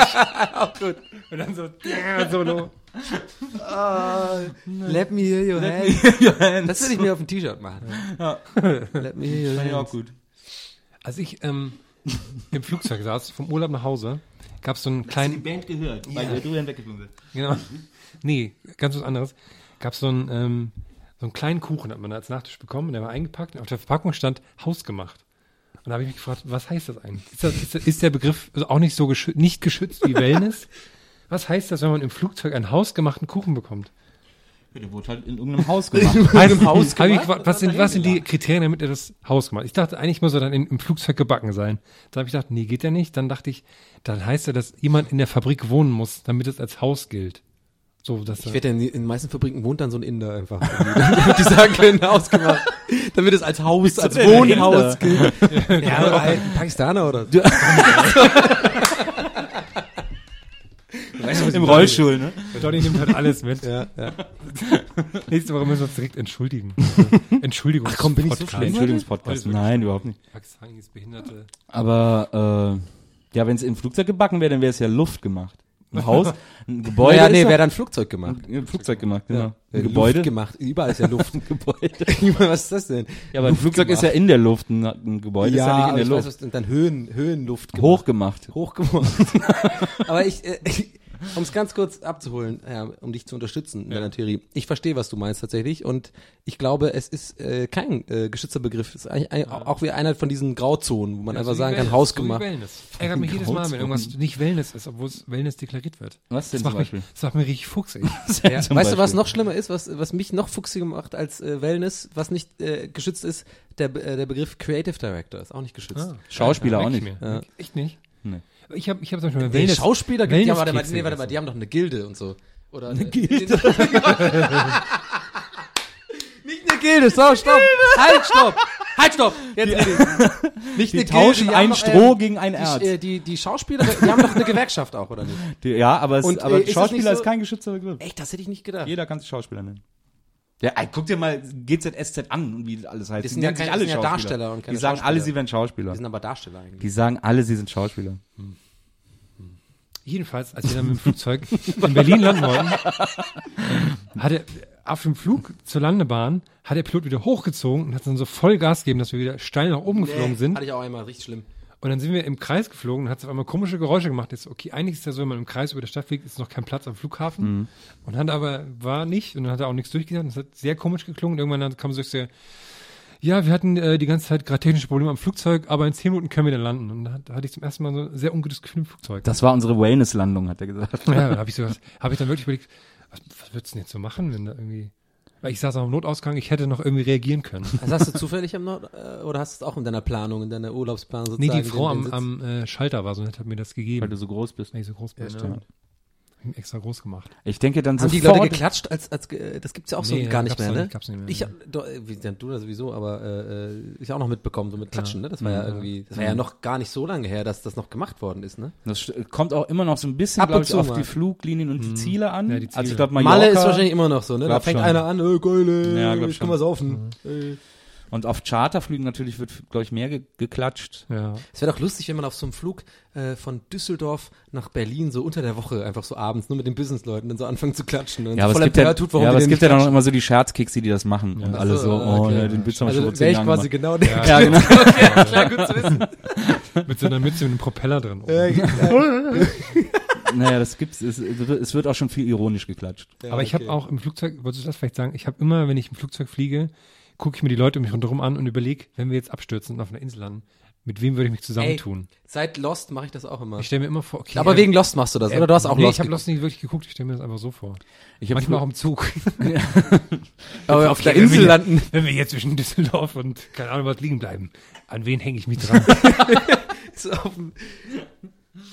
Auch gut. Und dann so, ja, solo. Let me hear your hands. your hands. Das würde ich mir auf ein T-Shirt machen. Let me hear your Fand ich auch hands. gut. Als ich ähm, im Flugzeug saß, vom Urlaub nach Hause, gab es so einen kleinen, Band gehört, weil du hinweggeflogen bist. genau, nee, ganz was anderes, gab es so einen, ähm, so einen kleinen Kuchen, hat man als Nachtisch bekommen, der war eingepackt und auf der Verpackung stand hausgemacht. Und da habe ich mich gefragt, was heißt das eigentlich? Ist, das, ist, ist der Begriff also auch nicht so geschü nicht geschützt wie Wellness? Was heißt das, wenn man im Flugzeug einen hausgemachten Kuchen bekommt? Der wurde halt in irgendeinem Haus gemacht. In einem Haus ich, gemacht? gefragt, was sind, was sind die Kriterien, damit er das Haus macht? Ich dachte, eigentlich muss er dann in, im Flugzeug gebacken sein. Dann habe ich gedacht, nee, geht ja nicht. Dann dachte ich, dann heißt ja, dass jemand in der Fabrik wohnen muss, damit es als Haus gilt. So, dass Ich er, wette, in, in den meisten Fabriken wohnt dann so ein Inder einfach. damit die sagen können, Haus gemacht. Damit es als Haus, als Wohnhaus gilt. Ja, oder ein Pakistaner oder so. Im Rollstuhl, ne? Johnny nimmt halt alles mit. Ja, ja. Nächste Woche müssen wir uns direkt entschuldigen. Entschuldigung. Ach komm, bin ich so schlimm? Entschuldigungspodcast. Nein, überhaupt nicht. Pakistanis Behinderte. Aber äh, ja, wenn es im Flugzeug gebacken wäre, dann wäre es ja Luft gemacht. Ein Haus, ein Gebäude. Naja, ist nee, ja- wäre dann Flugzeug gemacht. ein Flugzeug gemacht, genau. Ja. Ein Gebäude. Luft gemacht. Überall ist ja Luft. Ein Gebäude. Ich Was ist das denn? Ja, aber ein Flugzeug ist ja in der Luft, ein, ein Gebäude ist ja nicht in der ich Luft. weiß, was denn dann Höhen, Höhenluft gemacht. Hochgemacht. hochgemacht. Aber ich, äh, um es ganz kurz abzuholen, ja, um dich zu unterstützen in deiner Theorie. Ich verstehe, was du meinst tatsächlich und ich glaube, es ist äh, kein äh, geschützter Begriff. Es ist eigentlich, eigentlich auch wie einer von diesen Grauzonen, wo man einfach sagen kann, hausgemacht. So Wellness. Ärgert mich jedes Mal, wenn irgendwas nicht Wellness ist, obwohl es Wellness deklariert wird. Was denn Das zum macht, mich, Beispiel? das macht mich richtig fuchsig. Ja. Weißt du, was Beispiel. noch schlimmer ist, was, was mich noch fuchsiger macht als äh, Wellness, was nicht äh, geschützt ist? Der, äh, der Begriff Creative Director ist auch nicht geschützt. Ah, Schauspieler ja, auch nicht. Ja. Echt nicht? Nee. Ich habe ich hab zum Beispiel Nee, Wellness. Schauspieler gibt ja, warte mal, nee, warte mal, die haben doch eine Gilde und so. Oder eine Gilde? Nicht eine Gilde, so, stopp. Halt, stopp. Halt, stopp. Jetzt ich. Nicht Die eine tauschen die ein doch, Stroh ähm, gegen ein die, Erz. äh, die, die Schauspieler, die haben doch eine Gewerkschaft auch, oder nicht? Die, ja, aber, es, Und, aber äh, Schauspieler so- ist kein geschützter Begriff. Echt, das hätte ich nicht gedacht. Jeder kann sich Schauspieler nennen. Ja, ey, guck dir mal GZSZ an und wie alles heißt. Das Die sind ja nennen sich keine- alle das sind ja Schauspieler. Darsteller und keine Die sagen alle, sie wären Schauspieler. Die sind aber Darsteller eigentlich. Die sagen alle, sie sind Schauspieler. Jedenfalls, als wir dann mit dem Flugzeug in Berlin landen wollten, hat er auf dem Flug zur Landebahn hat der Pilot wieder hochgezogen und hat dann so voll Gas gegeben, dass wir wieder steil nach oben geflogen sind. Hatte ich auch einmal, richtig schlimm. Und dann sind wir im Kreis geflogen und hat es auf einmal komische Geräusche gemacht. Jetzt, okay, eigentlich ist ja so, wenn man im Kreis über der Stadt fliegt, ist noch kein Platz am Flughafen. Und hat aber, war nicht und dann hat er auch nichts durchgesagt. Das hat sehr komisch geklungen. Irgendwann dann kam so sehr, ja, wir hatten äh, die ganze Zeit gerade technische Probleme am Flugzeug, aber in zehn Minuten können wir dann landen. Und da da hatte ich zum ersten Mal so ein sehr ungutes Gefühl im Flugzeug. Das war unsere Wellness-Landung, hat er gesagt. Ja, da habe ich so, habe ich dann wirklich überlegt, was, was würdest du denn jetzt so machen, wenn da irgendwie, weil ich saß am Notausgang, ich hätte noch irgendwie reagieren können. Das hast du zufällig am Nord, äh, oder hast du es auch in deiner Planung, in deiner Urlaubsplanung Nee, sozusagen? die Frau den- am, am äh, Schalter war so nett, hat mir das gegeben. Weil du so groß bist. weil ich so groß bin. Ja, Ja, stimmt. Hab ich ihn extra groß gemacht. Ich denke dann Haben die sofort. Leute geklatscht, als, als ge- das gibt's ja auch so Nee, gar nicht mehr, ne? nicht, gab's nicht mehr, ich ja. hab, doch, äh, wie, ja, du das sowieso, aber äh, äh, ich auch noch mitbekommen, so mit Klatschen, ne? Das war ja, Ja. irgendwie, das war ja noch gar nicht so lange her, dass das noch gemacht worden ist, ne? Das kommt auch immer noch so ein bisschen, Ab und glaube ich, zu auf mal. die Fluglinien und die Ziele an. Ja, die Also ich Ziele. glaube, Malle Mallorca ist wahrscheinlich immer noch so, ne? Da fängt schon. einer an, äh, geil, äh, Ja, ich kann mal saufen. Äh. Und auf Charterflügen natürlich wird, glaube ich, mehr ge geklatscht. Ja. Es wäre doch lustig, wenn man auf so einem Flug äh, von Düsseldorf nach Berlin so unter der Woche einfach so abends nur mit den Businessleuten dann so anfangen zu klatschen. Und Ja, aber es gibt ja, tut, warum ja, aber es gibt ja dann noch klatschen. immer so die Scherzkicks, die das machen. Und alle so, so, oh, okay. ja, den Witz haben schon Also vor wäre ich quasi gemacht. genau der. Ja, genau. okay, klar, gut zu wissen. Mit so einer Mütze mit einem Propeller drin. Naja, das gibt's. Es, es wird auch schon viel ironisch geklatscht. Aber ich habe auch im Flugzeug, wolltest du das vielleicht sagen, ich habe immer, wenn ich im Flugzeug fliege, gucke ich mir die Leute um mich rundherum an und überlege, wenn wir jetzt abstürzen und auf einer Insel landen, mit wem würde ich mich zusammentun? Seit Lost mache ich das auch immer. Ich stelle mir immer vor, okay. Aber äh, wegen Lost machst du das, äh, oder? Du hast auch nee, Lost ich habe. Lost nicht wirklich geguckt, ich stelle mir das einfach so vor. Ich hab Manchmal auch im Zug. Aber auf der wenn wir Insel landen. Wenn wir jetzt zwischen Düsseldorf und keine Ahnung was liegen bleiben, an wen hänge ich mich dran? So auf dem-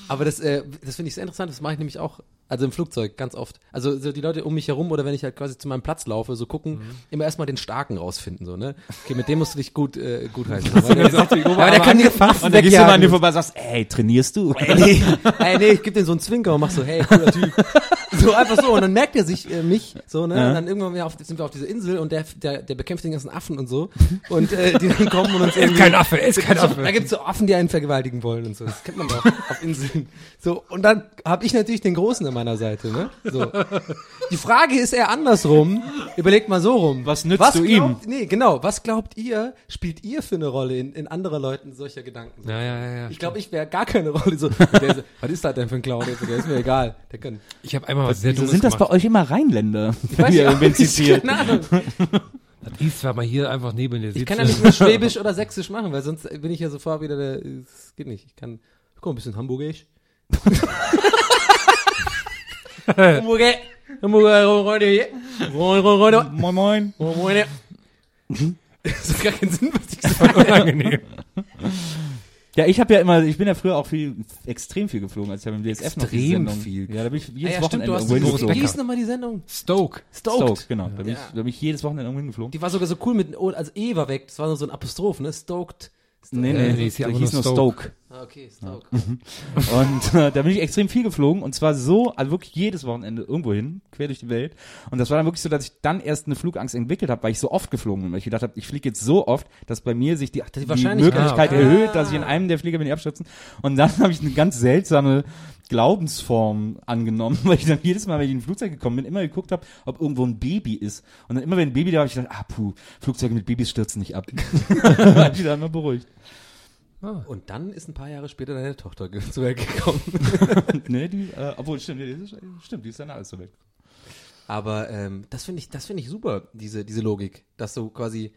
Aber das, äh, das finde ich sehr interessant, das mache ich nämlich auch, also im Flugzeug ganz oft. Also so die Leute um mich herum oder wenn ich halt quasi zu meinem Platz laufe, so gucken, immer erstmal den Starken rausfinden, so, ne? Okay, mit dem musst du dich gut, äh, gut heißen. Aber der, aber der kann dir fast Und dann gehst du mal an dir vorbei und sagst, ey, trainierst du? Ey, nee, ey, nee, ich geb den so einen Zwinker und mach so, hey, cooler Typ. So einfach so. Und dann merkt er sich äh, mich, so, ne? Ja. Und dann irgendwann auf, sind wir auf dieser Insel und der, der, der bekämpft den ganzen Affen und so. Und äh, die dann kommen und uns irgendwie. kein Affe, er ist kein so, Affe. Da gibt's so Affen, die einen vergewaltigen wollen und so. Das kennt man doch auf Inseln. So, und dann habe ich natürlich den Großen an meiner Seite, ne? So. Die Frage ist eher andersrum. Überlegt mal so rum. Was nützt du glaubt, Nee, genau. Was glaubt ihr, spielt ihr für eine Rolle in, in anderer Leuten solcher Gedanken? ja, ja, ja, ja. Ich glaube, ich wäre gar keine Rolle. So, der ist, was ist das denn für ein Clown? Der ist mir egal. Der kann. Ich habe einmal was sehr Wieso Dummes sind das bei gemacht. euch immer Rheinländer? Ich weiß Hier ja auch nicht, keine Ahnung. Das ist, weil man hier einfach neben dir sitzt. Ich kann ja nicht nur Schwäbisch oder Sächsisch machen, weil sonst bin ich ja sofort wieder der. Das geht nicht. Ich kann. Guck mal, ein bisschen Hamburgisch. Hamburger. Hamburger. Leute. Leute. Moin, moin. Leute. Das hat gar keinen Sinn, was ich sage. unangenehm. Ja, ich habe ja immer, ich bin ja früher auch viel, extrem viel geflogen, als ich ja beim DSF noch die Extrem Sendung- viel. Ja, da bin ich Ah, jedes ja, stimmt, Wochenende du hast irgendwo die, wie hingeflogen. hieß nochmal die Sendung? Stoke. Stoked. Stoked, genau. Da bin, Ja. ich, da bin ich jedes Wochenende irgendwo hingeflogen. Die war sogar so cool mit, also E war weg, das war nur so ein Apostroph, ne? Stoked. Nee, nee, nee, die die ja hieß, nur Stoke. Stoke. Ah, okay, Stoked. Und äh, da bin ich extrem viel geflogen und zwar so, also wirklich jedes Wochenende irgendwo hin, quer durch die Welt. Und das war dann wirklich so, dass ich dann erst eine Flugangst entwickelt habe, weil ich so oft geflogen bin. Weil ich gedacht habe, ich fliege jetzt so oft, dass bei mir sich die, die, Wahrscheinlichkeit- Möglichkeit Ah, erhöht, okay. dass ich in einem der Flieger bin, die abstürzen. Und dann habe ich eine ganz seltsame Glaubensform angenommen, weil ich dann jedes Mal, wenn ich in ein Flugzeug gekommen bin, immer geguckt habe, ob irgendwo ein Baby ist. Und dann immer, wenn ein Baby da war, hab ich gedacht, ah puh, Flugzeuge mit Babys stürzen nicht ab. hab ich dann immer beruhigt. Und dann ist ein paar Jahre später deine Tochter zur Welt gekommen. ne, die, äh, obwohl, stimmt, die ist, stimmt, die ist dann alles so weg. Aber ähm, das finde ich, das finde ich super, diese, diese Logik, dass du quasi,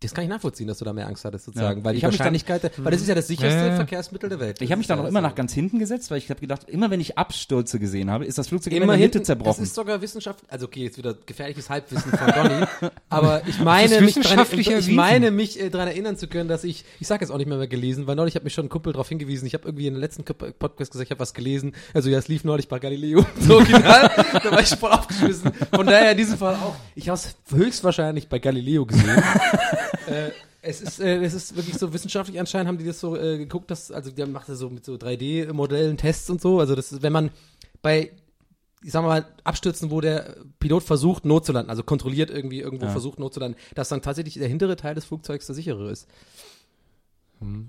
das kann ich nachvollziehen, dass du da mehr Angst hattest sozusagen, Ja. weil die mich dann- Wahrscheinlichkeit, weil das ist ja das sicherste ja. Verkehrsmittel der Welt. Ich habe mich da dann auch immer nach ganz hinten gesetzt, weil ich habe gedacht, immer wenn ich Abstürze gesehen habe, ist das Flugzeug immer, immer in der Mitte hinten, zerbrochen. Das ist sogar Wissenschaft, also okay, jetzt wieder gefährliches Halbwissen von Donny, aber ich meine, mich dran, ich meine mich äh, daran erinnern zu können, dass ich, ich sage jetzt auch nicht mehr, mehr gelesen, weil neulich hat mich schon ein Kumpel darauf hingewiesen, ich habe irgendwie in der letzten Podcast gesagt, ich habe was gelesen, also ja, es lief neulich bei Galileo, so original, da war ich voll aufgeschmissen, von daher in diesem Fall auch, ich habe es höchstwahrscheinlich bei Galileo gesehen, äh, es ist, äh, es ist wirklich so wissenschaftlich anscheinend haben die das so äh, geguckt, dass, also der macht das so mit so 3D-Modellen Tests und so. Also das ist, wenn man bei, ich sag mal, Abstürzen, wo der Pilot versucht, Not zu landen, also kontrolliert irgendwie irgendwo Ja. versucht, Not zu landen, dass dann tatsächlich der hintere Teil des Flugzeugs der sichere ist.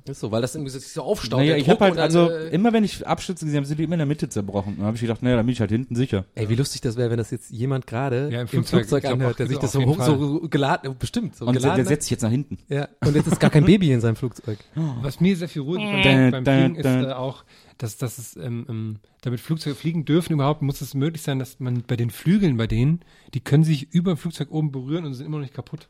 Ist so, weil das irgendwie so- sich so aufstaut. naja, ich habe halt, also äh, immer wenn ich Abstürze gesehen habe, sind die immer in der Mitte zerbrochen. Dann habe ich gedacht, naja, dann bin ich halt hinten sicher. Ey, wie lustig das wäre, wenn das jetzt jemand gerade Ja, im im Flugzeug, Flugzeug, ich glaub anhört, der sich auf das so, so geladen, bestimmt, so Und der, geladen der setzt sich jetzt nach hinten. Ja, und jetzt ist gar kein Baby in seinem Flugzeug. Was mir sehr viel Ruhe gibt beim, beim Fliegen ist äh, auch, dass, dass es, ähm, ähm, damit Flugzeuge fliegen dürfen überhaupt, muss es möglich sein, dass man bei den Flügeln bei denen, die können sich über dem Flugzeug oben berühren und sind immer noch nicht kaputt.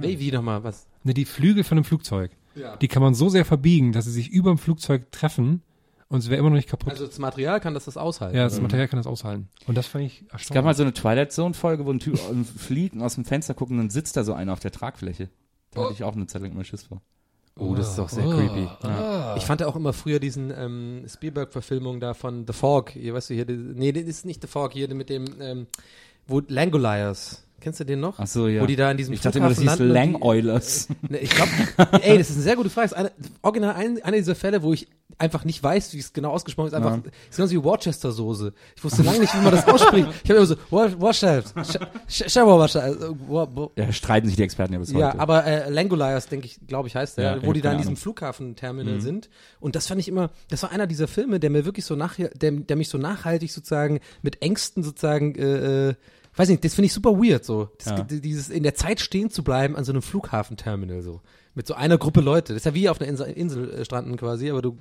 Ey, wie nochmal, was? Ne, die Flügel von einem Flugzeug, Ja. die kann man so sehr verbiegen, dass sie sich über dem Flugzeug treffen und es wäre immer noch nicht kaputt. Also das Material kann das das aushalten. ja, das Material kann das aushalten. Und das fand ich Es erstaunlich. gab mal so eine Twilight Zone Folge, wo ein Typ fliegt und aus dem Fenster guckt und dann sitzt da so einer auf der Tragfläche. Da hatte ich auch eine Zeit lang immer Schiss vor. Oh, das ist doch sehr creepy. Ich fand ja auch immer früher diesen ähm, Spielberg-Verfilmung da von The Fog. Hier, weißt du, hier, die, nee, das ist nicht The Fog, hier mit dem, ähm, wo Langoliers. Kennst du den noch? Ach so, ja. Wo die da in diesem Ich dachte immer, das hieß landen Lang Oilers. Ne, ich glaube, ey, das ist eine sehr gute Frage. Das ist eine, original ein, einer dieser Fälle, wo ich einfach nicht weiß, wie es genau ausgesprochen ist. Einfach, ist genauso wie Worcester-Soße. Ich wusste lange nicht, wie man das ausspricht. Ich habe immer so, Wor- Worcester, Worcester, Wor- Wor- Ja, streiten sich die Experten ja bis ja, heute. aber äh, Langoliers, denke ich, glaube ich, heißt der, Ja, wo ja, die da in diesem. Flughafenterminal sind. Und das fand ich immer, das war einer dieser Filme, der mir wirklich so nach, der, der mich so nachhaltig sozusagen mit Ängsten sozusagen, äh, äh, weiß nicht, das finde ich super weird so. Das, Ja. Dieses in der Zeit stehen zu bleiben an so einem Flughafenterminal so. Mit so einer Gruppe Leute. Das ist ja wie auf einer Insel, Insel äh, stranden quasi, aber du,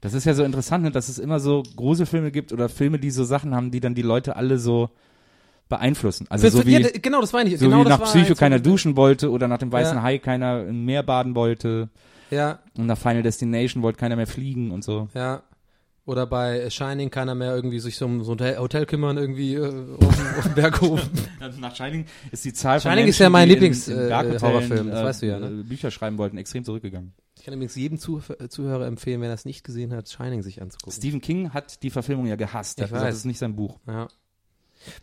Das ist ja so interessant, ne, dass es immer so Gruselfilme gibt oder Filme, die so Sachen haben, die dann die Leute alle so beeinflussen. Also so wie, ja, genau, das meine ich. so genau wie das nach Psycho keiner duschen wollte oder nach dem Weißen Ja. Hai keiner im Meer baden wollte Ja, und nach Final Destination wollte keiner mehr fliegen und so. Ja. Oder bei Shining keiner mehr irgendwie sich so um so ein Hotel, kümmern, irgendwie äh, auf, auf dem Berg oben. Also nach Shining ist die Zahl von Shining Menschen, ist ja mein die in- Lieblings- in äh, das weißt du ja, ne? äh, Bücher schreiben wollten, extrem zurückgegangen. Ich kann übrigens jedem Zuh Zuhörer empfehlen, wenn er es nicht gesehen hat, Shining sich anzugucken. Stephen King hat die Verfilmung ja gehasst. Er Ich weiß. das ist nicht sein Buch. Ja.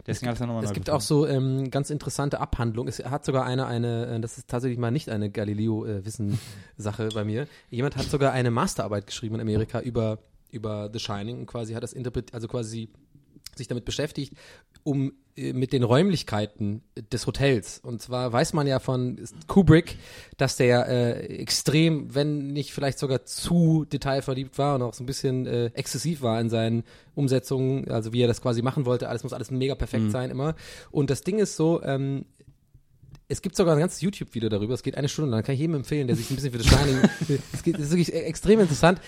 Deswegen er nochmal Es gibt auch so ähm, ganz interessante Abhandlungen. Es hat sogar eine, eine, äh, das ist tatsächlich mal nicht eine Galileo-Wissen-Sache bei mir. Jemand hat sogar eine Masterarbeit geschrieben in Amerika über, über The Shining und quasi hat das interpretiert, also quasi sich damit beschäftigt, um äh, mit den Räumlichkeiten des Hotels. Und zwar weiß man ja von Kubrick, dass der äh, extrem, wenn nicht vielleicht sogar zu detailverliebt war und auch so ein bisschen äh, exzessiv war in seinen Umsetzungen, also wie er das quasi machen wollte. Alles muss alles mega perfekt sein immer. Und das Ding ist so, ähm, es gibt sogar ein ganzes YouTube-Video darüber. Es geht eine Stunde, lang. kann ich jedem empfehlen, der sich ein bisschen für das Shining. es geht, es ist wirklich e- extrem interessant.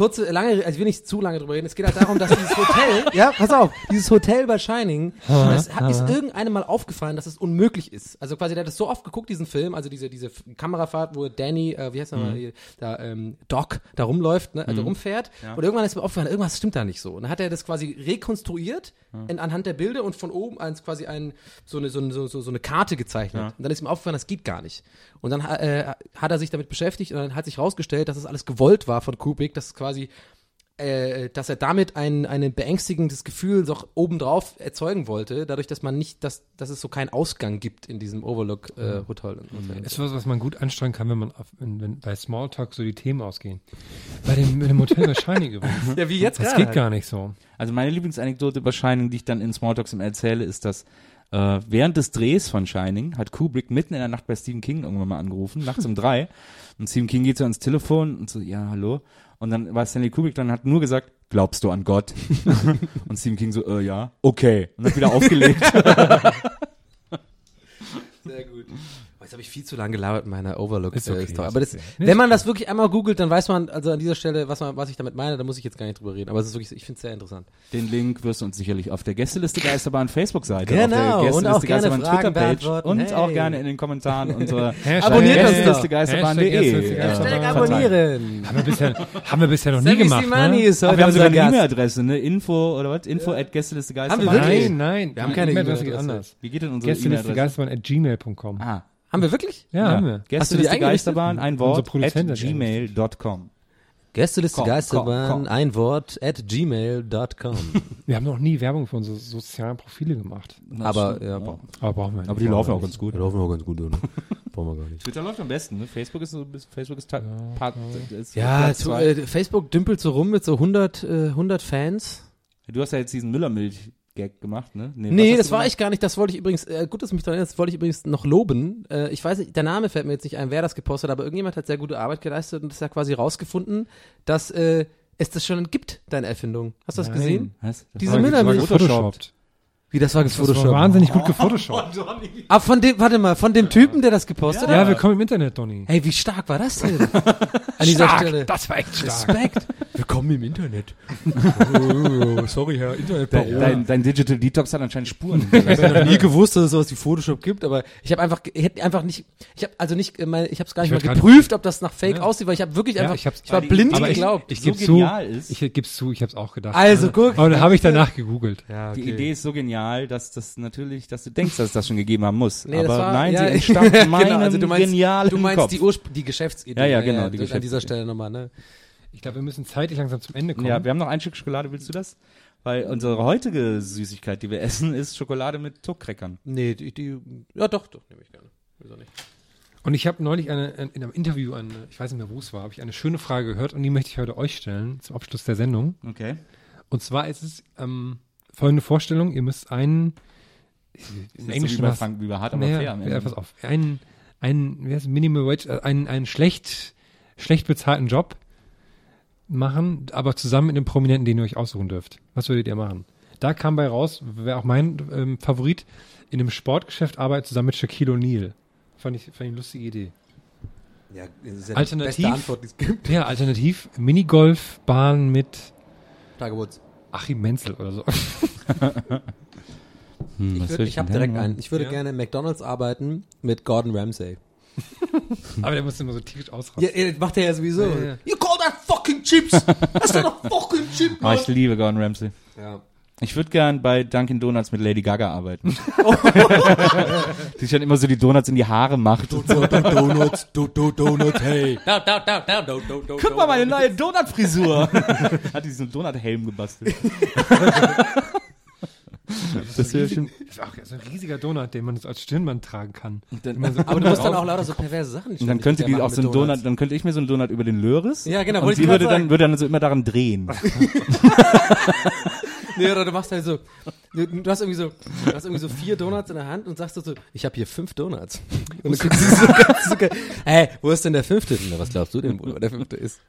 Kurze, lange, also ich will nicht zu lange drüber reden. Es geht halt darum, dass dieses Hotel, ja, pass auf, dieses Hotel bei Shining, das hat, ist irgendeinem mal aufgefallen, dass es unmöglich ist. Also quasi, der hat das so oft geguckt, diesen Film, also diese, diese Kamerafahrt, wo Danny, äh, wie heißt er mal, hier, da, ähm, Doc, da rumläuft, ne, also rumfährt. Und irgendwann ist mir aufgefallen, irgendwas stimmt da nicht so. Und dann hat er das quasi rekonstruiert in, anhand der Bilder und von oben eins quasi ein, so eine, so, eine- so, so, so eine Karte gezeichnet. Und dann ist ihm aufgefallen, das geht gar nicht. Und dann äh, hat er sich damit beschäftigt und dann hat sich rausgestellt, dass es alles gewollt war von Kubrick, dass es quasi äh, dass er damit ein, ein beängstigendes Gefühl so obendrauf erzeugen wollte, dadurch, dass man nicht, dass, dass es so keinen Ausgang gibt in diesem Overlook äh, Hotel. Das ist was, was man gut ansteuern kann, wenn man auf, wenn, wenn bei Smalltalk so die Themen ausgehen. Bei dem, mit dem Hotel bei Shining übrigens. Ja, wie jetzt Das gerade. geht gar nicht so. Also meine Lieblingsanekdote über Shining, die ich dann in Smalltalks immer erzähle, ist, dass äh, während des Drehs von Shining hat Kubrick mitten in der Nacht bei Stephen King irgendwann mal angerufen, nachts um drei. Und Stephen King geht so ans Telefon und so, ja, hallo. Und dann war Stanley Kubrick, dann hat nur gesagt, glaubst du an Gott? und Stephen King so, äh, ja, okay. Und hat wieder aufgelegt. Sehr gut. Oh, jetzt habe ich viel zu lange gelabert in meiner Overlook Ist äh, okay, Aber das, okay. wenn man das wirklich einmal googelt, dann weiß man, also an dieser Stelle, was, man, was ich damit meine, da muss ich jetzt gar nicht drüber reden. Aber es ist wirklich, ich finde es sehr interessant. Den Link wirst du uns sicherlich auf der Gästeliste Geisterbahn Facebook-Seite, Genau, auf der und auch Gästeliste gerne Geisterbahn Twitter-Page beantworten. und Hey. auch gerne in den Kommentaren unserer Abonniert. Gästeliste Geisterbahn.de. Hashtag Gästeliste abonnieren. Haben wir bisher, haben wir bisher noch nie gemacht, ne? ist heute wir haben sogar eine. E-Mail-Adresse, ne? Info oder was? Info at Gästeliste Haben wir Geisterbahn. wirklich? Nein, nein. Wir haben keine E-Mail-Adresse geht E-Mail-Adresse. anders. Wie geht denn unsere Gästeliste E-Mail-Adresse? Geisterbahn at gmail.com. Ah, Haben wir wirklich? Ja, haben wir. Hast du die Gästeliste? Geisterbahn, ein Wort, at die gmail.com. Gästeliste Geisterbahn, ein Wort, at gmail.com. Wir haben noch nie Werbung für unsere sozialen Profile gemacht. Aber, ja, boah. Aber brauchen wir nicht. Aber die laufen auch ganz gut. laufen auch ganz gut, oder? Brauchen wir gar nicht. Twitter läuft am besten, ne? Facebook ist so, Facebook ist, Teil- Part, ist Ja, zu, äh, Facebook dümpelt so rum mit so 100, äh, 100 Fans. Du hast ja jetzt diesen Müllermilch-Gag gemacht, ne? Nee, hast das war ich gar nicht. Das wollte ich übrigens, äh, gut, dass du mich daran erinnerst, das wollte ich übrigens noch loben. Äh, ich weiß nicht, der Name fällt mir jetzt nicht ein, wer das gepostet hat, aber irgendjemand hat sehr gute Arbeit geleistet und das hat quasi rausgefunden, dass äh, es das schon gibt, deine Erfindung. Hast du das Nein. gesehen? Was? Diese Das war Müllermilch. gefotoshoppt. Wie, das war Das war gefotoshoppt? wahnsinnig gut gefotoshoppt. Ah, von dem, warte mal, von dem Typen, der das gepostet Ja, hat? willkommen im Internet, Donny. Hey, wie stark war das denn? An dieser Stelle. Das war echt stark. Respekt. Willkommen im Internet. oh, sorry, Herr Dein, Internetbaron. dein, dein Digital Detox hat anscheinend Spuren. Ich habe noch nie gewusst, dass es sowas wie Photoshop gibt, aber ich habe einfach, ich hätte einfach nicht, ich habe also nicht, äh, ich habe es gar nicht Ich mal geprüft, ob das nach Fake Ja. aussieht, weil ich habe wirklich Ja, einfach, ich hab's- war blind Idee- geglaubt. Ich so gebe zu, ist. ich gebe zu, ich habe es auch gedacht. Also, guck. Aber dann habe ich danach gegoogelt. Ja, Die Idee ist so genial, dass das natürlich, dass du denkst, dass es das schon gegeben haben muss. Nee, Aber war, nein, ja, sie entstammt genau, meinem also du meinst, genialen du meinst Kopf. die die Geschäftsidee. Ja, ja, genau, die An dieser. Stelle nochmal, ne? Ich glaube, wir müssen zeitlich langsam zum Ende kommen. Ja, wir haben noch ein Stück Schokolade, willst du das? Weil unsere heutige Süßigkeit, die wir essen, ist Schokolade mit Tuckcrackern. Nee, die, die, ja doch, doch, nehme ich gerne. Wieso nicht? Und ich habe neulich eine, ein- in einem Interview, eine, ich weiß nicht mehr, wo es war, habe ich eine schöne Frage gehört und die möchte ich heute euch stellen, zum Abschluss der Sendung. Okay. Und zwar ist es ähm, folgende Vorstellung, ihr müsst einen, im so wie bei war's- Frank- wie bei Hart aber naja, fair am Ende. ja, pass auf, einen, einen, wie heißt es, Minimum Wage, äh, einen, einen schlecht, schlecht bezahlten Job machen, aber zusammen mit einem Prominenten, den ihr euch aussuchen dürft. Was würdet ihr machen? Da kam bei raus, wäre auch mein ähm, Favorit, in einem Sportgeschäft arbeiten zusammen mit Shaquille O'Neal. Fand ich, fand ich eine lustige Idee. Ja, das ist ja Alternativ- die beste Antwort, die es gibt. Ja, alternativ Minigolfbahn mit Tiger Woods. Achim Menzel oder so. Hm, Ich, würd, soll ich habe direkt einen. Ich würde Ja. gerne im McDonalds arbeiten mit Gordon Ramsay. Aber der muss immer so tierisch ausrasten. Ja, das macht er ja sowieso. Ja, ja. You call that fucking chips? That's not a fucking chip, Oh, ich liebe Gordon Ramsay. Ja. Ich würde gern bei Dunkin' Donuts mit Lady Gaga arbeiten. die sich dann immer so die Donuts in die Haare macht. Donuts, do, do, Donuts, hey. Guck mal, meine neue Donut-Frisur. Hat die so einen Donut-Helm gebastelt. Das wäre schon. Das ist auch so ein riesiger Donut, den man so als Stirnband tragen kann. Dann, Aber du musst dann auch lauter so perverse Sachen und dann könnte die auch so einen Donut, dann könnte ich mir so einen Donut über den Löris. Ja, genau, Und sie ich würde dann, würde dann so immer daran drehen. Nee, oder du machst halt so, du, du hast irgendwie so, du hast irgendwie so vier Donuts in der Hand und sagst so, ich habe hier fünf Donuts. Und du guckst so ganz so, geil, hey, wo ist denn der fünfte? Na, was glaubst du denn, wo der fünfte ist?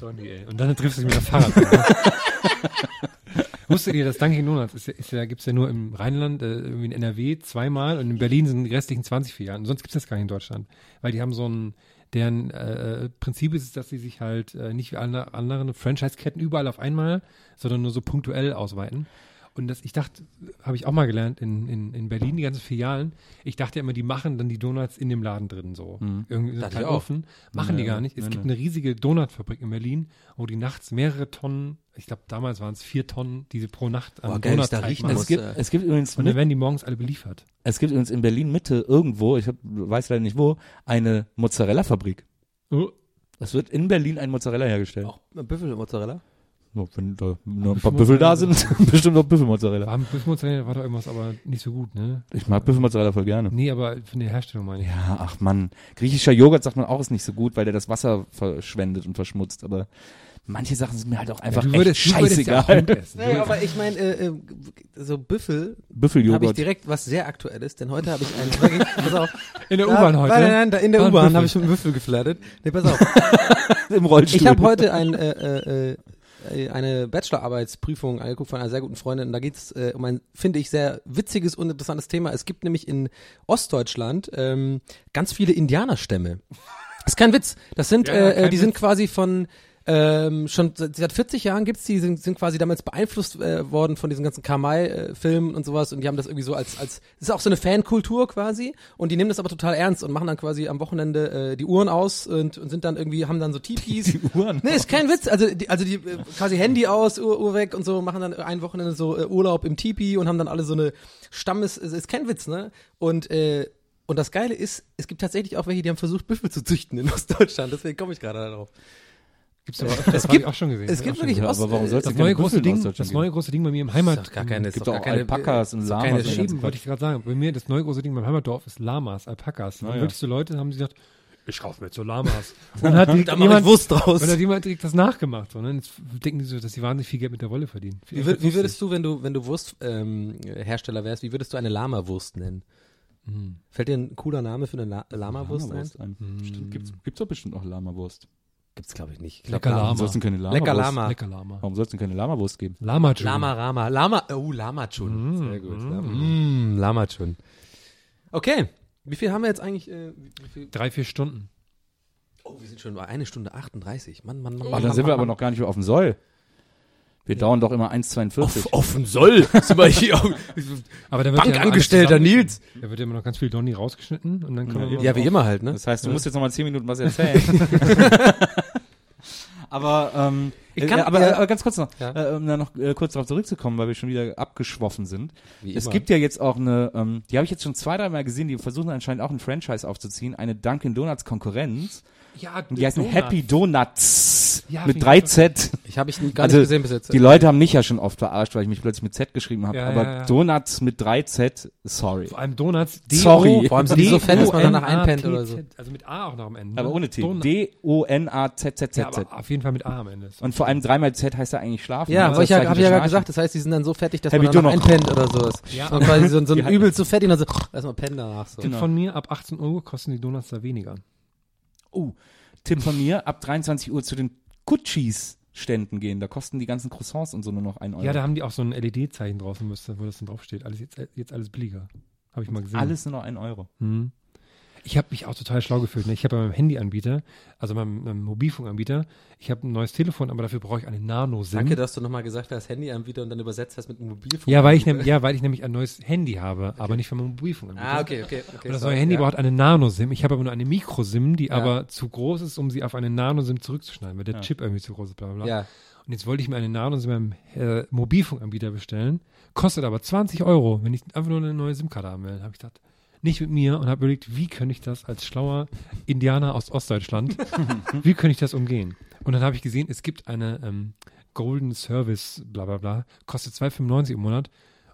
Sorry, ey. Und dann triffst du dich mit dem Fahrrad. Wusstet ihr, dass Dunkin' Donuts ist ist ja, gibt's ja nur im Rheinland, äh, irgendwie in NRW zweimal und in Berlin sind die restlichen 20 Filialen. Sonst gibt's das gar nicht in Deutschland. Weil die haben so ein, deren äh, Prinzip ist es, dass sie sich halt äh, nicht wie alle anderen Franchise-Ketten überall auf einmal, sondern nur so punktuell ausweiten. Und das, ich dachte, habe ich auch mal gelernt in, in, in Berlin, die ganzen Filialen. Ich dachte immer, die machen dann die Donuts in dem Laden drin so. Irgendwie Dachte total ich auch. offen. Machen die gar nicht. Es gibt eine riesige Donutfabrik in Berlin, wo die nachts mehrere Tonnen, ich glaube damals waren es vier Tonnen, diese pro Nacht an Boah, geil, Donutteig riechen muss. Es gibt, äh, es gibt übrigens Und dann werden die morgens alle beliefert. Es gibt übrigens in Berlin Mitte irgendwo, ich hab, weiß leider nicht wo, eine Mozzarella-Fabrik. Oh, Es wird in Berlin ein Mozzarella hergestellt. Auch Büffelmozzarella? Ja, wenn da nur ein paar Büffel da sind, bestimmt noch Büffelmozzarella. war Büffelmozzarella war doch irgendwas, aber nicht so gut, ne? Ich mag Büffelmozzarella voll gerne. Nee, aber von der Herstellung meine ich. Ja, ach man, griechischer Joghurt sagt man auch ist nicht so gut, weil der das Wasser verschwendet und verschmutzt, aber manche Sachen sind mir halt auch einfach echt würdest, du würdest ja auch scheißegal. Essen. Nee, aber ich meine, äh, äh, so Büffel habe ich Büffeljoghurt. direkt was sehr aktuelles, denn heute habe ich einen, wirklich, pass auf. In der U-Bahn heute. Nein, nein, nein, in der U-Bahn habe ich mit einem Büffel geflattert. Nee, pass auf. im Rollstuhl. Ich habe heute ein, äh, äh, äh, eine Bachelorarbeitsprüfung angeguckt von einer sehr guten Freundin und da geht es äh, um ein, finde ich, sehr witziges und interessantes Thema. Es gibt nämlich in Ostdeutschland ähm, ganz viele Indianerstämme. Das ist kein Witz. Das sind, Ja, äh, äh, die sind Witz. quasi von ähm, schon seit seit 40 Jahren gibt's die, sind, sind quasi damals beeinflusst äh, worden von diesen ganzen Kamai-Filmen und sowas und die haben das irgendwie so als, als, ist auch so eine Fankultur quasi und die nehmen das aber total ernst und machen dann quasi am Wochenende äh, die Uhren aus und, und sind dann irgendwie, haben dann so Tipis. die Uhren. Nee, ist kein Witz. Also die, also die äh, quasi Handy aus, Uhr, Uhr weg und so, machen dann ein Wochenende so äh, Urlaub im Tipi und haben dann alle so eine Stammes, ist, ist kein Witz, ne? Und äh, und das Geile ist, es gibt tatsächlich auch welche, die haben versucht, Büffel zu züchten in Ostdeutschland. Deswegen komme ich gerade darauf. Gibt's aber öfter, das habe gibt- ich auch schon gesehen. Es gibt wirklich. Ja, aber warum Ost, soll's das neue große Ding, das neue große Ding bei mir im ist Heimat. doch gar keine, ist gibt doch auch gar keine Alpakas und Lamas keine Schieben. Eben, wollte ich gerade sagen. Bei mir das neue große Ding beim Heimatdorf ist Lamas, Alpakas. Und Ah, ja. wirklich so Leute haben gesagt, ich kaufe mir jetzt so Lamas. Und dann hat Da jemand, Wurst draus. und dann hat jemand direkt das nachgemacht. Und dann jetzt denken die so, dass sie wahnsinnig viel Geld mit der Wolle verdienen. Wie, würd, wie würdest du, wenn du, wenn du Wursthersteller ähm, wärst, wie würdest du eine Lama-Wurst nennen? Fällt dir ein cooler Name für eine La Lama-Wurst ein? Lamawurst ein. Bestimmt, gibt's, gibt's doch bestimmt noch Lamawurst. Gibt's glaube ich nicht. Ich Lecker Warum Lama. soll es denn keine Lamawurst? Lecker Lama. Lecker Lama. Warum soll es denn keine Lamawurst geben? Lama Lama Rama. Lama, oh, Lama Chun. Sehr gut. Lama, mm, Lama Chun. Okay. Wie viel haben wir jetzt eigentlich? Äh, wie, wie viel? Drei, vier Stunden. Oh, wir sind schon bei eine Stunde 38. Mann, Mann, Mann. Oh, Mann, dann Mann, sind wir Mann, aber noch gar nicht auf dem Soll. Wir dauern doch immer 1,42. Auf, soll. Sind wir hier auch- Aber dann wird ja Bankangestellter zusammen- Nils. Da wird ja immer noch ganz viel Donny rausgeschnitten und dann können wir Ja, wie immer halt, ne? Das heißt, du musst jetzt noch mal 10 Minuten was erzählen. Aber, ähm, Ich kann- äh, aber, ja. aber ganz kurz noch, Ja. äh, um da noch äh, kurz darauf zurückzukommen, weil wir schon wieder abgeschwoffen sind. Wie es immer. gibt ja jetzt auch eine, ähm, die habe ich jetzt schon zwei, dreimal gesehen, die versuchen anscheinend auch ein Franchise aufzuziehen, eine Dunkin' Donuts Konkurrenz. Ja, Und die heißen. Happy Donuts Ja, mit finde 3 ich Z. Ich habe ich nie- gar Also, nicht gesehen bis jetzt. Die Leute haben mich ja schon oft verarscht, weil ich mich plötzlich mit Z geschrieben habe. Ja, aber ja, ja. Donuts mit 3Z, sorry. Vor allem Donuts. Sorry. Vor allem sind die so fett, dass man danach einpennt oder so. Also mit A auch noch am Ende. Aber ne? ohne T. D-O-N-A-Z-Z-Z-Z. Auf jeden Fall mit A am Ende. Und vor allem dreimal Z heißt ja eigentlich schlafen. Ja, ne? aber ich habe ja gerade gesagt, das heißt, die sind dann so fertig, dass man danach einpennt oder sowas. Ja. Und quasi so, so übel zu fertig und dann so, erstmal pennen danach so. Tipp von mir, ab 18 Euro kosten die Donuts da weniger. Oh, Tipp von mir, ab 23 Uhr zu den Kutschis Ständen gehen. Da kosten die ganzen Croissants und so nur noch ein Euro. Ja, da haben die auch so ein LED-Zeichen draußen, wo das dann draufsteht. Alles jetzt, jetzt alles billiger. Habe ich mal gesehen. Alles nur noch ein Euro. Hm. Ich habe mich auch total schlau gefühlt. Ne? Ich habe bei meinem Handyanbieter, also meinem, meinem Mobilfunkanbieter, ich habe ein neues Telefon, aber dafür brauche ich eine Nano-SIM. Danke, dass du nochmal gesagt hast, Handy anbieter und dann übersetzt hast mit einem Mobilfunk. Ja, weil ich, nehm, ja, weil ich nämlich ein neues Handy habe, aber nicht von meinem Mobilfunkanbieter. Ah, okay, okay. okay Und das neue Handy ja. braucht eine Nano-SIM. Ich habe aber nur eine Mikro-SIM, die Ja. aber zu groß ist, um sie auf eine Nano-SIM zurückzuschneiden, weil der Ja. Chip irgendwie zu groß ist, bla bla bla. Ja. Und jetzt wollte ich mir eine Nano-SIM beim äh, Mobilfunkanbieter bestellen. Kostet aber 20 Euro, wenn ich einfach nur eine neue SIM-Karte haben will. habe ich gedacht, nicht mit mir und habe überlegt, wie könnte ich das als schlauer Indianer aus Ostdeutschland, wie könnte ich das umgehen? Und dann habe ich gesehen, es gibt eine ähm, Golden Service, bla bla bla, kostet 2,95 im Monat.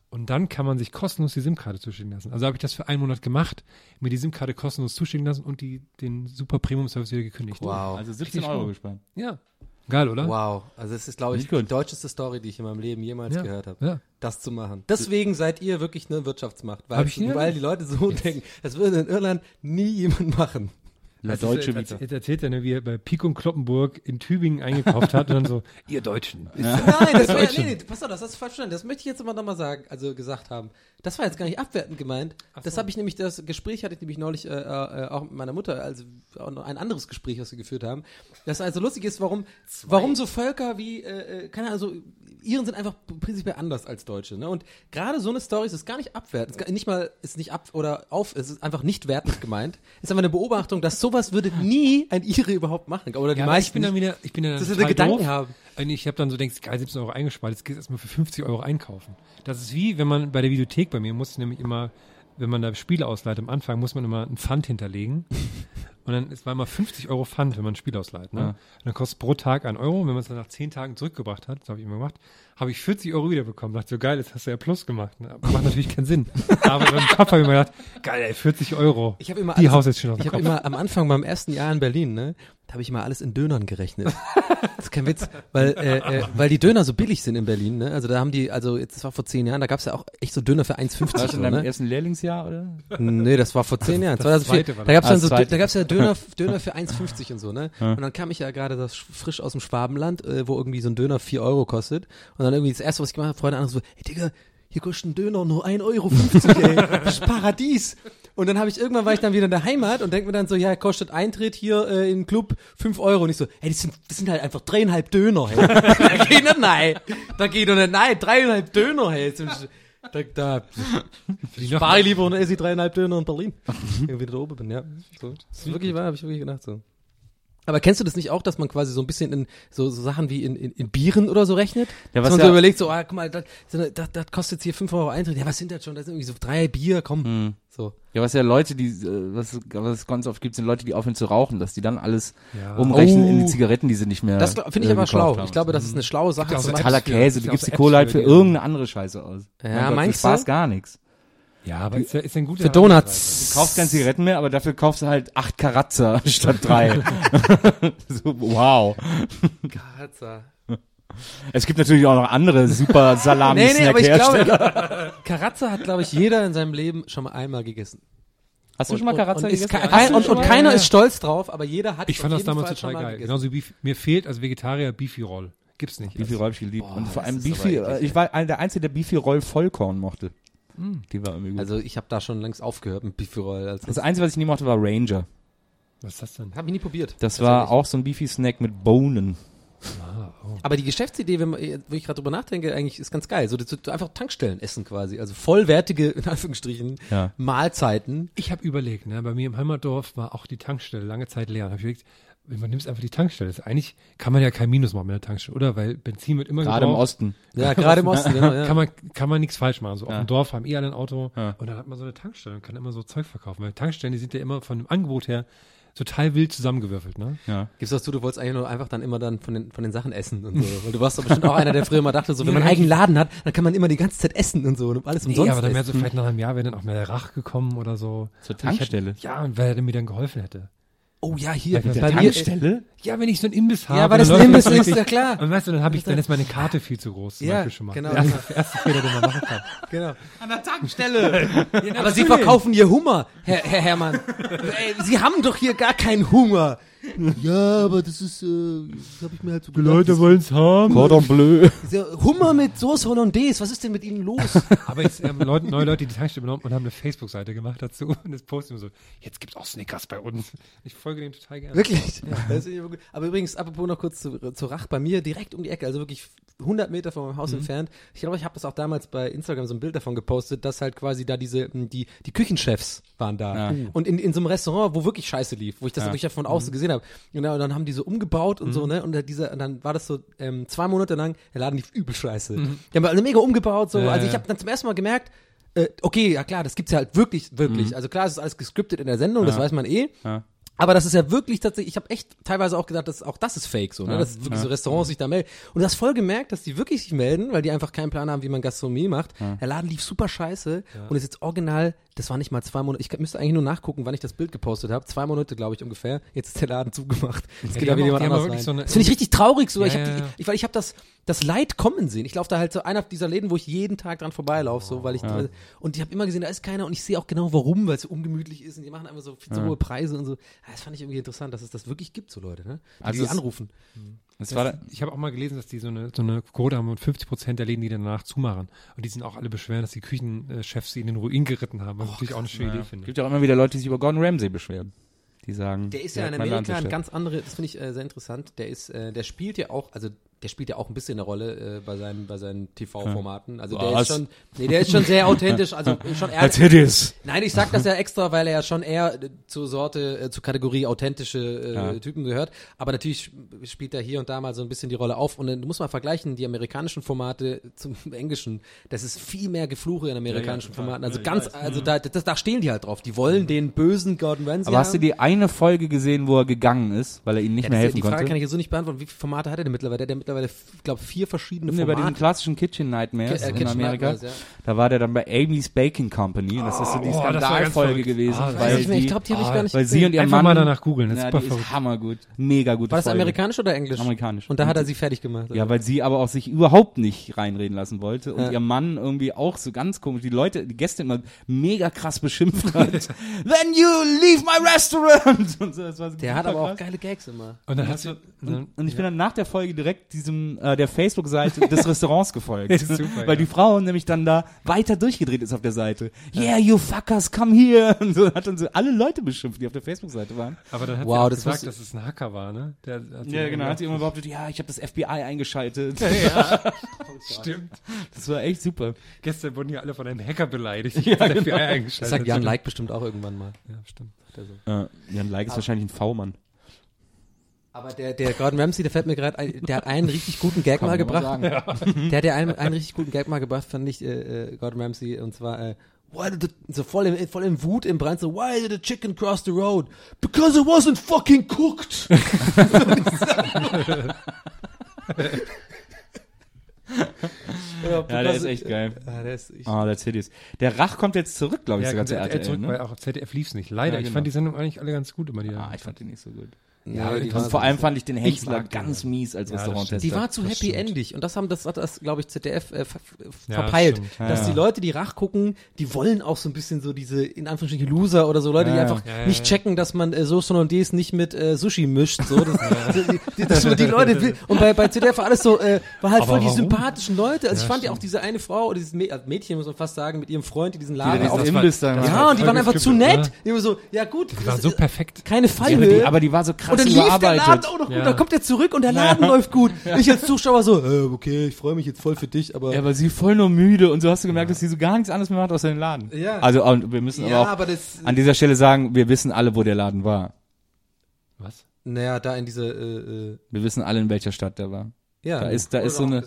Und dann kann man sich kostenlos die SIM-Karte zuschicken lassen. Also habe ich das für einen Monat gemacht, mir die SIM-Karte kostenlos zuschicken lassen und die, den super Premium-Service wieder gekündigt. Wow. Also 17 Richtig Euro gespart. Ja. Geil, oder? Wow. Also das ist, glaube ich, die deutscheste Story, die ich in meinem Leben jemals Ja. gehört habe. Ja. Das zu machen. Deswegen seid ihr wirklich eine Wirtschaftsmacht. Weil, weil die Leute so denken, das würde in Irland nie jemand machen. La Deutsche Vita. jetzt erzählt er, ne, wie er bei Pico und Kloppenburg in Tübingen eingekauft hat und dann so, ihr Deutschen. Nein, das war nee, nee, pass auf, das hast du falsch verstanden. Das möchte ich jetzt immer nochmal sagen, also gesagt haben. Das war jetzt gar nicht abwertend gemeint. Das habe ich nämlich, das Gespräch hatte ich nämlich neulich äh, äh, auch mit meiner Mutter, also auch noch ein anderes Gespräch, was wir geführt haben. Das also lustig ist, warum, warum so Völker wie, äh, äh, keine Ahnung, so, Iren sind einfach prinzipiell anders als Deutsche. Ne? Und gerade so eine Story ist es gar nicht abwertend, ist nicht mal, ist nicht ab oder auf, es ist einfach nicht wertend gemeint. Ist einfach eine Beobachtung, dass sowas würde nie ein Ire überhaupt machen. Oder die Ja, aber ich meisten bin dann wieder, ich bin dann Dass total Gedanken doof. haben. Und ich habe dann so denkst, geil, 17 Euro eingespart, jetzt geht erstmal für 50 Euro einkaufen. Das ist wie, wenn man bei der Videothek bei mir muss nämlich immer, wenn man da Spiele ausleiht am Anfang, muss man immer ein Pfand hinterlegen. Und dann ist war immer 50 Euro Pfand, wenn man ein Spiel ausleiht. Ne? Ja. Und dann kostet pro Tag ein Euro. Und wenn man es dann nach 10 Tagen zurückgebracht hat, das habe ich immer gemacht, habe ich 40 Euro wiederbekommen. Dachte so, geil, jetzt hast du ja Plus gemacht. Ne? Macht natürlich keinen Sinn. Aber im Kopf habe ich mir gedacht, geil, ey, 40 Euro. Ich habe immer Die haust jetzt schon auf Ich habe immer am Anfang beim ersten Jahr in Berlin, ne, da habe ich immer alles in Dönern gerechnet. Das ist kein Witz, weil äh, äh, weil die Döner so billig sind in Berlin, ne? Also da haben die, also jetzt das war vor zehn Jahren, da gab's ja auch echt so Döner für 1,50 Warst du so, in deinem ne? ersten Lehrlingsjahr, oder? Nee, das war vor zehn Jahren. 2004. zweite war Da gab's das. dann Ah, so, das da gab's ja Döner, Döner für 1,50 und so, ne? Und dann kam ich ja gerade das frisch aus dem Schwabenland, äh, wo irgendwie so ein Döner 4 Euro kostet. Und dann irgendwie das erste, was ich gemacht habe, Freunde andere so, hey Digga, hier kostet ein Döner nur 1,50 Euro, ey. Das ist Paradies. Und dann habe ich irgendwann war ich dann wieder in der Heimat und denk mir dann so, ja, kostet Eintritt hier äh, im Club 5 Euro. Und ich so, hey, das sind, das sind halt einfach dreieinhalb Döner, hey. da geht nicht nein. Da geht doch nicht nein, dreieinhalb Döner, hey. Da, da spare ich lieber und esse ich dreieinhalb Döner in Berlin. Wenn ich wieder da oben bin, ja. So. Das ist wirklich wahr, habe ich wirklich gedacht so. Aber kennst du das nicht auch, dass man quasi so ein bisschen in so, so Sachen wie in, in, in Bieren oder so rechnet? Ja, dass was man ja- so überlegt, so, ah, guck mal, das, das, das kostet jetzt hier 5 Euro Eintritt. Ja, was sind das schon? Das sind irgendwie so drei Bier, komm. Hm. So. Ja, was ja Leute, die, äh, was, was es ganz oft gibt, sind Leute, die aufhören zu rauchen, dass die dann alles Ja. umrechnen in Oh. die Zigaretten, die sie nicht mehr Das finde ich äh, aber schlau. haben. Ich glaube, das ist eine schlaue Sache. so machen. totaler Käse. es Du gibst die Kohle halt für irgendeine andere Scheiße aus. Ja, Mein Gott, meinst für Spaß du? gar nichts. Ja, aber ist ja, ist ja ein guter Für Donuts. Du kaufst keine Zigaretten mehr, aber dafür kaufst du halt acht Karatzer statt drei. so, wow. Karatza. Es gibt natürlich auch noch andere super salami Nee, nee, aber ich glaube, Karatza hat, glaube ich, jeder in seinem Leben schon mal einmal gegessen. Hast du Und- schon mal und- Karatzer und, ist gegessen? kein, und, und keiner Ja, ist stolz drauf, aber jeder hat Ich fand das damals Fall total geil. gegessen. Genauso wie mir fehlt als Vegetarier Beefy Roll. Gibt's nicht. Beefy Roll hab ich geliebt. Boah, und vor allem Beefy, ich war einer der Einzige, der Beefy Roll Vollkorn mochte. Die war irgendwie gut. Also ich habe da schon längst aufgehört mit Beefy-Roll. Also das Einzige, was ich nie mochte, war Ranger. Was ist das denn? habe ich nie probiert. Das war Tatsächlich. auch so ein Beefy-Snack mit Bohnen. Ah, oh. Aber die Geschäftsidee, wenn man, wo ich gerade drüber nachdenke, eigentlich ist ganz geil. So, so, so einfach Tankstellen essen quasi. Also vollwertige, in Anführungsstrichen, Ja. Mahlzeiten. Ich habe überlegt, ne, bei mir im Heimatdorf war auch die Tankstelle lange Zeit leer. Und hab ich überlegt, man nimmt einfach die Tankstelle. Das ist eigentlich kann man ja kein Minus machen mit der Tankstelle, oder? Weil Benzin wird immer Gerade im gebraucht. Osten. Ja, gerade im Osten, genau. Ja. Kann man, kann man nichts falsch machen. So auf Ja. dem Dorf haben eh alle ein Auto Ja. und dann hat man so eine Tankstelle und kann immer so Zeug verkaufen. Weil Tankstellen, die sind ja immer von dem Angebot her total wild zusammengewürfelt, ne? Ja. Gibst du das zu, du wolltest eigentlich nur einfach dann immer dann von den, von den Sachen essen und so. Weil du warst doch bestimmt auch einer, der früher immer dachte, so, wenn Ja, man einen ja. eigenen Laden hat, dann kann man immer die ganze Zeit essen und so und alles Nee, umsonst aber dann wäre so vielleicht nach einem Jahr wäre dann auch mehr der Rach gekommen oder so. Zur Tankstelle. Hätte, ja, und wer mir dann geholfen hätte. Oh ja, hier. Mit der bei mir, Tankstelle? Ja, wenn ich so einen Imbiss habe. Ja, weil das ein Imbiss ist, ja klar. Und weißt du, dann habe ich, dann ist meine Karte viel zu groß, zum Ja, Beispiel schon mal. genau. Der erste, erste Fehler, den man machen kann. Genau. An der Tankstelle. Aber Sie verkaufen hier Hummer, Herr, Herr Herrmann. Ey, Sie haben doch hier gar keinen Hunger. Ja, aber das ist, äh, das habe ich mir halt so gedacht. das- wollen's haben. Cordon bleu. Dieser Hummer mit Soße Hollandaise, was ist denn mit Ihnen los? Aber jetzt haben Leute, neue Leute die Tankstelle genommen und haben eine Facebook-Seite gemacht dazu und das posten immer so, jetzt gibt's auch Snickers bei uns. Ich folge dem total gerne. Wirklich? Das ist immer gut. Aber übrigens, apropos noch kurz zu, zu Rach, bei mir direkt um die Ecke, also wirklich 100 Meter von meinem Haus entfernt. Ich glaube, ich habe das auch damals bei Instagram so ein Bild davon gepostet, dass halt quasi da diese, die, die Küchenchefs waren da. Ja. Und in, in so einem Restaurant, wo wirklich Scheiße lief, wo ich das Ja. wirklich von außen gesehen habe. Genau, und dann haben die so umgebaut und so, ne? Und diese, und dann war das so ähm, zwei Monate lang, der Laden lief übel scheiße. Die haben also mega umgebaut, so. Ja, also ich habe dann zum ersten Mal gemerkt, äh, okay, ja klar, das gibt's ja halt wirklich, wirklich. Also klar, es ist alles gescriptet in der Sendung, das weiß man eh. Ja. Aber das ist ja wirklich tatsächlich, ich habe echt teilweise auch gedacht, dass auch das ist fake so, ne? Ja, dass wirklich ja. so Restaurants sich da melden. Und du hast voll gemerkt, dass die wirklich sich melden, weil die einfach keinen Plan haben, wie man Gastronomie macht. Der Laden lief super scheiße und ist jetzt original, das war nicht mal zwei Monate, ich müsste eigentlich nur nachgucken, wann ich das Bild gepostet habe. Zwei Monate, glaube ich, ungefähr. Jetzt ist der Laden zugemacht. Jetzt geht da wieder jemand anders rein. so das finde ich richtig traurig so. Ja, ich habe ja, ja. ich, weil ich habe das, das Leid kommen sehen. Ich laufe da halt so einer dieser Läden, wo ich jeden Tag dran vorbeilaufe, so, weil ich, und ich habe immer gesehen, da ist keiner und ich sehe auch genau warum, weil es so ungemütlich ist und die machen einfach so viel zu hohe Preise und so. Das fand ich irgendwie interessant, dass es das wirklich gibt, so Leute, ne? Die, Also die es- anrufen. Das war da, Ich habe auch mal gelesen, dass die so eine, so eine Quote haben und 50 Prozent der Läden, die danach zumachen. Und die sind auch alle beschweren, dass die Küchenchefs sie in den Ruin geritten haben. Was natürlich auch eine schöne Idee finde. gibt ja auch immer wieder Leute, die sich über Gordon Ramsay beschweren. Die sagen, Der ist ja in Amerika ein ganz andere, das finde ich äh, sehr interessant. Der ist, äh, der spielt ja auch, also der spielt ja auch ein bisschen eine Rolle äh, bei seinen, bei seinen TV-Formaten. Also der Was? ist schon, nee, der ist schon sehr authentisch, also schon eher. Als Hideous. Nein, ich sag das ja extra, weil er ja schon eher zur Sorte, äh, zur Kategorie authentische äh, Ja. Typen gehört. Aber natürlich spielt er hier und da mal so ein bisschen die Rolle auf. Und du musst mal vergleichen, die amerikanischen Formate zum englischen. Das ist viel mehr Gefluche in amerikanischen Formaten. Also ganz, also da, das, da stehen die halt drauf. Die wollen den bösen Gordon Ramsay Aber hast du die eine Folge gesehen, wo er gegangen ist, weil er ihnen nicht Ja, mehr helfen die Frage konnte? kann ich jetzt so nicht beantworten. Wie viele Formate hat er denn mittlerweile? Der hat ja mittlerweile, glaube vier verschiedene Nee, bei diesen Formate. klassischen Kitchen Nightmares Ki- äh, in Kitchen Amerika, Nightmares, ja. da war der dann bei Amy's Baking Company und das ist so die Oh, Skandalfolge gewesen, Ah, weil ich ich glaube, die habe ich ah, gar nicht weil sie und ihr Einfach Mann, mal danach googeln, das ist ja, super verrückt. ist hammergut, mega gute War das Folge. amerikanisch oder englisch? Amerikanisch. Und da hat er sie fertig gemacht. Ja, weil sie aber auch sich überhaupt nicht reinreden lassen wollte und Ja. ihr Mann irgendwie auch so ganz komisch, die Leute, die Gäste immer mega krass beschimpft hat. Then you leave my restaurant! Und so, das war der hat super aber auch krass. geile Gags immer. Und dann hast du, Und, und ich bin dann nach der Folge direkt diesem äh, der Facebook-Seite des Restaurants gefolgt. Super, weil ja. die Frau nämlich dann da weiter durchgedreht ist auf der Seite. Yeah, you fuckers, come here! Und so hat dann so alle Leute beschimpft, die auf der Facebook-Seite waren. aber dann hat Wow, sie das gesagt, dass es ein Hacker war, ne? Der, hat Ja, genau. Hat sie immer behauptet, ja, ich habe das FBI eingeschaltet. Stimmt. Das war echt super. Gestern wurden ja alle von einem Hacker beleidigt. Ja, der FBI Das eingeschaltet. sagt Jan Like bestimmt auch irgendwann mal. Ja, stimmt. Äh, Jan Like ist wahrscheinlich ein V-Mann. Aber der, der Gordon Ramsay, der fällt mir gerade ein, der hat einen richtig guten Gag mal gebracht. sagen. Der hat ja einen, einen richtig guten Gag mal gebracht, fand ich, äh, äh, Gordon Ramsay, und zwar, äh, Why did the, so voll in, voll in Wut im Brand, so, why did the chicken cross the road? Because it wasn't fucking cooked. Ja, der ist echt geil. Ja, der ist, ich, Ah, that's hideous. Der Rach kommt jetzt zurück, glaube ich, Ja, sogar zu RTL zurück, weil ne? auch auf ZDF lief's nicht. Leider, Ja, ich genau. fand die Sendung eigentlich alle ganz gut immer. Die Ah, ich fand den nicht so gut. Ja, die, Und war, vor allem fand ich den den, ganz ja. mies als Ja, das Restauranttester. die war zu Das happy endig und das haben das hat das glaube ich ZDF äh, ver Ja, verpeilt. Ja, dass ja. die Leute, die Rach gucken, die wollen auch so ein bisschen so diese in Anführungsstrichen Loser oder so Leute, die Ja, einfach ja, ja, nicht ja. checken, dass man äh, Soße Hollandaise nicht mit äh, Sushi mischt, so das, die, die, das, die Leute will- und bei bei ZDF war alles so äh, war halt Aber voll die warum? sympathischen Leute. Also ich Ja, fand ja auch diese eine Frau oder dieses äh, Mädchen muss man fast sagen mit ihrem Freund, die diesen Die Laden dann auf Imbiss da das ja, und die waren einfach zu nett. Die waren so, ja gut, Die war so perfekt. keine Ja, Fallhöhe. die, aber die war so krass Und dann lief der Laden auch noch gut, Ja. dann kommt er zurück und der Laden läuft gut. Ich als Zuschauer so, äh, okay, ich freue mich jetzt voll für dich, aber Ja, aber sie voll nur müde und so hast du gemerkt, dass sie so gar nichts anderes mehr macht außer den Laden. Ja. Also und wir müssen Ja, aber auch aber das- an dieser Stelle sagen, wir wissen alle, wo der Laden war. Was? naja, da in diese, äh, äh, Wir wissen alle, in welcher Stadt der war. Ja, Da ist, da ist so eine,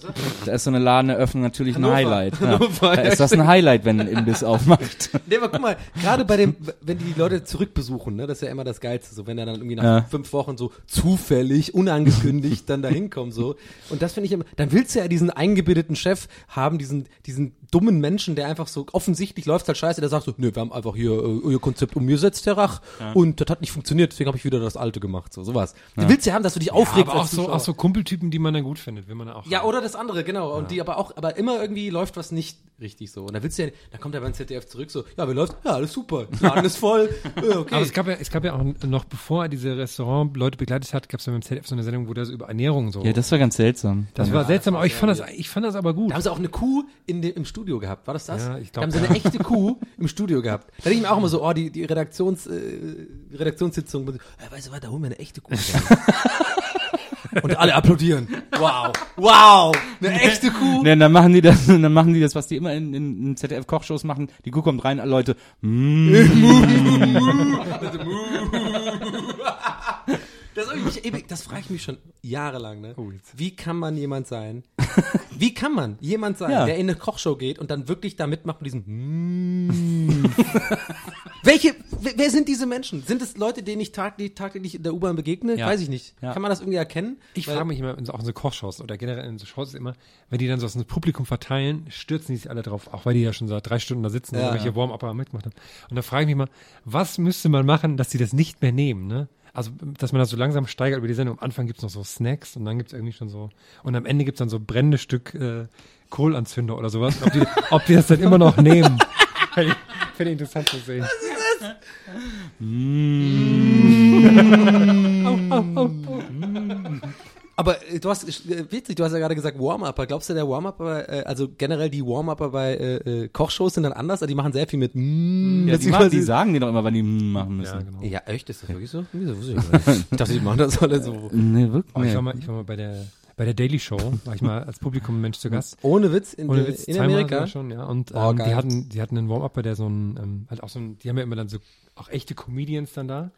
da ist so eine Ladeneröffnung natürlich ein Hannover. Highlight. Ja. Da ist das ein Highlight, wenn ein Imbiss aufmacht. Nee, aber guck mal, gerade bei dem, wenn die Leute zurückbesuchen, ne, das ist ja immer das Geilste, so wenn er dann irgendwie nach Ja. fünf Wochen so zufällig, unangekündigt dann da hinkommt, so. Und das finde ich immer, dann willst du ja diesen eingebildeten Chef haben, diesen, diesen dummen Menschen, der einfach so offensichtlich läuft halt scheiße, der sagt so, nö, wir haben einfach hier äh, euer Konzept umgesetzt, Herr Rach, und das hat nicht funktioniert, deswegen habe ich wieder das Alte gemacht, so, sowas. Du willst ja haben, dass du dich aufregst aber auch so, auch so Kumpeltypen, die man dann gut findet, will man auch. Ja, haben. oder das andere, genau. Und die aber auch, aber immer irgendwie läuft was nicht richtig so. Und da willst du ja, da kommt er beim ZDF zurück so, ja, wie läuft? Ja, alles super. Laden ist voll. Ja, okay. Aber es gab ja, es gab ja auch noch, bevor er diese Restaurant-Leute begleitet hat, gab es ja beim ZDF so eine Sendung, wo der so über Ernährung so. Ja, das war ganz seltsam. das war seltsam, aber ich fand das, ich fand das aber gut. da haben sie auch eine Kuh in dem, im Studio gehabt. War das das? Ja, ich da glaub, haben sie eine echte Kuh im Studio gehabt. Da denke ich mir auch immer so, oh, die, die Redaktions, äh, Redaktionssitzung. Äh, weißt du was, da holen wir eine echte Kuh. Und alle applaudieren. Wow. Wow. Eine echte Kuh. Ja, dann machen die das, dann machen die das, was die immer in, in, in ZDF-Kochshows machen. Die Kuh kommt rein, alle Leute, mm, Irgendwie ewig, das frage ich mich schon jahrelang, ne? Jetzt. Wie kann man jemand sein? Wie kann man jemand sein, Ja. der in eine Kochshow geht und dann wirklich da mitmacht mit diesem mm. Welche, wer, sind diese Menschen? Sind es Leute, denen ich tagtäglich, tagtäglich in der U-Bahn begegne? Ja. Weiß ich nicht. Ja. Kann man das irgendwie erkennen? Ich frage mich immer, auch in so Kochshows oder generell in so Shows ist immer, wenn die dann so aus dem Publikum verteilen, stürzen die sich alle drauf, auch weil die ja schon seit drei Stunden da sitzen und welche ja. Warm-Upper mitgemacht haben. Und da frage ich mich mal, was müsste man machen, dass die das nicht mehr nehmen, ne? Also, dass man das so langsam steigert über die Sendung. Am Anfang gibt's noch so Snacks und dann gibt's irgendwie schon so, und am Ende gibt's dann so brennendes Stück äh, Kohlanzünder oder sowas. Ob die, ob die das dann immer noch nehmen. Fände ich, interessant zu sehen. Aber äh, du hast, äh, witzig, du hast ja gerade gesagt Warm-Upper. Glaubst du, der Warm-Upper, äh, also generell die Warm-Upper bei äh, Kochshows sind dann anders? Also die machen sehr viel mit mm, ja, die, machen, die sagen dir doch immer, wann die mm machen müssen. Ja, genau. Ja, echt? Ist das wirklich so? Wieso? Wusste ich, gar nicht. ich dachte, die machen das alle so. Nee, wirklich. Oh, ich, war mal, ich war mal bei der, bei der Daily Show, war ich mal als Publikummensch zu Gast. Ohne Witz in, Ohne der- Witz, in Amerika. schon, ja. Und Oh, ähm, geil. die hatten, die hatten einen Warm-Upper, der so ein, ähm, halt auch so ein, die haben ja immer dann so auch echte Comedians dann da.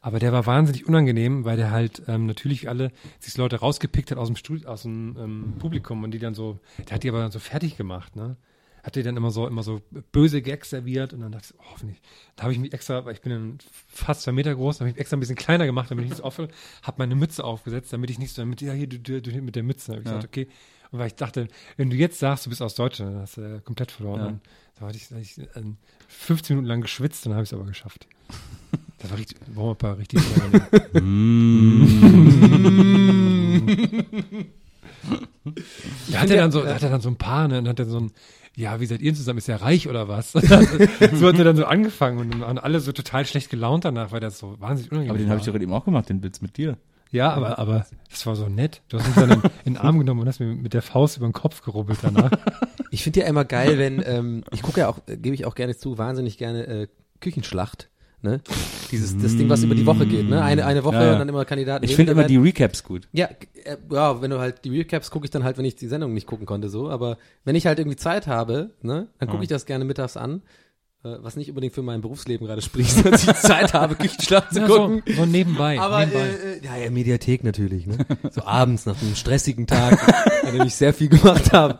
Aber der war wahnsinnig unangenehm, weil der halt ähm, natürlich alle sich Leute rausgepickt hat aus dem Studio, aus dem ähm, Publikum und die dann so, der hat die aber dann so fertig gemacht, ne? Hat die dann immer so, immer so böse Gags serviert und dann dachte ich, oh, hoffentlich. Da habe ich mich extra, weil ich bin dann fast zwei Meter groß, habe ich mich extra ein bisschen kleiner gemacht, damit ich nicht so aufhöre, habe meine Mütze aufgesetzt, damit ich nicht so, damit, ja, hier, du, du, du mit der Mütze. Hab ich gesagt, okay. Und weil ich dachte, wenn du jetzt sagst, du bist aus Deutschland, dann hast du äh, komplett verloren. Ja. Dann, da hatte ich, da hatte ich ähm, 15 Minuten lang geschwitzt, dann habe ich es aber geschafft. Das war richtig, war ein paar richtig Da hat er dann so, da hat er dann so ein paar, ne, und hat er so ein, ja, wie seid ihr zusammen? Ist er reich oder was? so hat er dann so angefangen und dann waren alle so total schlecht gelaunt danach, weil das so wahnsinnig unangenehm Aber den habe ich doch gerade eben auch gemacht, den Witz mit dir. Ja, aber, aber das war so nett. Du hast mich dann in, in den Arm genommen und hast mir mit der Faust über den Kopf gerubbelt danach. Ich finde ja immer geil, wenn, ähm, ich gucke ja auch, äh, gebe ich auch gerne zu, wahnsinnig gerne äh, Küchenschlacht. Ne? Dieses, das Ding, was über die Woche geht, ne? Eine, eine Woche Ja, ja. und dann immer Kandidaten. Ich finde immer die Recaps gut. Ja, äh, ja, wenn du halt die Recaps gucke ich dann halt, wenn ich die Sendung nicht gucken konnte, so. Aber wenn ich halt irgendwie Zeit habe, ne, dann gucke ich das gerne mittags an. Äh, was nicht unbedingt für mein Berufsleben gerade spricht, dass ich Zeit habe, Küchenschlacht zu Ja, so, gucken. so nebenbei. Aber nebenbei. äh, äh, ja, ja, Mediathek natürlich, ne? So abends nach einem stressigen Tag, an dem ich sehr viel gemacht habe.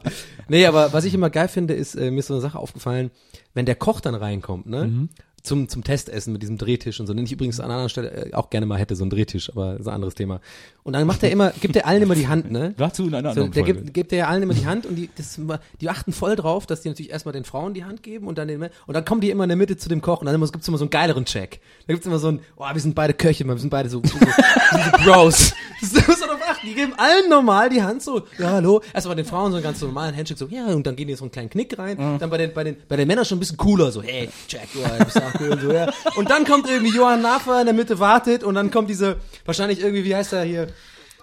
Nee, aber was ich immer geil finde, ist, äh, mir ist so eine Sache aufgefallen, wenn der Koch dann reinkommt, ne? Mhm. Zum, zum Testessen mit diesem Drehtisch und so, den ich übrigens an einer anderen Stelle äh, auch gerne mal hätte, so ein Drehtisch, aber ist ein anderes Thema. Und dann macht er immer, gibt er allen immer die Hand, ne? Dazu in einer So, anderen der Folge. gibt, gibt der ja allen immer die Hand und die, das, die achten voll drauf, dass die natürlich erstmal den Frauen die Hand geben und dann den Männern. Und dann kommen die immer in der Mitte zu dem Koch und dann gibt's immer so einen geileren Check. Da gibt's immer so ein, oh, wir sind beide Köche, wir sind beide so, so, so, so Bros. Das immer so drauf achten. Die geben allen normal die Hand so, ja, hallo. Erstmal bei den Frauen so einen ganz normalen Handshake, so, ja, und dann gehen die so einen kleinen Knick rein. Dann bei den, bei den, bei den Männern schon ein bisschen cooler, so, hey, Jack, du bist auch cool und so, ja. Und dann kommt irgendwie Johann Nafer in der Mitte wartet und dann kommt diese, wahrscheinlich irgendwie, wie heißt er hier?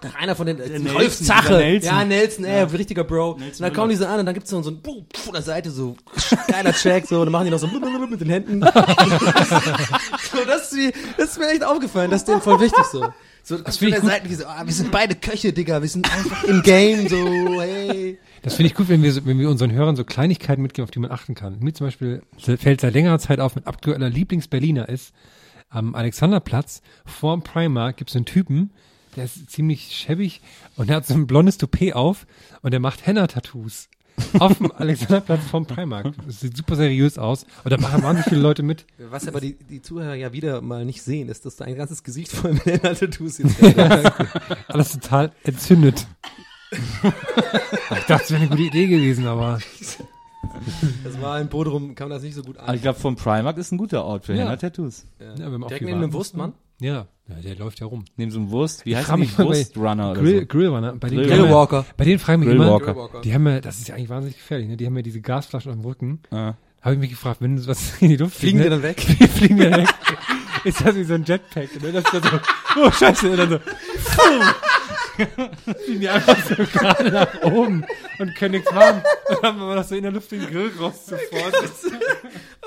Ach, einer von den, äh, Nelson, Rolf Zache. Nelson. Ja, Nelson, ey, richtiger Bro. und dann kommen die so an und dann gibt's so, so ein Puh, an der Seite so geiler Check, so, und dann machen die noch so mit den Händen. so, das ist, wie, das ist mir echt aufgefallen, das ist denen voll wichtig so. So, das von ich der Seite, die so, ah, wir sind beide Köche, Digga, wir sind einfach im Game, so, hey. Das finde ich gut, wenn wir, so- wenn wir unseren Hörern so Kleinigkeiten mitgeben, auf die man achten kann. Mir zum Beispiel fällt seit längerer Zeit auf, mein aktueller Lieblings-Berliner ist, am Alexanderplatz, vorm Primark, gibt es einen Typen, der ist ziemlich schäbig und der hat so ein blondes Toupet auf und der macht Henna-Tattoos. Auf dem Alexanderplatz vom Primark. Das sieht super seriös aus. Und da machen wahnsinnig viele Leute mit. Was aber die, die Zuhörer ja wieder mal nicht sehen, ist, dass da ein ganzes Gesicht voll mit Henna-Tattoos jetzt. Alles total entzündet. ich dachte, es wäre eine gute Idee gewesen, aber Das war in Bodrum, kam das nicht so gut Aber an. ich glaube, vom Primark ist ein guter Ort für Ja. Henna-Tattoos. ja, wir haben auch Direkt neben dem. Wurstmann? Ja, ja, der läuft ja rum. Neben so einem Wurst, wie Ich heißt die? bei Wurstrunner oder Grill, so. Grillrunner. Bei den Grill- Grillwalker. Bei denen fragen wir immer, Grillwalker. die haben ja, das ist ja eigentlich wahnsinnig gefährlich, ne? Die haben ja diese Gasflaschen am Rücken. Ja. Habe ich mich gefragt, wenn das was in die Luft Fliegen die ne? dann weg? Die fliegen dann weg. Ist das wie so ein Jetpack, ne? Das ist dann so, oh scheiße, und dann so, fliegen die einfach so gerade nach oben und können nichts machen. Und dann haben wir noch so in der Luft den Grillrost sofort.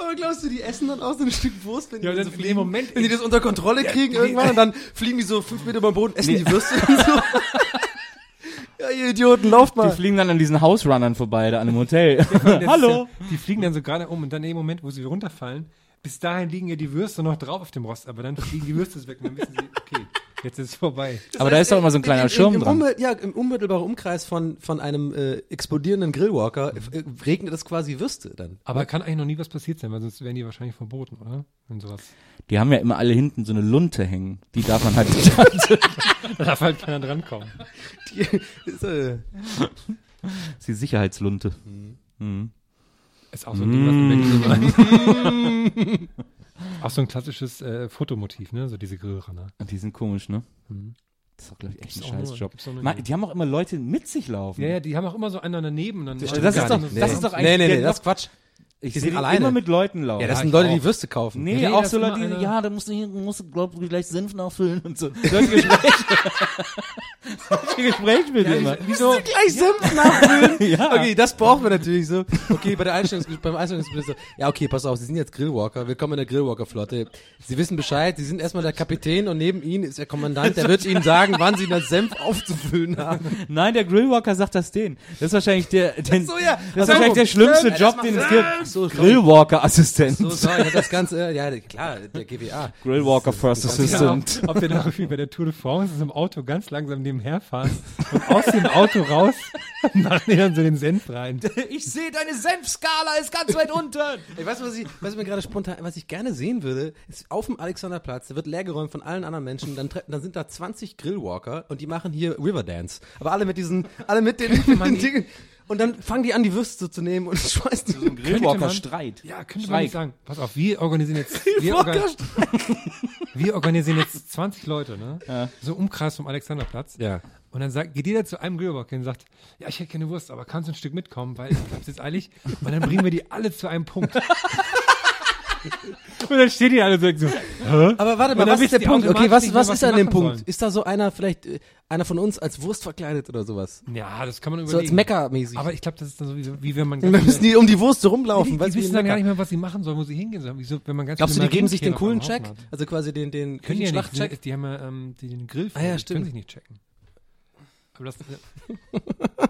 Aber glaubst du, die essen dann auch so ein Stück Wurst, wenn die Ja, dann dann so in dem fliegen? Moment- wenn die das unter Kontrolle kriegen die- irgendwann und dann fliegen die so fünf Meter über den Boden, essen die Würste und so. ja, ihr Idioten, lauft Die mal. fliegen dann an diesen House-Runnern vorbei, da an einem Hotel. Ist Hallo! Ja, die fliegen dann so gerade um und dann in dem Moment, wo sie runterfallen, bis dahin liegen ja die Würste noch drauf auf dem Rost, aber dann fliegen die Würste weg und dann wissen sie, okay, jetzt ist es vorbei. Aber da ist doch immer so ein kleiner im- Schirm im dran. Unmittel- ja, im unmittelbaren Umkreis von, von einem äh, explodierenden Grillwalker äh, regnet es quasi Würste dann. Aber kann eigentlich noch nie was passiert sein, weil sonst wären die wahrscheinlich verboten, oder? Wenn sowas. Die haben ja immer alle hinten so eine Lunte hängen. Die darf man halt nicht anzünden. Da darf halt keiner drankommen. Die, ist, äh, Das ist die Sicherheitslunte. Mhm. Ist auch so ein Ding, was in Berlin so Auch so ein klassisches äh, Fotomotiv, ne? So diese Grillrunner. Und die sind komisch, ne? Mhm. Das ist auch, glaube ich, echt Gibt's ein Scheißjob. Die haben auch immer Leute mit sich laufen. Ja, ja, die haben auch immer so einen daneben. Dann Das Also ist doch- so- das ist doch eigentlich nee, nee, nee, das ist Quatsch. Ich die sind die alleine. immer mit Leuten laufen. Ja, das Ja, sind Leute, auch. die Würste kaufen. Nee, Nee, auch das so Leute, die, ja, da musst du hier, musst du, glaub ich, gleich Senf nachfüllen und so. Solche Gespräche. Solche Gespräche will ich immer. Wieso? Gleich Senf nachfüllen. Ja. Okay, das brauchen wir natürlich so. Okay, bei der Einstellungs beim Einstellungsgespräch so, ja, okay, pass auf, Sie sind jetzt Grillwalker, willkommen in der Grillwalker-Flotte. Sie wissen Bescheid, Sie sind erstmal der Kapitän und neben Ihnen ist der Kommandant, der wird Ihnen sagen, wann Sie das Senf aufzufüllen haben. Nein, der Grillwalker sagt das denen. Das ist wahrscheinlich der, den, so, ja. das ist wahrscheinlich der schlimmste Ja, Job, den es gibt. So, sorry. Grillwalker-Assistent. So, ich hab das Ganze, ja, klar, der GWA. Grillwalker First Ja, Assistant. ob wir noch wie bei der Tour de France so im Auto ganz langsam nebenher fahren und aus dem Auto raus machen die dann so den Senf rein. Ich sehe, deine Senfskala ist ganz weit unten. Ich weiß, was ich, was mir gerade spontan, was ich gerne sehen würde, ist auf dem Alexanderplatz, der wird leergeräumt von allen anderen Menschen, dann, dann sind da 20 Grillwalker und die machen hier Riverdance. Aber alle mit diesen, alle mit den, mit den Dingen. Und dann fangen die an, die Würste so zu nehmen und schmeißen die. Grillwalker-Streit. Ja, könnte man Streik. nicht sagen. Pass auf, wir organisieren jetzt, wir, orga wir organisieren jetzt 20 Leute, ne? Ja. So Umkreis vom Alexanderplatz. Ja. Und dann sagt, geht jeder zu einem Grillwalker und sagt, ja, ich hätte keine Wurst, aber kannst du ein Stück mitkommen, weil ich hab's jetzt eilig. Und dann bringen wir die alle zu einem Punkt. und dann steht die alle so, so Aber warte mal, was ist der die Punkt? Okay, was, was ist an dem Punkt? sollen. Ist da so einer, vielleicht, äh, einer von uns als Wurst verkleidet oder sowas? ja, das kann man So überlegen. als Mecker-mäßig. Aber ich glaube, das ist dann so, wie, wie wenn man dann müssen die um die Wurst so die, rumlaufen. die, du, wie wissen dann gar nicht mehr, was sie machen sollen, wo sie hingehen sollen. Wieso, wenn man ganz Glaubst du, die geben sich den coolen Check? Also quasi den, den Können die ja nicht. Schlachtcheck? Die haben ja ähm, die, den Grill Ah ja, die stimmt. können sich nicht checken. Aber das,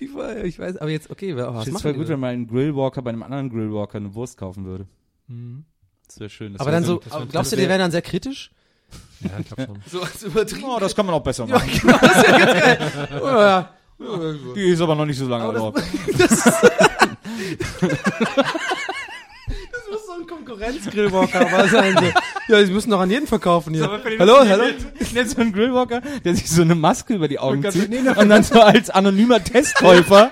Die war, ich weiß, aber jetzt, okay, was Es machen wäre die gut, denn? wenn mal ein Grillwalker bei einem anderen Grillwalker eine Wurst kaufen würde. Das wäre schön. Das Aber wär dann so, das wär- glaubst du, das die wären dann sehr kritisch? ja, ich glaube schon. So als übertrieben. Oh, das kann man auch besser machen. Oh, ja. Die ist aber noch nicht so lange Aber das, das, das muss so ein Konkurrenz-Grillwalker sein. So. Ja, sie müssen doch an jeden verkaufen hier. Hallo, hallo? Jetzt so ein Grillwalker, der sich so eine Maske über die Augen ganz- zieht und dann so als anonymer Testkäufer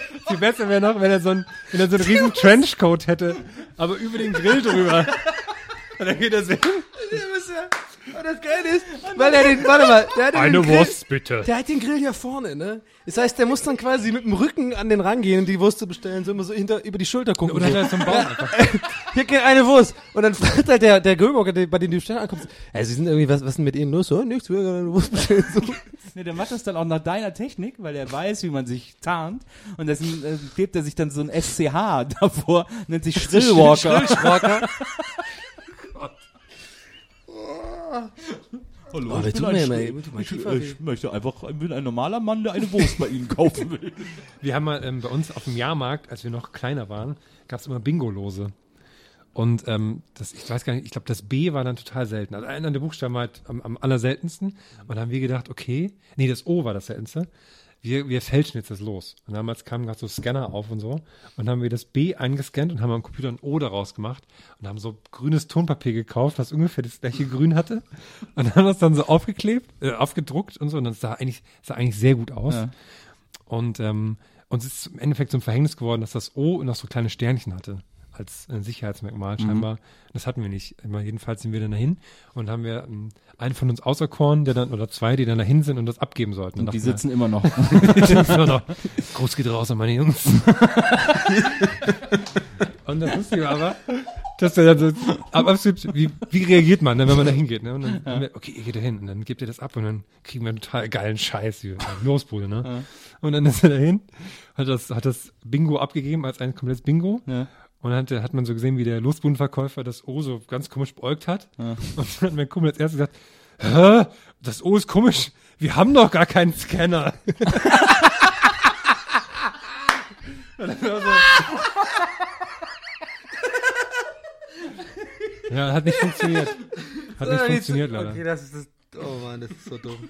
Viel besser wäre noch, wenn er so ein, wenn er so einen riesen Trenchcoat hätte, aber über den Grill drüber. Und dann geht er so hin. Und das Geile ist, weil er den, warte mal, der hat ja den Grill, bitte. der hat den Grill hier vorne, ne? Das heißt, der muss dann quasi mit dem Rücken an den rangehen und die Wurst zu bestellen, so immer so hinter, über die Schulter gucken. Oder so. er so einen Baum einfach. Hier geht eine Wurst. Und dann fragt halt der, der Grillwalker, bei dem die Stelle ankommt, ey, sie sind irgendwie, was, was ist denn mit ihnen los? So, nichts, wir eine Wurst bestellen. So. Nee, der macht das dann auch nach deiner Technik, weil er weiß, wie man sich tarnt. Und deswegen äh, klebt er sich dann so ein SCH davor, nennt sich Schrillwalker. Schrillwalker. Hallo, Oh, ich bin ein mein ich, Kiefer ich möchte einfach, ich bin ein normaler Mann, der eine Wurst bei Ihnen kaufen will. Wir haben mal ähm, bei uns auf dem Jahrmarkt, als wir noch kleiner waren, gab es immer Bingo-Lose. Und ähm, das, ich weiß gar nicht, ich glaube, das B war dann total selten. Also einer der Buchstaben war halt am, am allerseltensten. Und dann haben wir gedacht, okay, nee, das O war das seltenste. Wir, wir fälschen jetzt das los. Und damals kamen gerade so Scanner auf und so. Und dann haben wir das B eingescannt und haben am Computer ein O daraus gemacht und haben so grünes Tonpapier gekauft, was ungefähr das gleiche Grün hatte. Und haben das dann so aufgeklebt, äh, aufgedruckt und so. Und das sah eigentlich, sah eigentlich sehr gut aus. Ja. Und ähm, uns ist im Endeffekt so ein Verhängnis geworden, dass das O noch so kleine Sternchen hatte als äh, Sicherheitsmerkmal scheinbar. Das hatten wir nicht. Immer jedenfalls sind wir dann dahin und haben wir ähm, einen von uns auserkoren, der dann oder zwei, die dann dahin sind und das abgeben sollten. Und die dachten wir, sitzen immer noch. die sitzen immer noch. Groß geht raus an meine Jungs. und das Lustige war aber, dass der dann so, aber absolut, wie, wie reagiert man, ne, wenn man da hingeht, ne? Und dann, haben wir, okay, ihr geht da hin und dann gebt ihr das ab und dann kriegen wir einen total geilen Scheiß, wie Losbude, ne? Und dann ist er dahin, hat das, hat das Bingo abgegeben als ein komplettes Bingo. Ja. Und dann hat, hat man so gesehen, wie der Losbudenverkäufer das O so ganz komisch beäugt hat. Und dann hat mein Kumpel als erstes gesagt, Hä? Das O ist komisch. Wir haben doch gar keinen Scanner. Ja, hat nicht funktioniert. Hat nicht funktioniert, leider. Okay, das ist das. Oh Mann, das ist so dumm.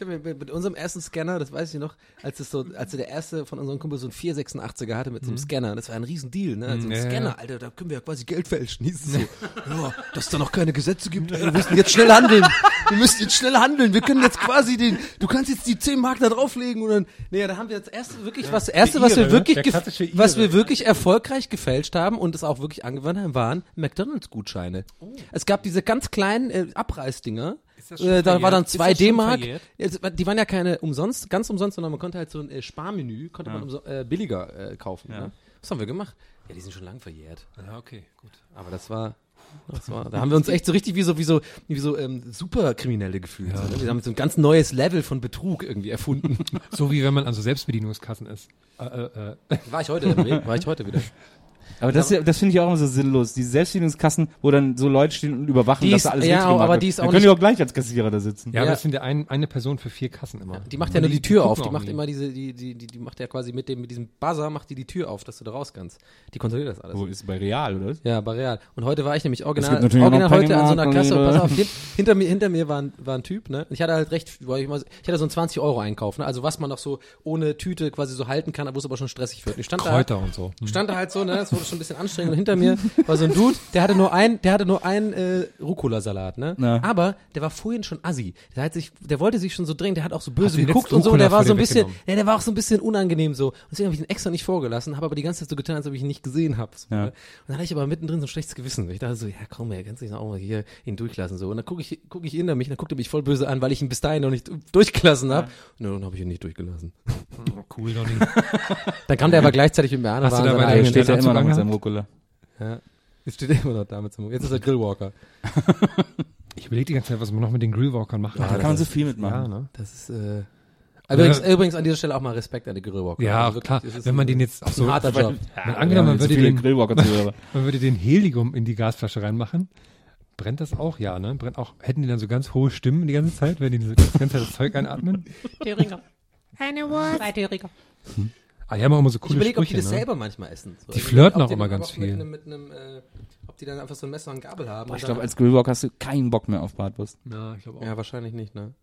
Ich habe mit, unserem ersten Scanner, das weiß ich noch, als es so, als der erste von unseren Kumpel so einen 486er hatte mit so einem Scanner, das war ein Riesendeal, ne? So ein Mhm, ja, ja. Scanner, Alter, da können wir ja quasi Geld fälschen, hieß es so. ja, dass es da noch keine Gesetze gibt, ey, wir müssen jetzt schnell handeln. Wir müssen jetzt schnell handeln. Wir können jetzt quasi den, du kannst jetzt die 10 Mark da drauflegen und dann, nee, da haben wir jetzt erst wirklich was, erste, was wir Ire, wirklich, was wir wirklich erfolgreich gefälscht haben und es auch wirklich angewandt haben, waren McDonalds-Gutscheine. Es gab diese ganz kleinen äh, Abreißdinger. Das schon Äh, da war dann Ist 2 das schon D-Mark. Die waren ja keine umsonst, ganz umsonst, sondern man konnte halt so ein äh, Sparmenü, konnte man umso, äh, billiger äh, kaufen. Ne? Was haben wir gemacht? Ja, die sind schon lang verjährt. Ja, okay, gut. Aber das war, das war, da haben wir uns echt so richtig wie so, wie so, wie so ähm, Superkriminelle gefühlt. So, ne? Wir haben so ein ganz neues Level von Betrug irgendwie erfunden. So wie wenn man an so Selbstbedienungskassen ist. Äh, äh, äh. war ich heute, war ich heute wieder. Aber das, ist ja- das finde ich auch immer so sinnlos. Diese Selbstbedienungskassen, wo dann so Leute stehen und überwachen, Die dass ist- da alles ja, richtig aber die ist Dann auch können die auch gleich als Kassierer da sitzen. Ja, aber Ja. das sind ja ein, eine Person für vier Kassen immer. Die macht ja nur die Tür auf. Die macht nie. immer diese, die, die, die, die macht ja quasi mit dem, mit diesem Buzzer macht die die Tür auf, dass du da raus kannst. Die kontrolliert das alles. Wo ist bei Real, oder? Ja, bei Real. Und heute war ich nämlich original, original heute an so einer Kasse. und Pass auf, hin, hinter mir, hinter mir war ein, war ein Typ, ne? Und Ich hatte halt recht, weil ich, mal, ich hatte so einen 20 Euro Einkauf, ne? Also was man noch so ohne Tüte quasi so halten kann, wo es aber schon stressig wird. Ich stand da, Kräuter und so. Stand da halt so, ne? Das wurde schon ein bisschen anstrengend. Und hinter mir war so ein Dude, der hatte nur ein, der hatte nur ein äh, Rucola-Salat, ne? Ja. Aber der war vorhin schon assi. Der hat sich, der wollte sich schon so drängen, der hat auch so böse geguckt und so. Und der war so ein bisschen, ja, der war auch so ein bisschen unangenehm so. Und deswegen habe ich ihn extra nicht vorgelassen, habe aber die ganze Zeit so getan, als ob ich ihn nicht gesehen habe. So, Ja. ne? Und dann hatte ich aber mittendrin so ein schlechtes Gewissen. Ich dachte so, ja komm, er kannst dich auch mal hier ihn durchlassen. so. Und dann gucke ich, guck ich hinter mich dann guckt er mich voll böse an, weil ich ihn bis dahin noch nicht durchgelassen habe. Und dann habe ich ihn nicht durchgelassen. Cool, Donny. Dann kam der aber gleichzeitig mit mir an. Hast du da bei Der steht ja immer noch mit seinem Rucola. ja. Jetzt steht er immer noch da mit so einem- Jetzt ist er Grillwalker. Ich überlege die ganze Zeit, was man noch mit den Grillwalkern machen Da kann. kann man so viel mitmachen. Ja, ne? Das ist, äh, übrigens, übrigens an dieser Stelle auch mal Respekt an die Grillwalker. Ja, Also wirklich, klar. Wenn man den jetzt auch so, ein harter Job. Mal angenommen, man würde den, man würde den Helium in die Gasflasche reinmachen. Brennt das auch? Ja, ne? Brennt auch, hätten die dann so ganz hohe Stimmen die ganze Zeit, wenn die so das ganze Zeit das Zeug einatmen? Thüringer. Eine Wurst. Zwei Thüringer. Ah, die haben auch immer so Ich coole überlege, ob die das ne? selber manchmal essen. So, Die flirten auch immer ganz einfach mit viel. einem- Mit einem, äh, ob die dann einfach so ein Messer und Gabel haben. Boah, ich glaube, als Grillwalker hast du keinen Bock mehr auf Bratwurst. Ja, ich glaube auch. Ja, wahrscheinlich nicht, ne?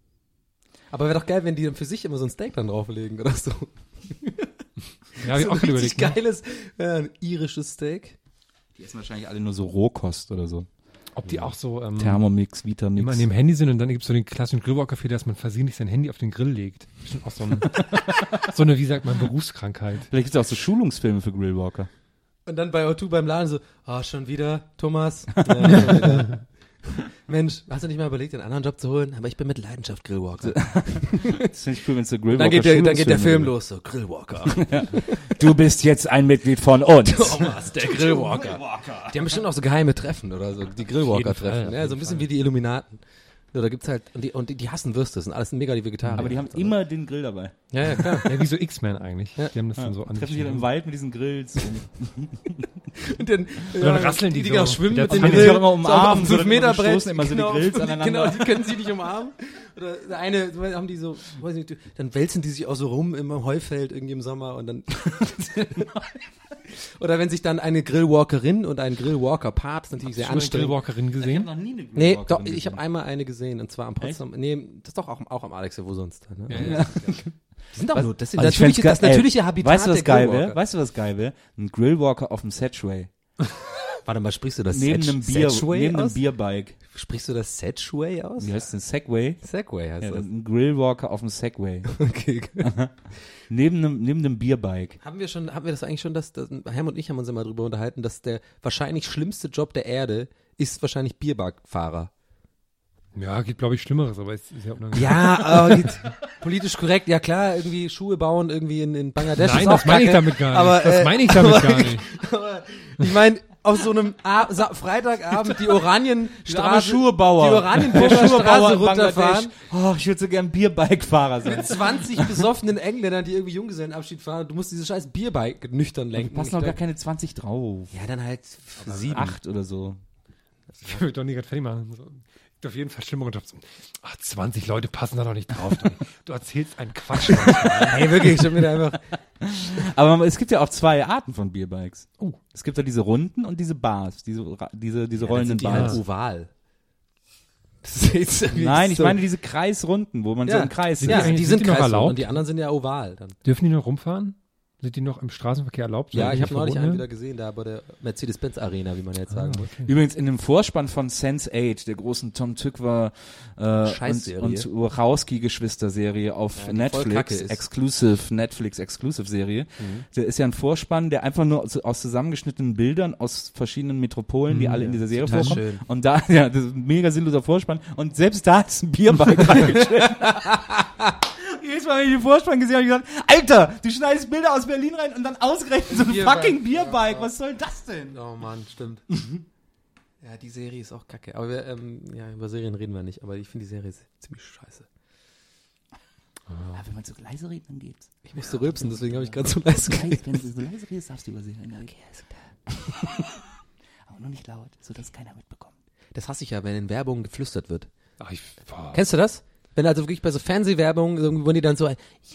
Aber wäre doch geil, wenn die dann für sich immer so ein Steak dann drauflegen oder so. Ja, hab ich so auch ein richtig überlegt. Ne? geiles, ja, ein irisches Steak. Die essen wahrscheinlich alle nur so Rohkost oder so. Ob die auch so ähm, Thermomix, Vitamix. immer an dem Handy sind und dann gibt's so den klassischen Grillwalker-Fehler, dass man versehentlich sein Handy auf den Grill legt. Bestimmt auch so, ein, so eine, wie sagt man, Berufskrankheit. Vielleicht gibt es auch so Schulungsfilme für Grillwalker. Und dann bei O2 beim Laden so, ah, schon wieder, Thomas. Ja, schon. Mensch, hast du nicht mal überlegt, einen anderen Job zu holen? Aber ich bin mit Leidenschaft Grillwalker. Das finde ich cool, wenn es so Grillwalker Dann geht, der, dann geht der Film los, so, Grillwalker. Du bist jetzt ein Mitglied von uns. Thomas, der Grillwalker. Die haben bestimmt auch so geheime Treffen oder so, die Grillwalker-Treffen. Ja, so ein bisschen wie die Illuminaten. So, da gibt's halt, und die, und die, die hassen Würste, das sind alles mega die Vegetarier. Aber die haben immer den Grill dabei. Ja, ja, klar. Ja, wie so X-Men eigentlich. Ja. Die haben das dann so an Treffen sich. sich dann im Wald mit diesen Grills. Und dann, dann rasseln die die, so. die auch schwimmen mit den kann die auch immer umarmen, auf so, fünf dann Meter immer Brett. immer so die Grills aneinander. Genau, die können sie nicht umarmen. Oder der eine, haben die so, weiß nicht, dann wälzen die sich auch so rum im Heufeld irgendwie im Sommer und dann. Oder wenn sich dann eine Grillwalkerin und ein Grillwalker-Part, das ist natürlich sehr Schon eine anstrengend. Grillwalkerin gesehen? noch nie eine Nee, Grillwalkerin doch, ich gesehen. habe einmal eine gesehen und zwar am Potsdam. Nee, das ist doch auch, auch am Alex, wo sonst. Ne? Ja, ja. Die sind auch nur, das sind Also ich natürlich, das natürliche ey, Habitat Weißt du, was der geil Grillwalker. wäre? Weißt du, was geil wäre? Ein Grillwalker auf dem Sedgway. Warte mal, sprichst du das Neben Sedge- einem Bier, Sedgway neben einem aus? Bierbike. Sprichst du das Sedgway aus? Wie heißt denn Segway? Segway heißt Ja, das. ein Grillwalker auf dem Segway. Okay. neben einem, neben einem Bierbike. haben wir schon, haben wir das eigentlich schon, dass, dass Herm und ich haben uns immer drüber unterhalten, dass der wahrscheinlich schlimmste Job der Erde ist wahrscheinlich Bierbackfahrer. Ja, gibt, glaube ich, Schlimmeres, aber es ist ja auch noch Ja, aber die- politisch korrekt, ja klar, irgendwie Schuhe bauen irgendwie in, in Bangladesch Nein, ist das meine ich damit gar nicht. Aber, das äh, meine ich damit aber- gar nicht. Aber ich meine, auf so einem A Sa Freitagabend die Oranienstraße, Schuhebauer. die Oranienburger Straße runterfahren, Oh, ich würde so gern Bierbike-Fahrer sein. 20 besoffenen Engländern, die irgendwie Junggesellenabschied fahren, du musst dieses scheiß Bierbike nüchtern lenken. Passen noch gar keine 20 drauf. ja, dann halt sieben. Acht oder so. Ich will doch nie gerade fertig machen. So. Gibt auf jeden Fall schlimmere Jobs. Ach, 20 Leute passen da doch nicht drauf. Du erzählst einen Quatsch. Hey, wirklich, schon wieder einfach. Aber es gibt ja auch zwei Arten von Bierbikes. Es gibt ja diese Runden und diese Bars, diese, diese, diese rollenden die halt Bars. oval. Jetzt irgendwie Nein, ich so- meine diese Kreisrunden, wo man so ja, im Kreis ja, sitzt. die, Sind sind, die noch kreisrund erlaubt? und die anderen sind ja oval dann. Dürfen die noch rumfahren? Sind die noch im Straßenverkehr erlaubt? Ja, ich habe neulich einen wieder gesehen, da bei der Mercedes-Benz Arena, wie man jetzt sagen Ah, muss. okay. Übrigens in dem Vorspann von Sense 8, der großen Tom Tykwer äh, und, und Wachowski-Geschwister-Serie auf Ja, Netflix. Mhm. Exclusive, Netflix-Exclusive-Serie. Der ist ja ein Vorspann, der einfach nur aus, aus zusammengeschnittenen Bildern aus verschiedenen Metropolen, die alle in dieser Serie Mhm. total vorkommen. schön. Und da, ja, das ist ein mega sinnloser Vorspann. Und selbst da ist ein reingestellt. Jedes Mal, wenn ich den Vorspann gesehen habe, ich gesagt, Alter, du schneidest Bilder aus Berlin rein und dann ausgerechnet so ein Bierbike. fucking Bierbike. Was soll das denn? Oh Mann, stimmt. ja, die Serie ist auch kacke. Aber wir, ähm, ja, über Serien reden wir nicht, aber ich finde die Serie ziemlich scheiße. Ja, wenn man so leise redet, dann geht's. Ich musste rülpsen, deswegen habe ich gerade so leise geredet. Wenn du so leise redest, darfst du übersehen. Okay, alles klar. Aber nur nicht laut, sodass keiner mitbekommt. Das hasse ich ja, wenn in Werbung geflüstert wird. Ach, ich, boah. Kennst du das? Wenn also wirklich bei so Fernsehwerbung, irgendwie, wenn die dann so,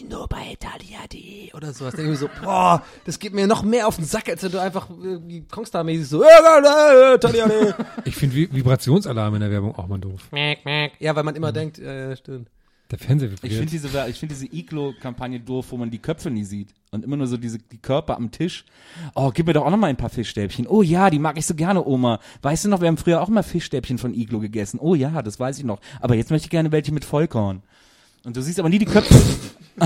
nur bei Italia.de oder sowas, dann irgendwie so, boah, das geht mir noch mehr auf den Sack, als wenn du einfach irgendwie Kongstar-mäßig so, äh, Italia.de. ich finde Vi- Vibrationsalarm in der Werbung auch mal doof. Ja, weil man immer denkt, äh, stimmt. Der Fernseher Ich finde diese, ich finde diese Iglo-Kampagne doof, wo man die Köpfe nie sieht. Und immer nur so diese, die Körper am Tisch. Oh, gib mir doch auch noch mal ein paar Fischstäbchen. Oh ja, die mag ich so gerne, Oma. Weißt du noch, wir haben früher auch mal Fischstäbchen von Iglo gegessen. Oh ja, das weiß ich noch. Aber jetzt möchte ich gerne welche mit Vollkorn. Und du siehst aber nie die Köpfe.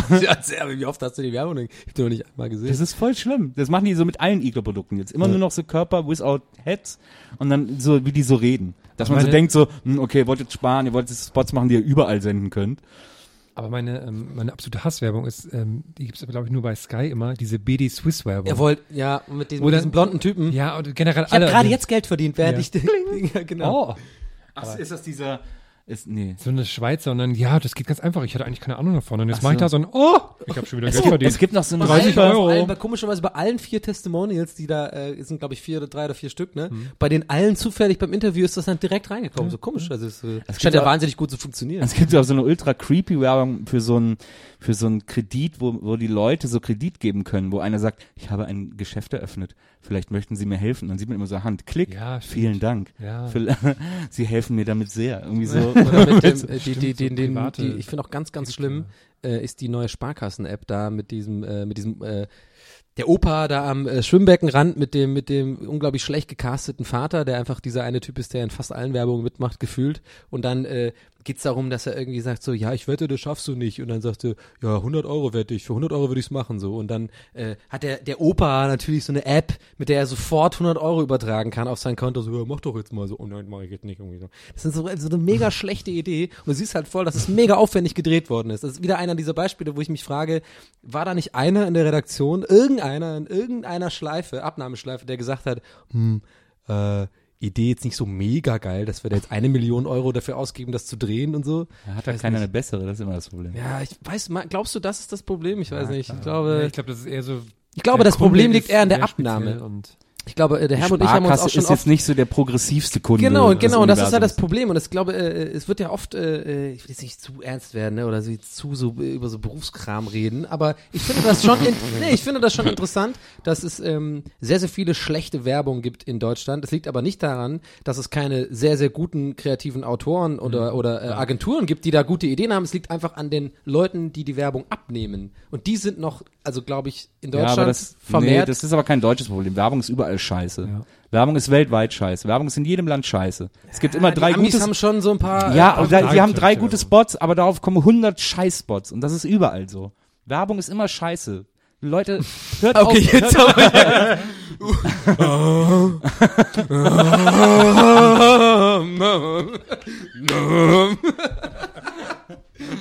Ja, sehr, wie oft hast du die Werbung? denn? Ich hab die noch nicht einmal gesehen. Das ist voll schlimm. Das machen die so mit allen Iglo-Produkten jetzt. Immer nur noch so Körper without heads und dann so, wie die so reden. Dass man so Meine- denkt so, hm, okay, ihr wollt jetzt sparen, ihr wollt jetzt Spots machen, die ihr überall senden könnt. Aber meine, ähm, meine absolute Hasswerbung ist, ähm, die gibt es glaube ich nur bei Sky immer, diese BD Swiss Werbung. Ihr wollt, ja, mit diesem, mit diesem blonden Typen. Ja, und generell Ich habe alle. gerade jetzt Geld verdient, während Ja. ich den, ja, genau. Oh, Ach, ist das dieser, ist, nee. so eine Schweizer und dann, ja, das geht ganz einfach. Ich hatte eigentlich keine Ahnung davon. Und jetzt Ach mache ich so. da so ein, oh, ich habe schon wieder Geld Es verdient. gibt noch so eine 30 Bei allen- Euro. Allen, bei, komischerweise bei allen vier Testimonials, die da äh, es sind, glaube ich, vier oder drei oder vier Stück, ne? Mhm. Bei den allen zufällig beim Interview ist das dann direkt reingekommen. So komisch. Also es, äh, gibt scheint ja auch- wahnsinnig gut zu funktionieren. Es gibt ja auch so eine ultra creepy Werbung für so einen für so einen Kredit, wo, wo die Leute so Kredit geben können, wo einer sagt, ich habe ein Geschäft eröffnet, vielleicht möchten Sie mir helfen. Dann sieht man immer so Hand, Klick, Ja, vielen Dank. Ja. Für, Sie helfen mir damit sehr. Irgendwie so. Oder mit dem, äh, die, die, so den, den, private die, ich finde auch ganz, ganz schlimm, äh, ist die neue Sparkassen-App da mit diesem, äh, mit diesem, äh, der Opa da am äh, Schwimmbeckenrand mit dem, mit dem unglaublich schlecht gecasteten Vater, der einfach dieser eine Typ ist, der in fast allen Werbungen mitmacht, gefühlt. Und dann äh, geht's darum, dass er irgendwie sagt so, ja, ich wette, das schaffst du nicht. Und dann sagt er, ja, 100 Euro wette ich, für 100 Euro würde ich's machen so. Und dann äh, hat der der Opa natürlich so eine App, mit der er sofort 100 Euro übertragen kann auf sein Konto. So, ja, mach doch jetzt mal so. Oh nein, mach ich jetzt nicht irgendwie so. Das ist so, so eine mega schlechte Idee. Und du siehst halt voll, dass es mega aufwendig gedreht worden ist. Das ist wieder einer dieser Beispiele, wo ich mich frage, war da nicht einer in der Redaktion, irgendeiner in irgendeiner Schleife, Abnahmeschleife, der gesagt hat, hm, äh, Idee jetzt nicht so mega geil, dass wir da jetzt eine Million Euro dafür ausgeben, das zu drehen und so. Da hat ja keiner nicht. eine bessere, das ist immer das Problem. Ja, ich weiß, glaubst du, das ist das Problem? Ich weiß nicht. Ich Ja, glaube, ich glaube, das ist eher so. ich glaube, das Problem Kunde liegt ist eher an der Abnahme. Und Ich glaube, äh, der Herr und ich haben uns auch schon ist jetzt nicht so der progressivste Kunde. Genau, genau, und das ist ja das Universums. Problem. Und ich glaube, äh, es wird ja oft, äh, ich will jetzt nicht zu ernst werden, ne, oder so zu so äh, über so Berufskram reden, aber ich finde das schon, in, nee, ich finde das schon interessant, dass es ähm, sehr, sehr viele schlechte Werbung gibt in Deutschland. Das liegt aber nicht daran, dass es keine sehr, sehr guten kreativen Autoren oder, Mhm. oder äh, Agenturen gibt, die da gute Ideen haben. Es liegt einfach an den Leuten, die die Werbung abnehmen. Und die sind noch, also glaube ich, in Ja, Deutschland aber das, nee, vermehrt. das ist aber kein deutsches Problem. Werbung ist überall scheiße. Werbung ist weltweit scheiße. Werbung ist in jedem Land scheiße. Es gibt immer die drei Amis gute haben schon so ein paar. Ja, äh, da, die haben drei gute Spots, aber darauf kommen 100 Scheiß-Spots und das ist überall so. Werbung ist immer scheiße. Leute, hört Okay, auf, jetzt hört aber.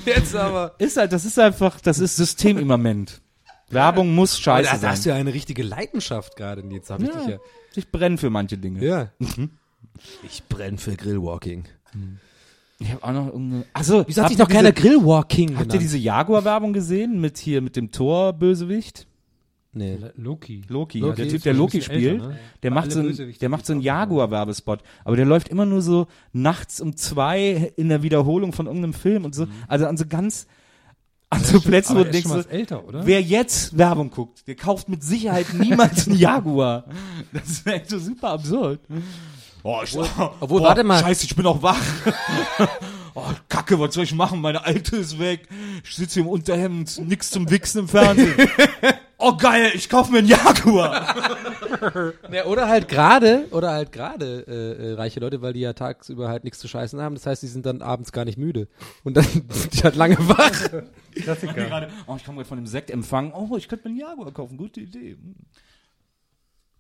Jetzt aber. Ist halt, das ist einfach, das ist systemimmanent. Werbung muss scheiße da, da sein. hast du ja eine richtige Leidenschaft gerade, Jetzt habe ich dich ja. Ich brenne für manche Dinge. Ja. Ich brenne für Grillwalking. Ich habe auch noch irgendeine. Achso, Wieso hat sich noch keiner Grillwalking Habt ihr diese Jaguar-Werbung gesehen mit hier mit dem Tor-Bösewicht? Nee. Loki. Loki, Loki der Typ, der Loki spielt, älter, ne? der macht so ein, der macht so einen. Jaguar-Werbespot, aber der läuft immer nur so nachts um zwei in der Wiederholung von irgendeinem Film und so, also an so ganz, an so Plätzen, wo du denkst, älter, oder? wer jetzt Werbung guckt, der kauft mit Sicherheit niemals einen Jaguar. Das ist echt so super absurd. Oh, ich, obwohl, warte mal. Scheiße, ich bin auch wach. oh, Kacke, was soll ich machen? Meine Alte ist weg. Ich sitze hier im Unterhemd, nix zum Wichsen im Fernsehen. Oh geil, ich kaufe mir einen Jaguar. Ja, oder halt gerade, oder halt gerade äh, äh, reiche Leute, weil die ja tagsüber halt nichts zu scheißen haben. Das heißt, die sind dann abends gar nicht müde. Und dann sind die halt lange wach. Klassiker. Gerade, oh, ich komme gerade von dem Sekt empfangen. Oh, ich könnte mir einen Jaguar kaufen. Gute Idee.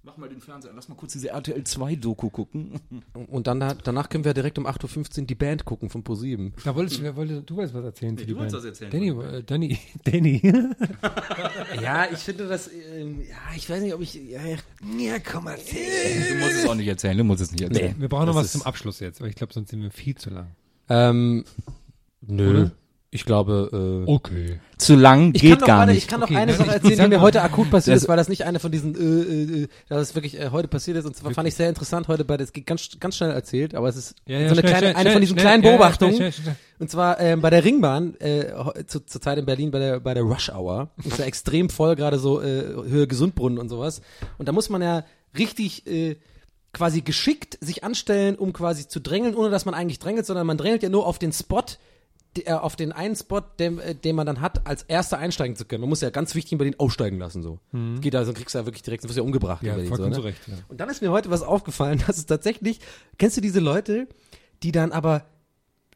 Mach mal den Fernseher, an. lass mal kurz diese RTL 2 Doku gucken. Und dann danach können wir direkt um 8.15 Uhr die Band gucken von ProSieben. Da wolltest du, wer wollte, du wolltest was erzählen für die du wolltest Band. was erzählen Danny, äh, Danny, Danny. Ja, ich finde das, ähm, ja, ich weiß nicht, ob ich, ja, ja komm mal. Du musst es auch nicht erzählen, du musst es nicht erzählen. Wir brauchen noch Das was ist- zum Abschluss jetzt, weil ich glaube, sonst sind wir viel zu lang. Ähm, nö. Oder? Ich glaube, äh, Okay. Zu lang ich geht kann noch, gar warte, nicht. ich kann noch Okay, eine ne, Sache erzählen, die mir heute akut passiert Das- ist, weil das nicht eine von diesen, äh, äh, äh, das ist wirklich äh, heute passiert ist und zwar fand ich sehr interessant heute bei, das geht ganz, ganz schnell erzählt, aber es ist Ja, ja, so eine schnell, kleine, schnell, eine von diesen schnell, kleinen schnell, ja, ja, Beobachtungen. schnell, schnell, schnell. Und zwar ähm, bei der Ringbahn, äh, zu, zur Zeit in Berlin bei der, bei der Rush Hour. Ist ja extrem voll, gerade so äh, Höhe Gesundbrunnen und sowas. Und da muss man ja richtig äh, quasi geschickt sich anstellen, um quasi zu drängeln, ohne dass man eigentlich drängelt, sondern man drängelt ja nur auf den Spot, auf den einen Spot, den, äh, den man dann hat, als erster einsteigen zu können. Man muss ja ganz wichtig in Berlin aussteigen lassen, so. Geht da, sonst kriegst du ja wirklich direkt, du wirst ja umgebracht Ja, Berlin. So, ne? Recht, ja. Und dann ist mir heute was aufgefallen, dass es tatsächlich, kennst du diese Leute, die dann aber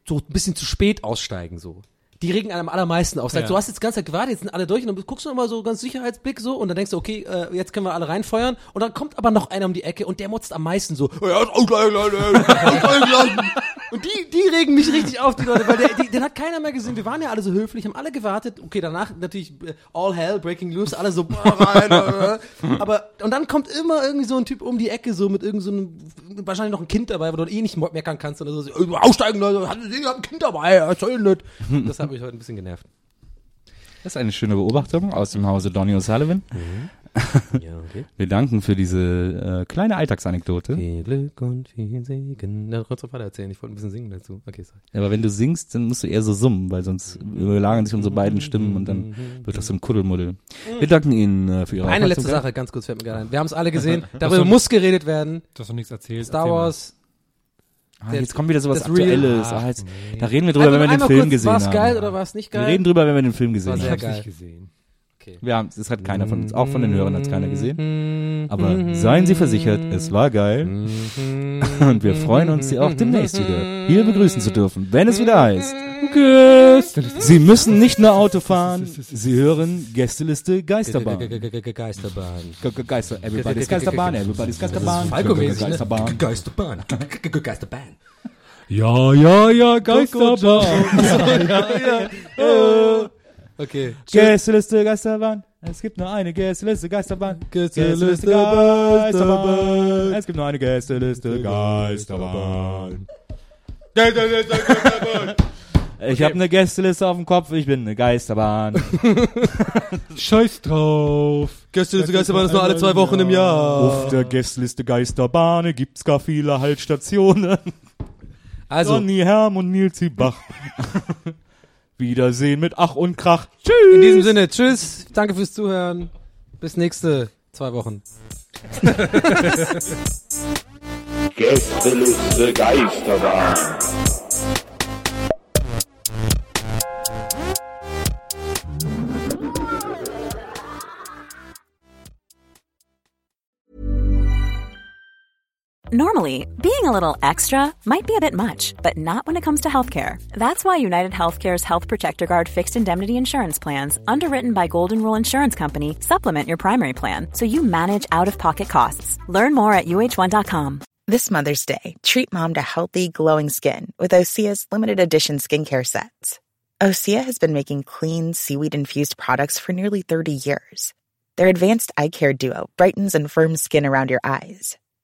so ein bisschen zu spät aussteigen, so. Die regen einem am allermeisten auf. Sagst, Ja. Du hast jetzt die ganze Zeit gewartet, jetzt sind alle durch und dann guckst du immer so ganz Sicherheitsblick so und dann denkst du, okay, äh, jetzt können wir alle reinfeuern und dann kommt aber noch einer um die Ecke und der motzt am meisten so. Und die, die regen mich richtig auf, die Leute, weil der, die, den hat keiner mehr gesehen. Wir waren ja alle so höflich, haben alle gewartet. Okay, danach natürlich äh, all hell, breaking loose, alle so rein. Aber und dann kommt immer irgendwie so ein Typ um die Ecke so mit irgend so einem wahrscheinlich noch ein Kind dabei, wo du eh nicht meckern kannst oder so. äh, aussteigen, Leute, hat Sie ein Kind dabei, soll denn das? Das hat mich heute ein bisschen genervt. Das ist eine schöne Beobachtung aus dem Hause Donny O'Sullivan. Ja, okay. Wir danken für diese äh, kleine Alltagsanekdote. Viel Glück und viel Segen. Na, du weiter erzählen. Ich wollte ein bisschen singen dazu. Okay, sorry. Aber wenn du singst, dann musst du eher so summen, weil sonst überlagern sich unsere beiden Stimmen und dann wird das so ein Kuddelmuddel. Wir danken Ihnen äh, für Ihre Eine letzte. Sache, ganz kurz fällt mir gerade ein. Wir haben es alle gesehen. Darüber muss geredet werden. Du hast noch nichts erzählt. Star. Wars. Ah, jetzt kommt wieder sowas Aktuelles. Ach, Ah, jetzt, da reden wir drüber, wenn wir den Film kurz, gesehen war's haben. geil oder war es nicht wir geil? reden drüber, wenn wir den Film gesehen War Ich haben. hab's geil. nicht gesehen. Wir haben, das hat keiner von uns, auch von den Hörern hat es keiner gesehen. Mhm. Aber seien Sie versichert, es war geil. Und wir freuen uns, Sie auch demnächst wieder hier begrüßen zu dürfen, wenn es wieder heißt. Sie müssen nicht nur Auto fahren, Sie hören Gästeliste Geisterbahn. Geisterbahn. Ge- ge- Geister, everybody's Geisterbahn, everybody's Geisterbahn. Ne? Geisterbahn. Geisterbahn. Geisterbahn. Ja, ja, ja, Geisterbahn. Okay. Gästeliste Geisterbahn. Es gibt nur eine Gästeliste Geisterbahn. Gästeliste Geisterbahn. Es gibt nur eine Gästeliste Geisterbahn. Ich habe eine Gästeliste auf dem Kopf, ich bin eine Geisterbahn. Scheiß drauf. Gästeliste Geisterbahn ist nur alle zwei Wochen im Jahr. Auf der Gästeliste Geisterbahn gibt's gar viele Haltstationen. Also, Sonny Herm und Nilsi Bach. Wiedersehen mit Ach und Krach. Tschüss. in diesem Sinne, tschüss, danke fürs Zuhören. Bis nächste zwei Wochen. Gästeliste Geisterbahn. Normally, being a little extra might be a bit much, but not when it comes to healthcare. That's why United Healthcare's Health Protector Guard fixed indemnity insurance plans, underwritten by Golden Rule Insurance Company, supplement your primary plan so you manage out of pocket costs. Learn more at uh1.com. This Mother's Day, treat mom to healthy, glowing skin with Osea's limited edition skincare sets. Osea has been making clean, seaweed infused products for nearly 30 years. Their advanced eye care duo brightens and firms skin around your eyes,